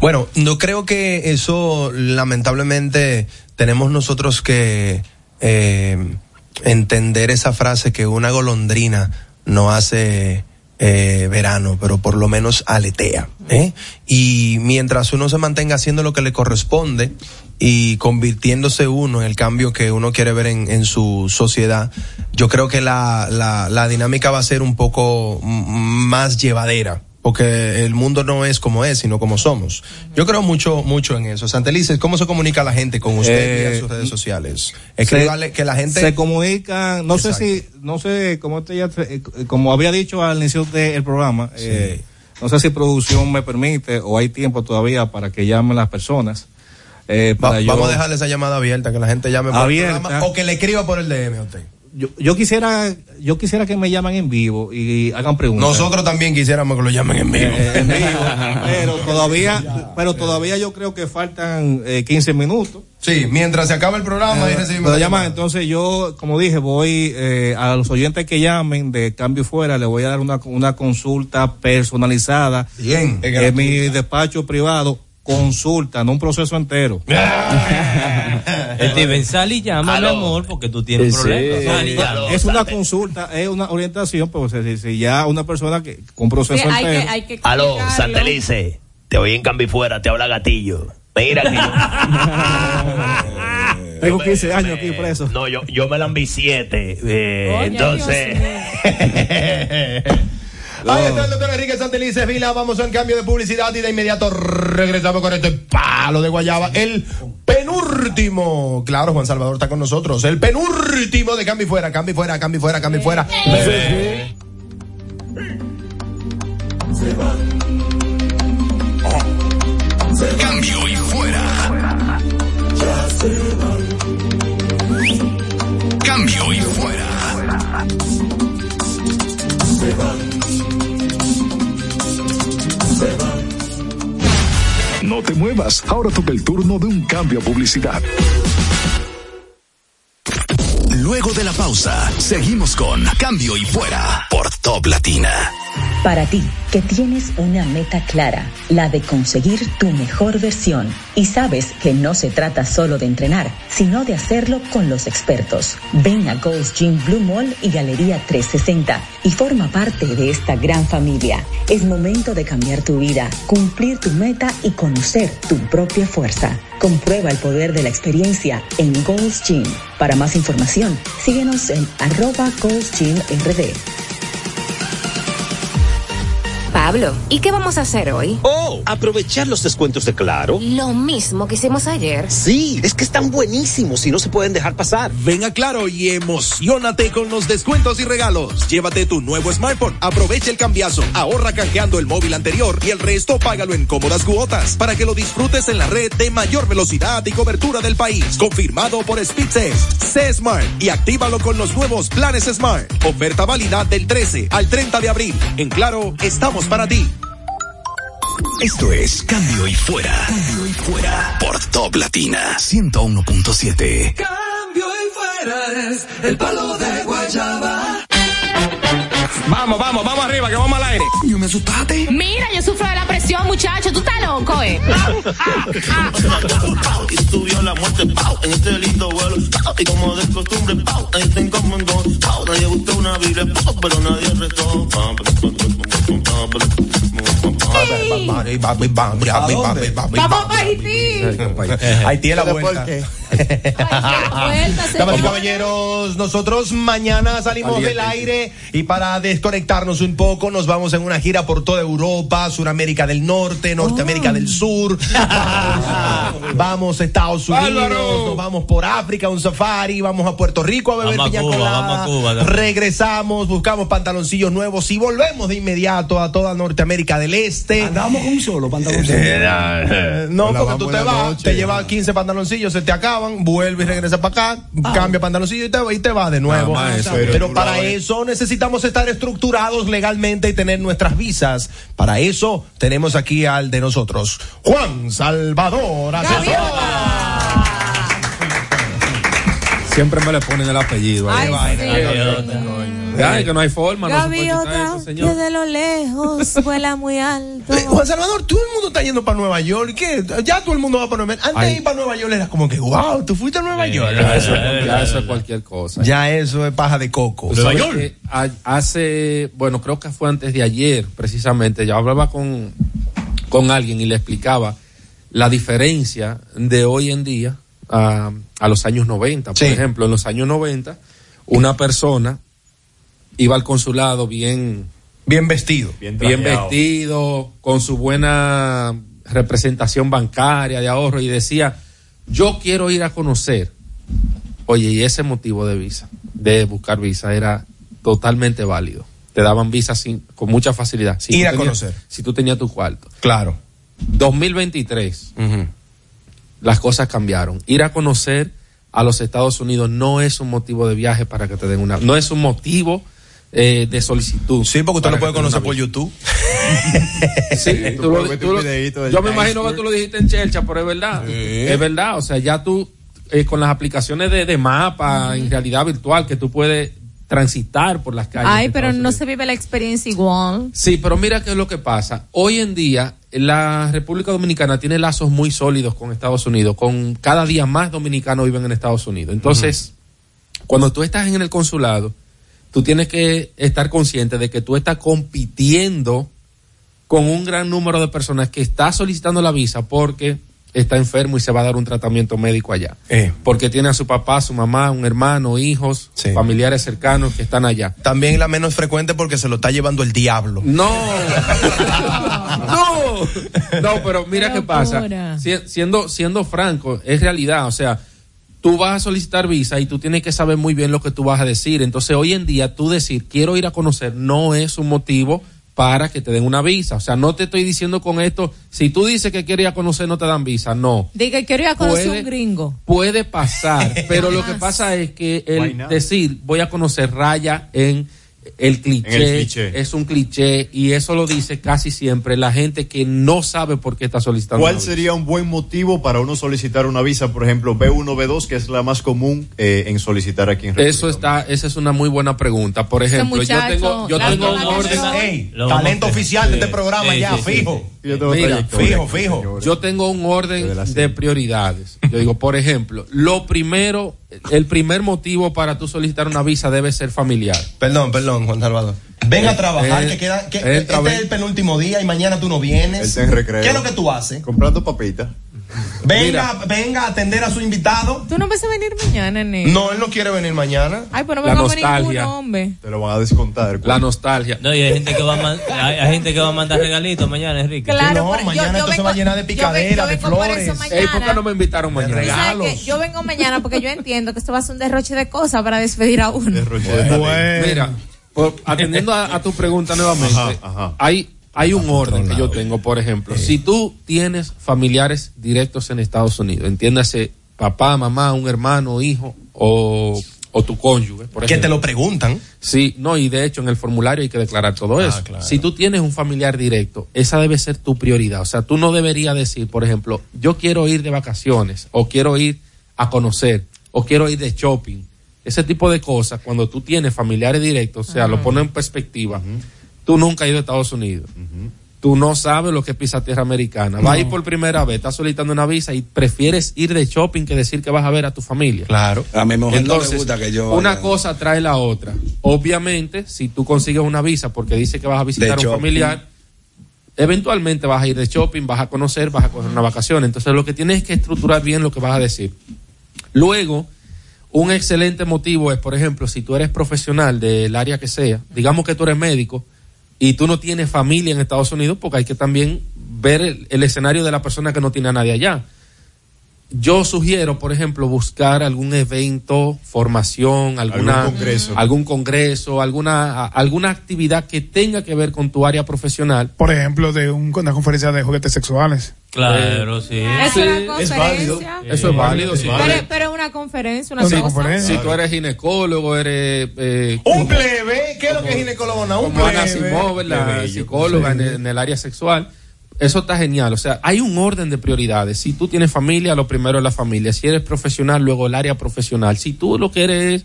Bueno, no creo que eso, lamentablemente, tenemos nosotros que eh, entender esa frase que una golondrina no hace eh, verano, pero por lo menos aletea. ¿eh? Y mientras uno se mantenga haciendo lo que le corresponde y convirtiéndose uno en el cambio que uno quiere ver en, en su sociedad, yo creo que la, la, la dinámica va a ser un poco más llevadera porque el mundo no es como es, sino como somos. Yo creo mucho, mucho en eso. Santelices, ¿cómo se comunica la gente con usted Eh, vía sus redes sociales? Escríbale que la gente se comunican, no sé si, no sé, como te ya, eh, como había dicho al inicio del programa, eh, no sé si producción me permite o hay tiempo todavía para que llamen las personas. Eh, Va- para yo- vamos a dejarle esa llamada abierta, que la gente llame por el programa, o que le escriba por el DM a usted. Yo, yo quisiera, yo quisiera que me llamen en vivo y hagan preguntas. Nosotros también quisiéramos que lo llamen en vivo. Eh, en vivo, <laughs> pero todavía, pero todavía yo creo que faltan eh, 15 minutos. Sí, mientras se acaba el programa, ahí Pero la llaman, entonces yo, como dije, voy eh, a los oyentes que llamen de cambio y fuera, le voy a dar una, una consulta personalizada. Bien. En mi despacho privado, consulta, no un proceso entero. <laughs> Steven, sal y llama, mi amor, porque tú tienes Sí. problemas. Es una consulta, es una orientación, pues si, si ya una persona que con proceso Sí, hay que- entero. hay que Aló. Santelice, te oí en cambio fuera, te habla gatillo. Mira que <laughs> Tengo 15 años aquí preso. no, yo, yo me la enviciete. Eh, Oye, <laughs> Ahí está el doctor Enrique Santelices Vila. Vamos a un cambio de publicidad y de inmediato regresamos con este palo de guayaba. El penúltimo. Claro, Juan Salvador está con nosotros. El penúltimo de cambio y fuera, cambio y fuera, cambio y fuera, cambio y fuera. Cambio y fuera. Cambio y fuera. No te muevas, ahora toca el turno de un cambio a publicidad. Luego de la pausa, seguimos con Cambio y fuera por Top Latina. Para ti, que tienes una meta clara, la de conseguir tu mejor versión, y sabes que no se trata solo de entrenar, sino de hacerlo con los expertos. Ven a Ghost Gym Blue Mall y Galería 360 y forma parte de esta gran familia. Es momento de cambiar tu vida, cumplir tu meta y conocer tu propia fuerza. Comprueba el poder de la experiencia en Ghost Gym. Para más información, síguenos en arroba Ghost Gym RD. Pablo, ¿y qué vamos a hacer hoy? Oh, aprovechar los descuentos de Claro. Lo mismo que hicimos ayer. Sí, es que están buenísimos y no se pueden dejar pasar. Ven a Claro y emocionate con los descuentos y regalos. Llévate tu nuevo smartphone, aprovecha el cambiazo, ahorra canjeando el móvil anterior y el resto págalo en cómodas cuotas para que lo disfrutes en la red de mayor velocidad y cobertura del país. Confirmado por Speedtest. Sé Smart y actívalo con los nuevos planes Smart. Oferta válida del 13 al 30 de abril. En Claro, estamos para ti. Esto es Cambio y fuera. Cambio y fuera por Top Latina 101.7. Cambio y fuera es el palo de guayaba. Vamos, vamos, vamos arriba, que vamos al aire. Yo me asustaste. Mira, yo sufro de la presión, muchacho. Tú estás loco, eh. <laughs> Y subió la muerte, pau, en este lindo vuelo. Y como de costumbre, pau, nadie se encomendó. Pau, nadie buscó una Biblia, pau, pero nadie rezó. Vamos para Haití. Haití es la vuelta. Damas y caballeros, nosotros mañana salimos del aire y para desconectarnos un poco nos vamos en una gira por toda Europa, Suramérica del Norte, Norteamérica del Sur. Vamos, <laughs> vamos a Estados Unidos, nos vamos por África, un safari, vamos a Puerto Rico a beber piña colada. Regresamos, buscamos pantaloncillos nuevos y volvemos de inmediato a toda Norteamérica del Este. Andamos con un solo pantaloncillo. Eh, No, Hola, porque tú te vas, te llevas 15 pantaloncillos, se te acaban, vuelves y regresas para acá, cambia pantaloncillo y te, y te vas de nuevo. Eso, Pero para eso necesitamos estar estructurados legalmente y tener nuestras visas. Para eso tenemos aquí al de nosotros, Juan Salvador. Siempre me le ponen el apellido. Ay, ahí. sí. Ay, que no hay forma, no Gaviota, señor. desde lo lejos, <laughs> vuela muy alto. Eh, Juan Salvador, todo el mundo está yendo para Nueva York. ¿Qué? Ya todo el mundo va para Nueva York. Antes de Ay. ir para Nueva York era como que, wow, tú fuiste a Nueva York. Ya eso, ya eso es cualquier cosa. Ya eso es paja de coco. Tú sabes que a- hace, bueno, creo que fue antes de ayer, precisamente, yo hablaba con, con alguien y le explicaba la diferencia de hoy en día a, a los años 90. Por Sí. ejemplo, en los años 90, una persona iba al consulado bien Bien vestido. bien vestido, con su buena representación bancaria de ahorro y decía, yo quiero ir a conocer. Oye, y ese motivo de visa, de buscar visa, era totalmente válido. Te daban visa sin, con mucha facilidad. Si Ir a tenías- conocer. Si tú tenías tu cuarto. Claro. 2023, las cosas cambiaron. Ir a conocer a los Estados Unidos no es un motivo de viaje para que te den una, no es un motivo eh, de solicitud. Sí, porque usted lo puede conocer por. YouTube. <laughs> Sí, Tú lo- tú lo- yo me imagino que tú lo dijiste en Chelcha, pero es verdad. Es verdad, o sea, ya tú, eh, con las aplicaciones de, de mapa, en realidad virtual, que tú puedes transitar por las calles. Ay, pero no se vive la experiencia igual. Sí, pero mira qué es lo que pasa. Hoy en día, la República Dominicana tiene lazos muy sólidos con Estados Unidos. Con cada día más dominicanos viven en Estados Unidos. Entonces, cuando tú estás en el consulado, tú tienes que estar consciente de que tú estás compitiendo con un gran número de personas que está solicitando la visa porque está enfermo y se va a dar un tratamiento médico allá. Eh. Porque tiene a su papá, su mamá, un hermano, hijos, familiares cercanos que están allá. También la menos frecuente porque se lo está llevando el diablo. No. <laughs> no. No, pero mira qué pasa. Si- siendo, siendo franco, es realidad. O sea, tú vas a solicitar visa y tú tienes que saber muy bien lo que tú vas a decir. Entonces, hoy en día, tú decir quiero ir a conocer no es un motivo para que te den una visa. O sea, no te estoy diciendo con esto, si tú dices que quieres ir a conocer, no te dan visa. No. Diga, quiero ir a conocer Puede- un gringo. Puede pasar, <laughs> pero lo que pasa es que el decir voy a conocer raya en el cliché, En el cliché. es un cliché y eso lo dice casi siempre la gente que no sabe por qué está solicitando. ¿Cuál una visa. sería un buen motivo para uno solicitar una visa, por ejemplo, B1, B2, que es la más común eh, en solicitar aquí en República Eso está, esa es una muy buena pregunta. Por ejemplo, yo muchacho, tengo, yo tengo un orden. talento oficial de este programa sí, ya, sí, sí, fijo. sí. Mira, Fijo, fijo. Yo tengo un orden de prioridades. Yo digo, por ejemplo, lo primero, el primer motivo para tú solicitar una visa debe ser familiar. Perdón, perdón, Juan Salvador. Ven a Eh, trabajar, eh, que queda, que entra, este ven. es el penúltimo día y mañana tú no vienes. ¿Qué es lo que tú haces? Comprando papitas. Venga, venga a atender a su invitado. ¿Tú no vas a venir mañana, nene? No, él no quiere venir mañana. Ay, pues no La vengo a nostalgia. ninguno, hombre. Te lo van a descontar. La nostalgia. No, y hay gente que va a, man- hay, hay gente que va a mandar regalitos mañana, Enrique. Claro, pero yo- mañana yo esto se va a llenar de yo picadera, yo de vengo flores. Ey, ¿por qué no me invitaron mañana? ¿Tú sabes qué? Yo vengo mañana porque yo entiendo que esto va a ser un derroche de cosas para despedir a uno. Mira, por- atendiendo a, a tu pregunta nuevamente, Ajá, ajá. hay hay un orden que yo tengo, por ejemplo, si tú tienes familiares directos en Estados Unidos, entiéndase papá, mamá, un hermano, hijo o, o tu cónyuge, por Que te lo preguntan. Sí, no, y de hecho en el formulario hay que declarar todo Ah, eso. claro. Si tú tienes un familiar directo, esa debe ser tu prioridad. O sea, tú no deberías decir, por ejemplo, yo quiero ir de vacaciones, o quiero ir a conocer, o quiero ir de shopping. Ese tipo de cosas, cuando tú tienes familiares directos, o sea, lo pones en perspectiva, tú nunca has ido a Estados Unidos. Tú no sabes lo que es pisar tierra americana. Vas a ir por primera vez, estás solicitando una visa y prefieres ir de shopping que decir que vas a ver a tu familia. Claro. A mi mujer no le gusta que yo una vaya. cosa trae la otra. Obviamente, si tú consigues una visa porque dice que vas a visitar a un shopping. familiar, eventualmente vas a ir de shopping, vas a conocer, vas a coger una vacación. Entonces, lo que tienes es que estructurar bien lo que vas a decir. Luego, un excelente motivo es, por ejemplo, si tú eres profesional del área que sea, digamos que tú eres médico y tú no tienes familia en Estados Unidos, porque hay que también ver el, el escenario de la persona que no tiene a nadie allá. Yo sugiero, por ejemplo, buscar algún evento, formación, alguna, Algún congreso. algún congreso, alguna, alguna actividad que tenga que ver con tu área profesional. Por ejemplo, de un- una conferencia de juguetes sexuales. Claro, sí. Es una es válido. conferencia. Eso es válido. sí. Pero, pero una conferencia, una Sí, cosa. Si tú eres ginecólogo, eres... eh, Un plebe, ¿qué es lo que es ginecólogo? No, un como Ana plebe. Simón, ¿verdad? Bello. psicóloga en, el- en el área sexual. Eso está genial. O sea, hay un orden de prioridades. Si tú tienes familia, lo primero es la familia. Si eres profesional, luego el área profesional. Si tú lo que eres es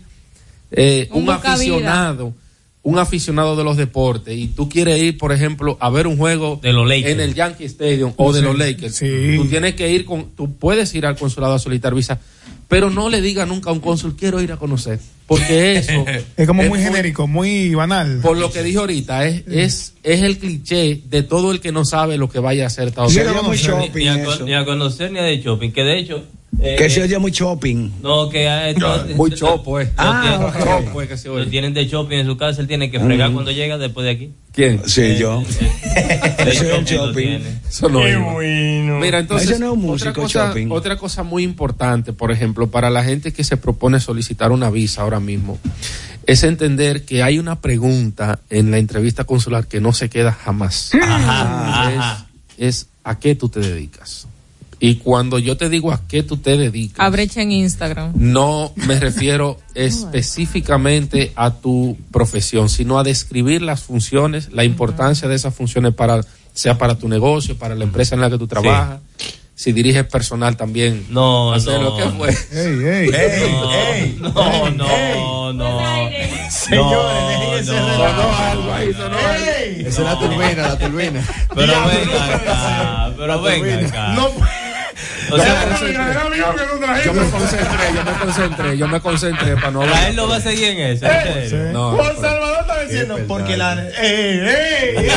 eh, Un aficionado, un aficionado de los deportes, y tú quieres ir, por ejemplo, a ver un juego De los Lakers. en el Yankee Stadium o de Sí, los Lakers, sí. tú tienes que ir con, tú puedes ir al consulado a solicitar visa, pero no le diga nunca a un cónsul, quiero ir a conocer, porque <laughs> eso Es como muy genérico, muy banal. por lo que dije ahorita, es, es, es el cliché de todo el que no sabe lo que vaya a hacer Estados Unidos. Ni- shopping ni, a, eso. con- ni a conocer ni a de shopping. Que de hecho, Eh, Que se eh, oye muy shopping. No, que a esto- Muy chopo, eh. Ah, Lo tiene- Chopo, eh, que se lo oye. tienen de shopping en su casa, él tiene que fregar Mm. cuando llega después de aquí. ¿Quién? Sí, Eh, yo. eh, <laughs> Ese es lo shopping. Eso no bueno. Mira, entonces, no es un otra, músico cosa, shopping. otra cosa muy importante, por ejemplo, para la gente que se propone solicitar una visa ahora mismo, es entender que hay una pregunta en la entrevista consular que no se queda jamás. Ajá, Es- ajá. es ¿a qué tú te dedicas? Y cuando yo te digo a qué tú te dedicas, A brecha en Instagram. no me refiero <laughs> específicamente a tu profesión, sino a describir las funciones, la importancia de esas funciones para, sea para tu negocio, para la empresa en la que tú trabajas. Si diriges personal también. No, hacer no. lo que fue. Ey, ey. No, no, no, no. Señores, no, Sonó algo ahí, sonó. Esa es la turbina, la turbina. Pero venga acá, pero venga acá. No, O sea, Yo me concentré, yo me concentré, yo me concentré para no a él lo va a seguir en eso, serio. No, Juan pero Salvador está diciendo, porque la. ¡Ey, ey! ey.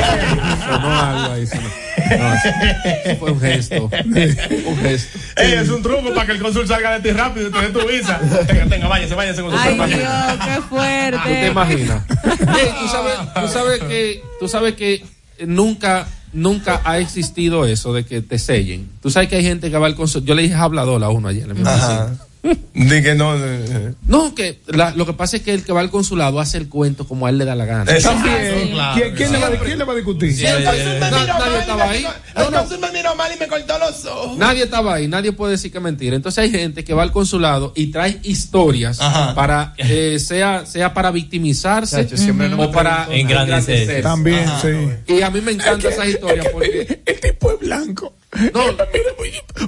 sonó algo ahí. Sonó. No, eso- fue un gesto. <laughs> Un gesto. Ey, es un truco para que el cónsul salga de ti rápido y te dé tu visa. Tenga, tenga, váyase, váyase con su Ay. Dios, qué ¿Tú te fuerte. imaginas? <laughs> Ey, tú sabes, tú sabes que, tú sabes que nunca, nunca ha existido eso de que te sellen. Tú sabes que hay gente que va al consulado. Yo le dije hablador a uno ayer en Di que no. eh, No, que la- lo que pasa es que el que va al consulado hace el cuento como a él le da la gana. También. claro. ¿Quién, quién le va, ¿Quién le va a discutir? Si el cónsul me miró nadie mal y estaba me- ahí. El cónsul me miró mal y me cortó los ojos. Nadie estaba ahí, nadie puede decir que mentira. Entonces hay gente que va al consulado y trae historias Ajá. para, eh, sea, sea para victimizarse Chacho, no o para. Engrandecerse. También, sí. Y a mí me encantan esas historias porque El tipo es blanco. No,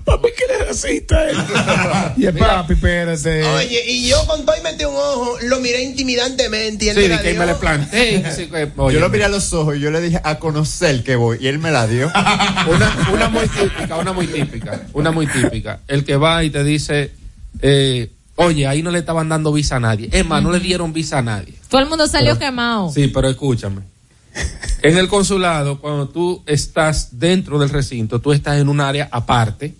Papi, que le racista. él. <laughs> y el papi, espérate. Oye, y yo con todo y metí un ojo, lo miré intimidantemente y él sí, me la que dio. me le planté. sí, Yo lo miré a los ojos y yo le dije a conocer que voy y él me la dio. <laughs> una, una muy típica, una muy típica, una muy típica. El que va y te dice, eh, oye, ahí no le estaban dando visa a nadie. Es más, no le dieron visa a nadie. Todo el mundo salió quemado. Sí, pero escúchame. En el consulado, cuando tú estás dentro del recinto, tú estás en un área aparte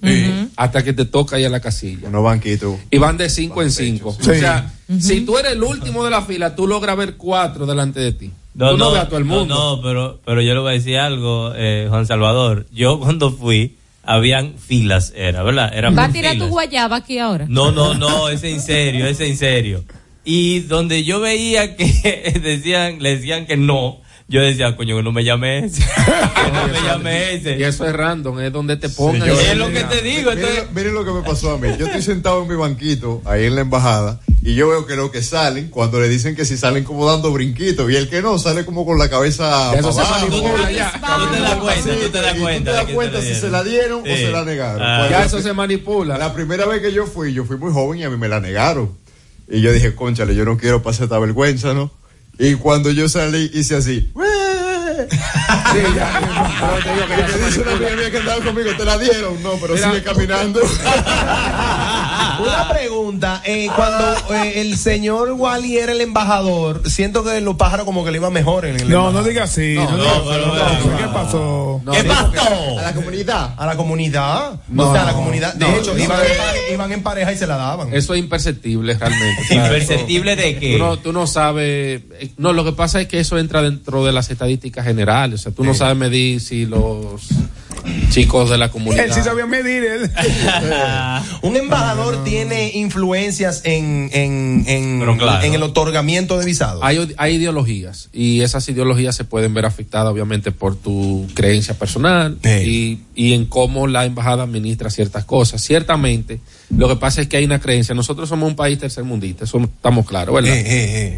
hasta que te toca ir a la casilla. Unos banquitos. Y van de cinco en cinco. Sí. O sea, si tú eres el último de la fila, tú logras ver cuatro delante de ti. tú no ves a todo el mundo. No, no, pero, pero yo le voy a decir algo, eh, Juan Salvador. Yo <laughs> cuando fui, habían filas, era, ¿verdad? Eran ¿Va a tirar tu guayaba aquí ahora? No, no, no, es en serio, es en serio. Y donde yo veía que <laughs> decían, le decían que no, yo decía, coño, que no me llame ese. <laughs> que no me llame Y ese. eso es random, es donde te pongan. Señor. es lo que te digo, Miren, entonces. lo- miren lo que me pasó a mí. Yo estoy sentado en mi banquito, ahí en la embajada, y yo veo que los que salen, cuando le dicen que si salen como dando brinquitos, y el que no, sale como con la cabeza Eso se ya. Tú te das cuenta, tú te das Y cuenta. Tú te das que cuenta te si se la dieron o Sí. se la negaron. Ah. Ya eso se manipula. La primera vez que yo fui, yo fui muy joven y a mí me la negaron. Y yo dije, conchale, yo no quiero pasar esta vergüenza, ¿no? Y cuando yo salí, hice así. Sí, ya. Pero te digo que ya me dice una amiga mía que andaba conmigo, ¿te la dieron? No, pero Mira. sigue caminando. Una pregunta, eh, cuando eh, el señor Wally era el embajador, siento que los pájaros como que le iba mejor en el No, no digas así. No, no, pero así. bueno. ¿Qué pasó? No, ¿Qué pasó? A la comunidad. A la comunidad. No. o sea, a la comunidad. De No, hecho, no. iban, en pare- iban en pareja y se la daban. Eso es imperceptible realmente. <laughs> Imperceptible de Tú que. no, tú no sabes. eh, No, lo que pasa es que eso entra dentro de las estadísticas generales. O sea, tú no sabes medir si los chicos de la comunidad. Él sí sabía medir. Él. <laughs> Un embajador tiene influencias en, en, en, claro. en el otorgamiento de visados. Hay, hay ideologías y esas ideologías se pueden ver afectadas obviamente por tu creencia personal y, y en cómo la embajada administra ciertas cosas. Ciertamente, lo que pasa es que hay una creencia. Nosotros somos un país tercermundista, eso estamos claros, ¿verdad? Eh, eh,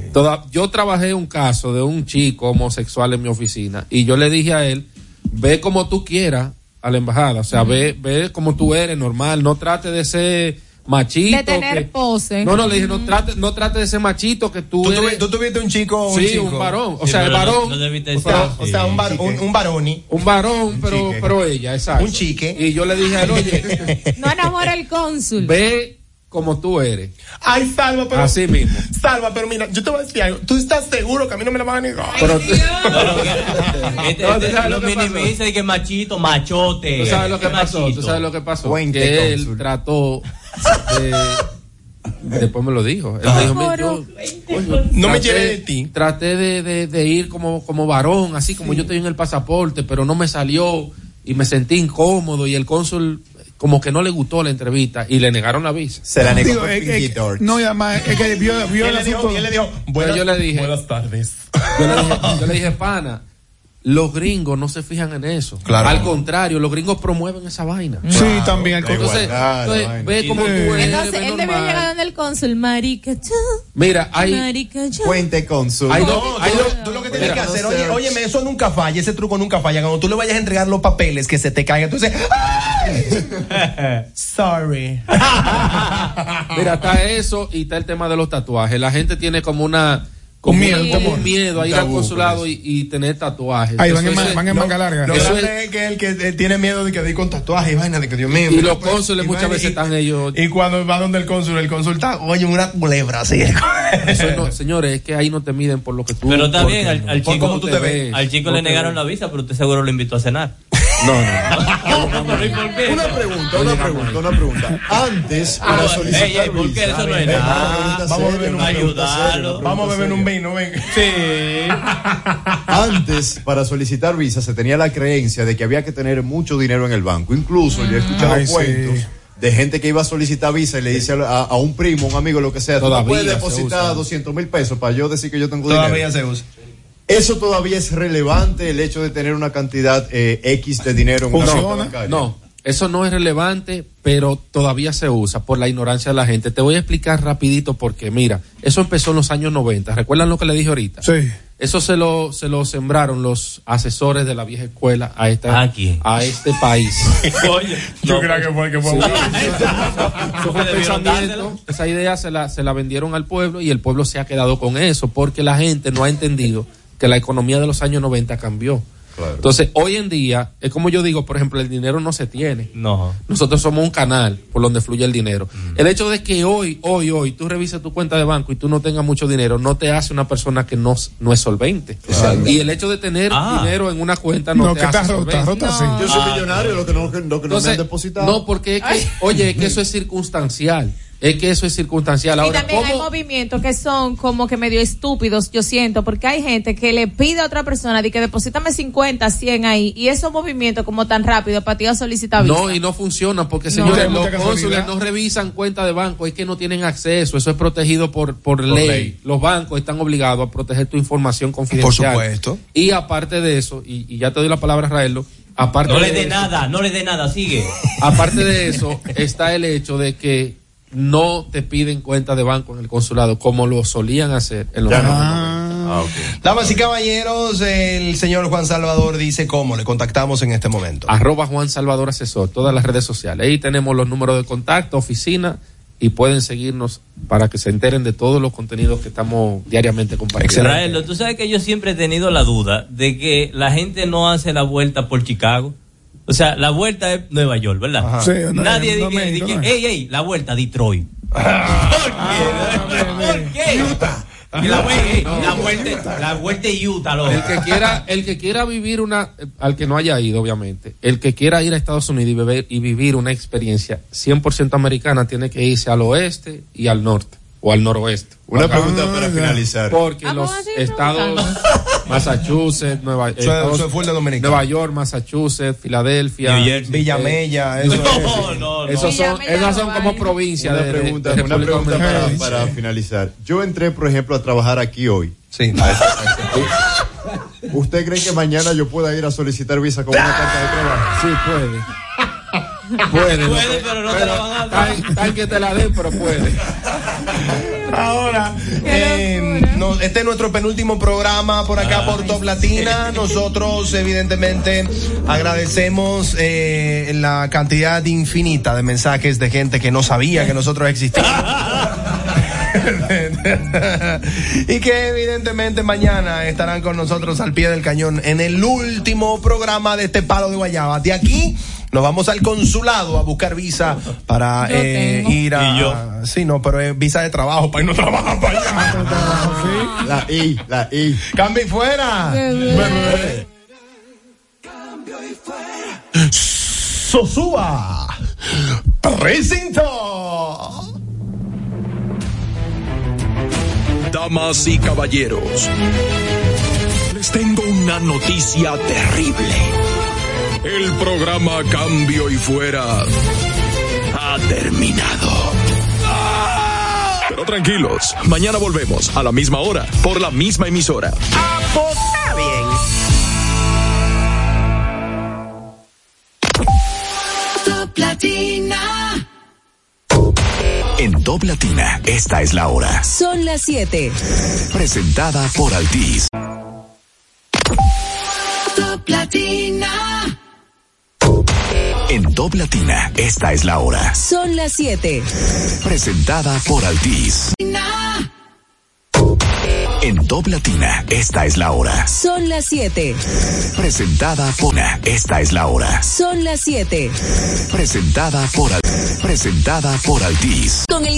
eh. Toda- yo trabajé un caso de un chico homosexual en mi oficina y yo le dije a él, ve como tú quieras a la embajada, o sea, ve, ve como tú eres, normal, no trate de ser machito. De tener que- pose. No, no, le dije, no trate, no trate de ser machito que tú, ¿Tú, eres... tuvi- tú tuviste un chico un sí, chico? un varón, o Sí, sea, el no- varón, no O sea, o sea, un, var- un, un varoni. un varón, pero, chique. pero ella, exacto. Un chique. Y yo le dije a él, <laughs> oye, No enamora el cónsul. ve como tú eres. Ay, Salva, pero. Así mismo. Salva, pero mira, yo te voy a decir algo. ¿Tú estás seguro que a mí no me la van a negar? Pero- Este, No, ¿tú este, sabes lo lo que pasó? minimiza y que machito, machote. ¿Tú sabes lo que pasó? ¿Tú sabes lo que pasó? Cuente, que él trató de... Después me lo dijo. Él me dijo, "Mira, yo, coño, No me lleve de ti. Traté de, de- de ir como, como varón, así como yo estoy en el pasaporte, pero no me salió y me sentí incómodo y el cónsul como que no le gustó la entrevista y le negaron la visa. Se la negó Digo, por es Torch. no, y además, es que vio, vio el él le dijo, asunto. y él le dijo, buenas, yo le dije, buenas tardes. yo le dije, yo le dije, <laughs> pana, los gringos no se fijan en eso. Claro. Al contrario, los gringos promueven esa vaina. Sí, también. al. Entonces, igualdad, entonces, ve como tú Sí. eres, Entonces, ve él debió llegar donde el cónsul, marica, tú, Mira, hay, marica, yo. Cuente con su. hay No, hay tú, tú lo que tienes Mira, que hacer, no oye, óyeme, eso nunca falla, ese truco nunca falla. Cuando tú le vayas a entregar los papeles que se te caigan, tú dices, ¡ay! <laughs> Sorry. Mira, está eso y está el tema de los tatuajes. La gente tiene como una como, Un miedo, un miedo a ir al consulado pues. y, y tener tatuajes. Ahí van en, van en manga larga. Lo Eso grande es que el que eh, tiene miedo de que de ir con tatuaje y vaina de que Dios mío. Y los cónsules muchas veces y- están ellos. Y cuando va donde el cónsul, el cónsul está, oye, una culebra así. Eso no- señores, es que ahí no te miden por lo que tú. Pero está bien, al, no- al por chico, cómo tú te ves. al chico No le negaron ves. la visa, pero usted seguro lo invitó a cenar. No, no. Una pregunta, una pregunta, una pregunta. Antes, para Ah, solicitar ey, ey, ¿por qué? visa- Eso no es Es una nada. pregunta Vamos a beber un una Vamos a beber un vino, ven. Sí. Antes, para solicitar visa, se tenía la creencia de que había que tener mucho dinero en el banco. Incluso yo he escuchado Ay, sí. cuentos de gente que iba a solicitar visa y le dice a, a un primo, un amigo, lo que sea, tú Todavía puedes se depositar usa. 200 mil pesos para yo decir que yo tengo Todavía dinero. se usa. Eso todavía es relevante, el hecho de tener una cantidad eh, X de dinero en una Funciona. cuenta bancaria. No, eso no es relevante, pero todavía se usa por la ignorancia de la gente. Te voy a explicar rapidito porque, mira, eso empezó en los años 90. ¿Recuerdan lo que le dije ahorita? Sí. Eso se lo, se lo sembraron los asesores de la vieja escuela a, esta, ¿A quién? a este país. <laughs> Oye, Yo no, creo que fue el que fue. <laughs> Eso debieron pensamiento, esa idea se la, se la vendieron al pueblo y el pueblo se ha quedado con eso porque la gente no ha entendido que la economía de los años 90 cambió. Claro. Entonces, hoy en día, es como yo digo, por ejemplo, el dinero no se tiene. No. Nosotros somos un canal por donde fluye el dinero. El hecho de que hoy, hoy, hoy, tú revises tu cuenta de banco y tú no tengas mucho dinero, no te hace una persona que no, no es solvente. Y el hecho de tener Ah. dinero en una cuenta no, No, te que hace rota, solvente. rota sí. Yo soy millonario, lo que no, lo que no me Ah. Entonces, han depositado. no, porque es que, oye, es que eso es circunstancial. Es que eso es circunstancial. Y también hay movimientos que son como que medio estúpidos, yo siento, porque hay gente que le pide a otra persona de que deposítame 50, 100 ahí, y esos movimientos como tan rápido para ti a solicitar visa. No, y no funciona porque, No. señores, los cónsules no revisan cuenta de banco, es que no tienen acceso, eso es protegido por, por, ley. ley. Los bancos están obligados a proteger tu información confidencial. supuesto. Y aparte de eso, y, y ya te doy la palabra, Raelo, aparte No le dé nada, no le dé nada, sigue. <laughs> Aparte de eso, está el hecho de que no te piden cuenta de banco en el consulado como lo solían hacer en los Ya no. años Ah, ok. Damas y caballeros, el señor Juan Salvador dice cómo le contactamos en este momento. arroba Juan Salvador Asesor, todas las redes sociales. Ahí tenemos los números de contacto, oficina, y pueden seguirnos para que se enteren de todos los contenidos que estamos diariamente compartiendo. Raelo, tú sabes que yo siempre he tenido la duda de que la gente no hace la vuelta por Chicago. O sea, la vuelta es Nueva York, ¿verdad? Ajá. Sí, no, Nadie no, dice, no. ey, ey, la vuelta a Detroit. <laughs> ¿Por qué? ¿Por qué? Y la, vuelta- la vuelta, la vuelta Utah, loco. El que quiera, el que quiera vivir una, al que no haya ido, obviamente, el que quiera ir a Estados Unidos y, beber, y vivir una experiencia 100% americana tiene que irse al oeste y al norte o al noroeste. Una pregunta para finalizar. Porque Vamos los estados Massachusetts, Nueva, Eso Estados- eso dominicano. Nueva York, Massachusetts, Filadelfia, Jersey. Villamella, eso No, es. no, no. esos son, esas son como provincias Una de, pregunta, de una República pregunta para, finalizar. Yo entré, por ejemplo, a trabajar aquí hoy. Sí. ¿Usted cree que mañana yo pueda ir a solicitar visa con una carta de trabajo? Sí, puede. Puede, no, Puede, pero no te la van a dar. Tal, tal que te la den, pero puede. <laughs> Ahora, eh, no, este es nuestro penúltimo programa por acá por Top Latina. Nosotros, evidentemente, agradecemos eh, la cantidad infinita de mensajes de gente que no sabía que nosotros existíamos. <laughs> <laughs> y que evidentemente mañana estarán con nosotros al pie del cañón en el último programa de este palo de guayaba. De aquí Nos vamos al consulado a buscar visa para eh, ir a. Y yo. Sí, no, pero es visa de trabajo para irnos a trabajar para allá. <laughs> La I, la I. Cambio y fuera. Bebé. Sosúa. Presento. Damas y caballeros, les tengo una noticia terrible. El programa Cambio y Fuera ha terminado. Pero tranquilos, mañana volvemos a la misma hora, por la misma emisora. Top Latina. En Top Latina, esta es la hora. Son las 7. Presentada por Altis. Top Latina. En Top Latina, esta es la hora. Son las 7. Presentada por Altis. Na. En Top Latina, esta es la hora. Son las 7. Presentada por Esta es la hora. Son las 7. Presentada por Presentada por Altis. Con el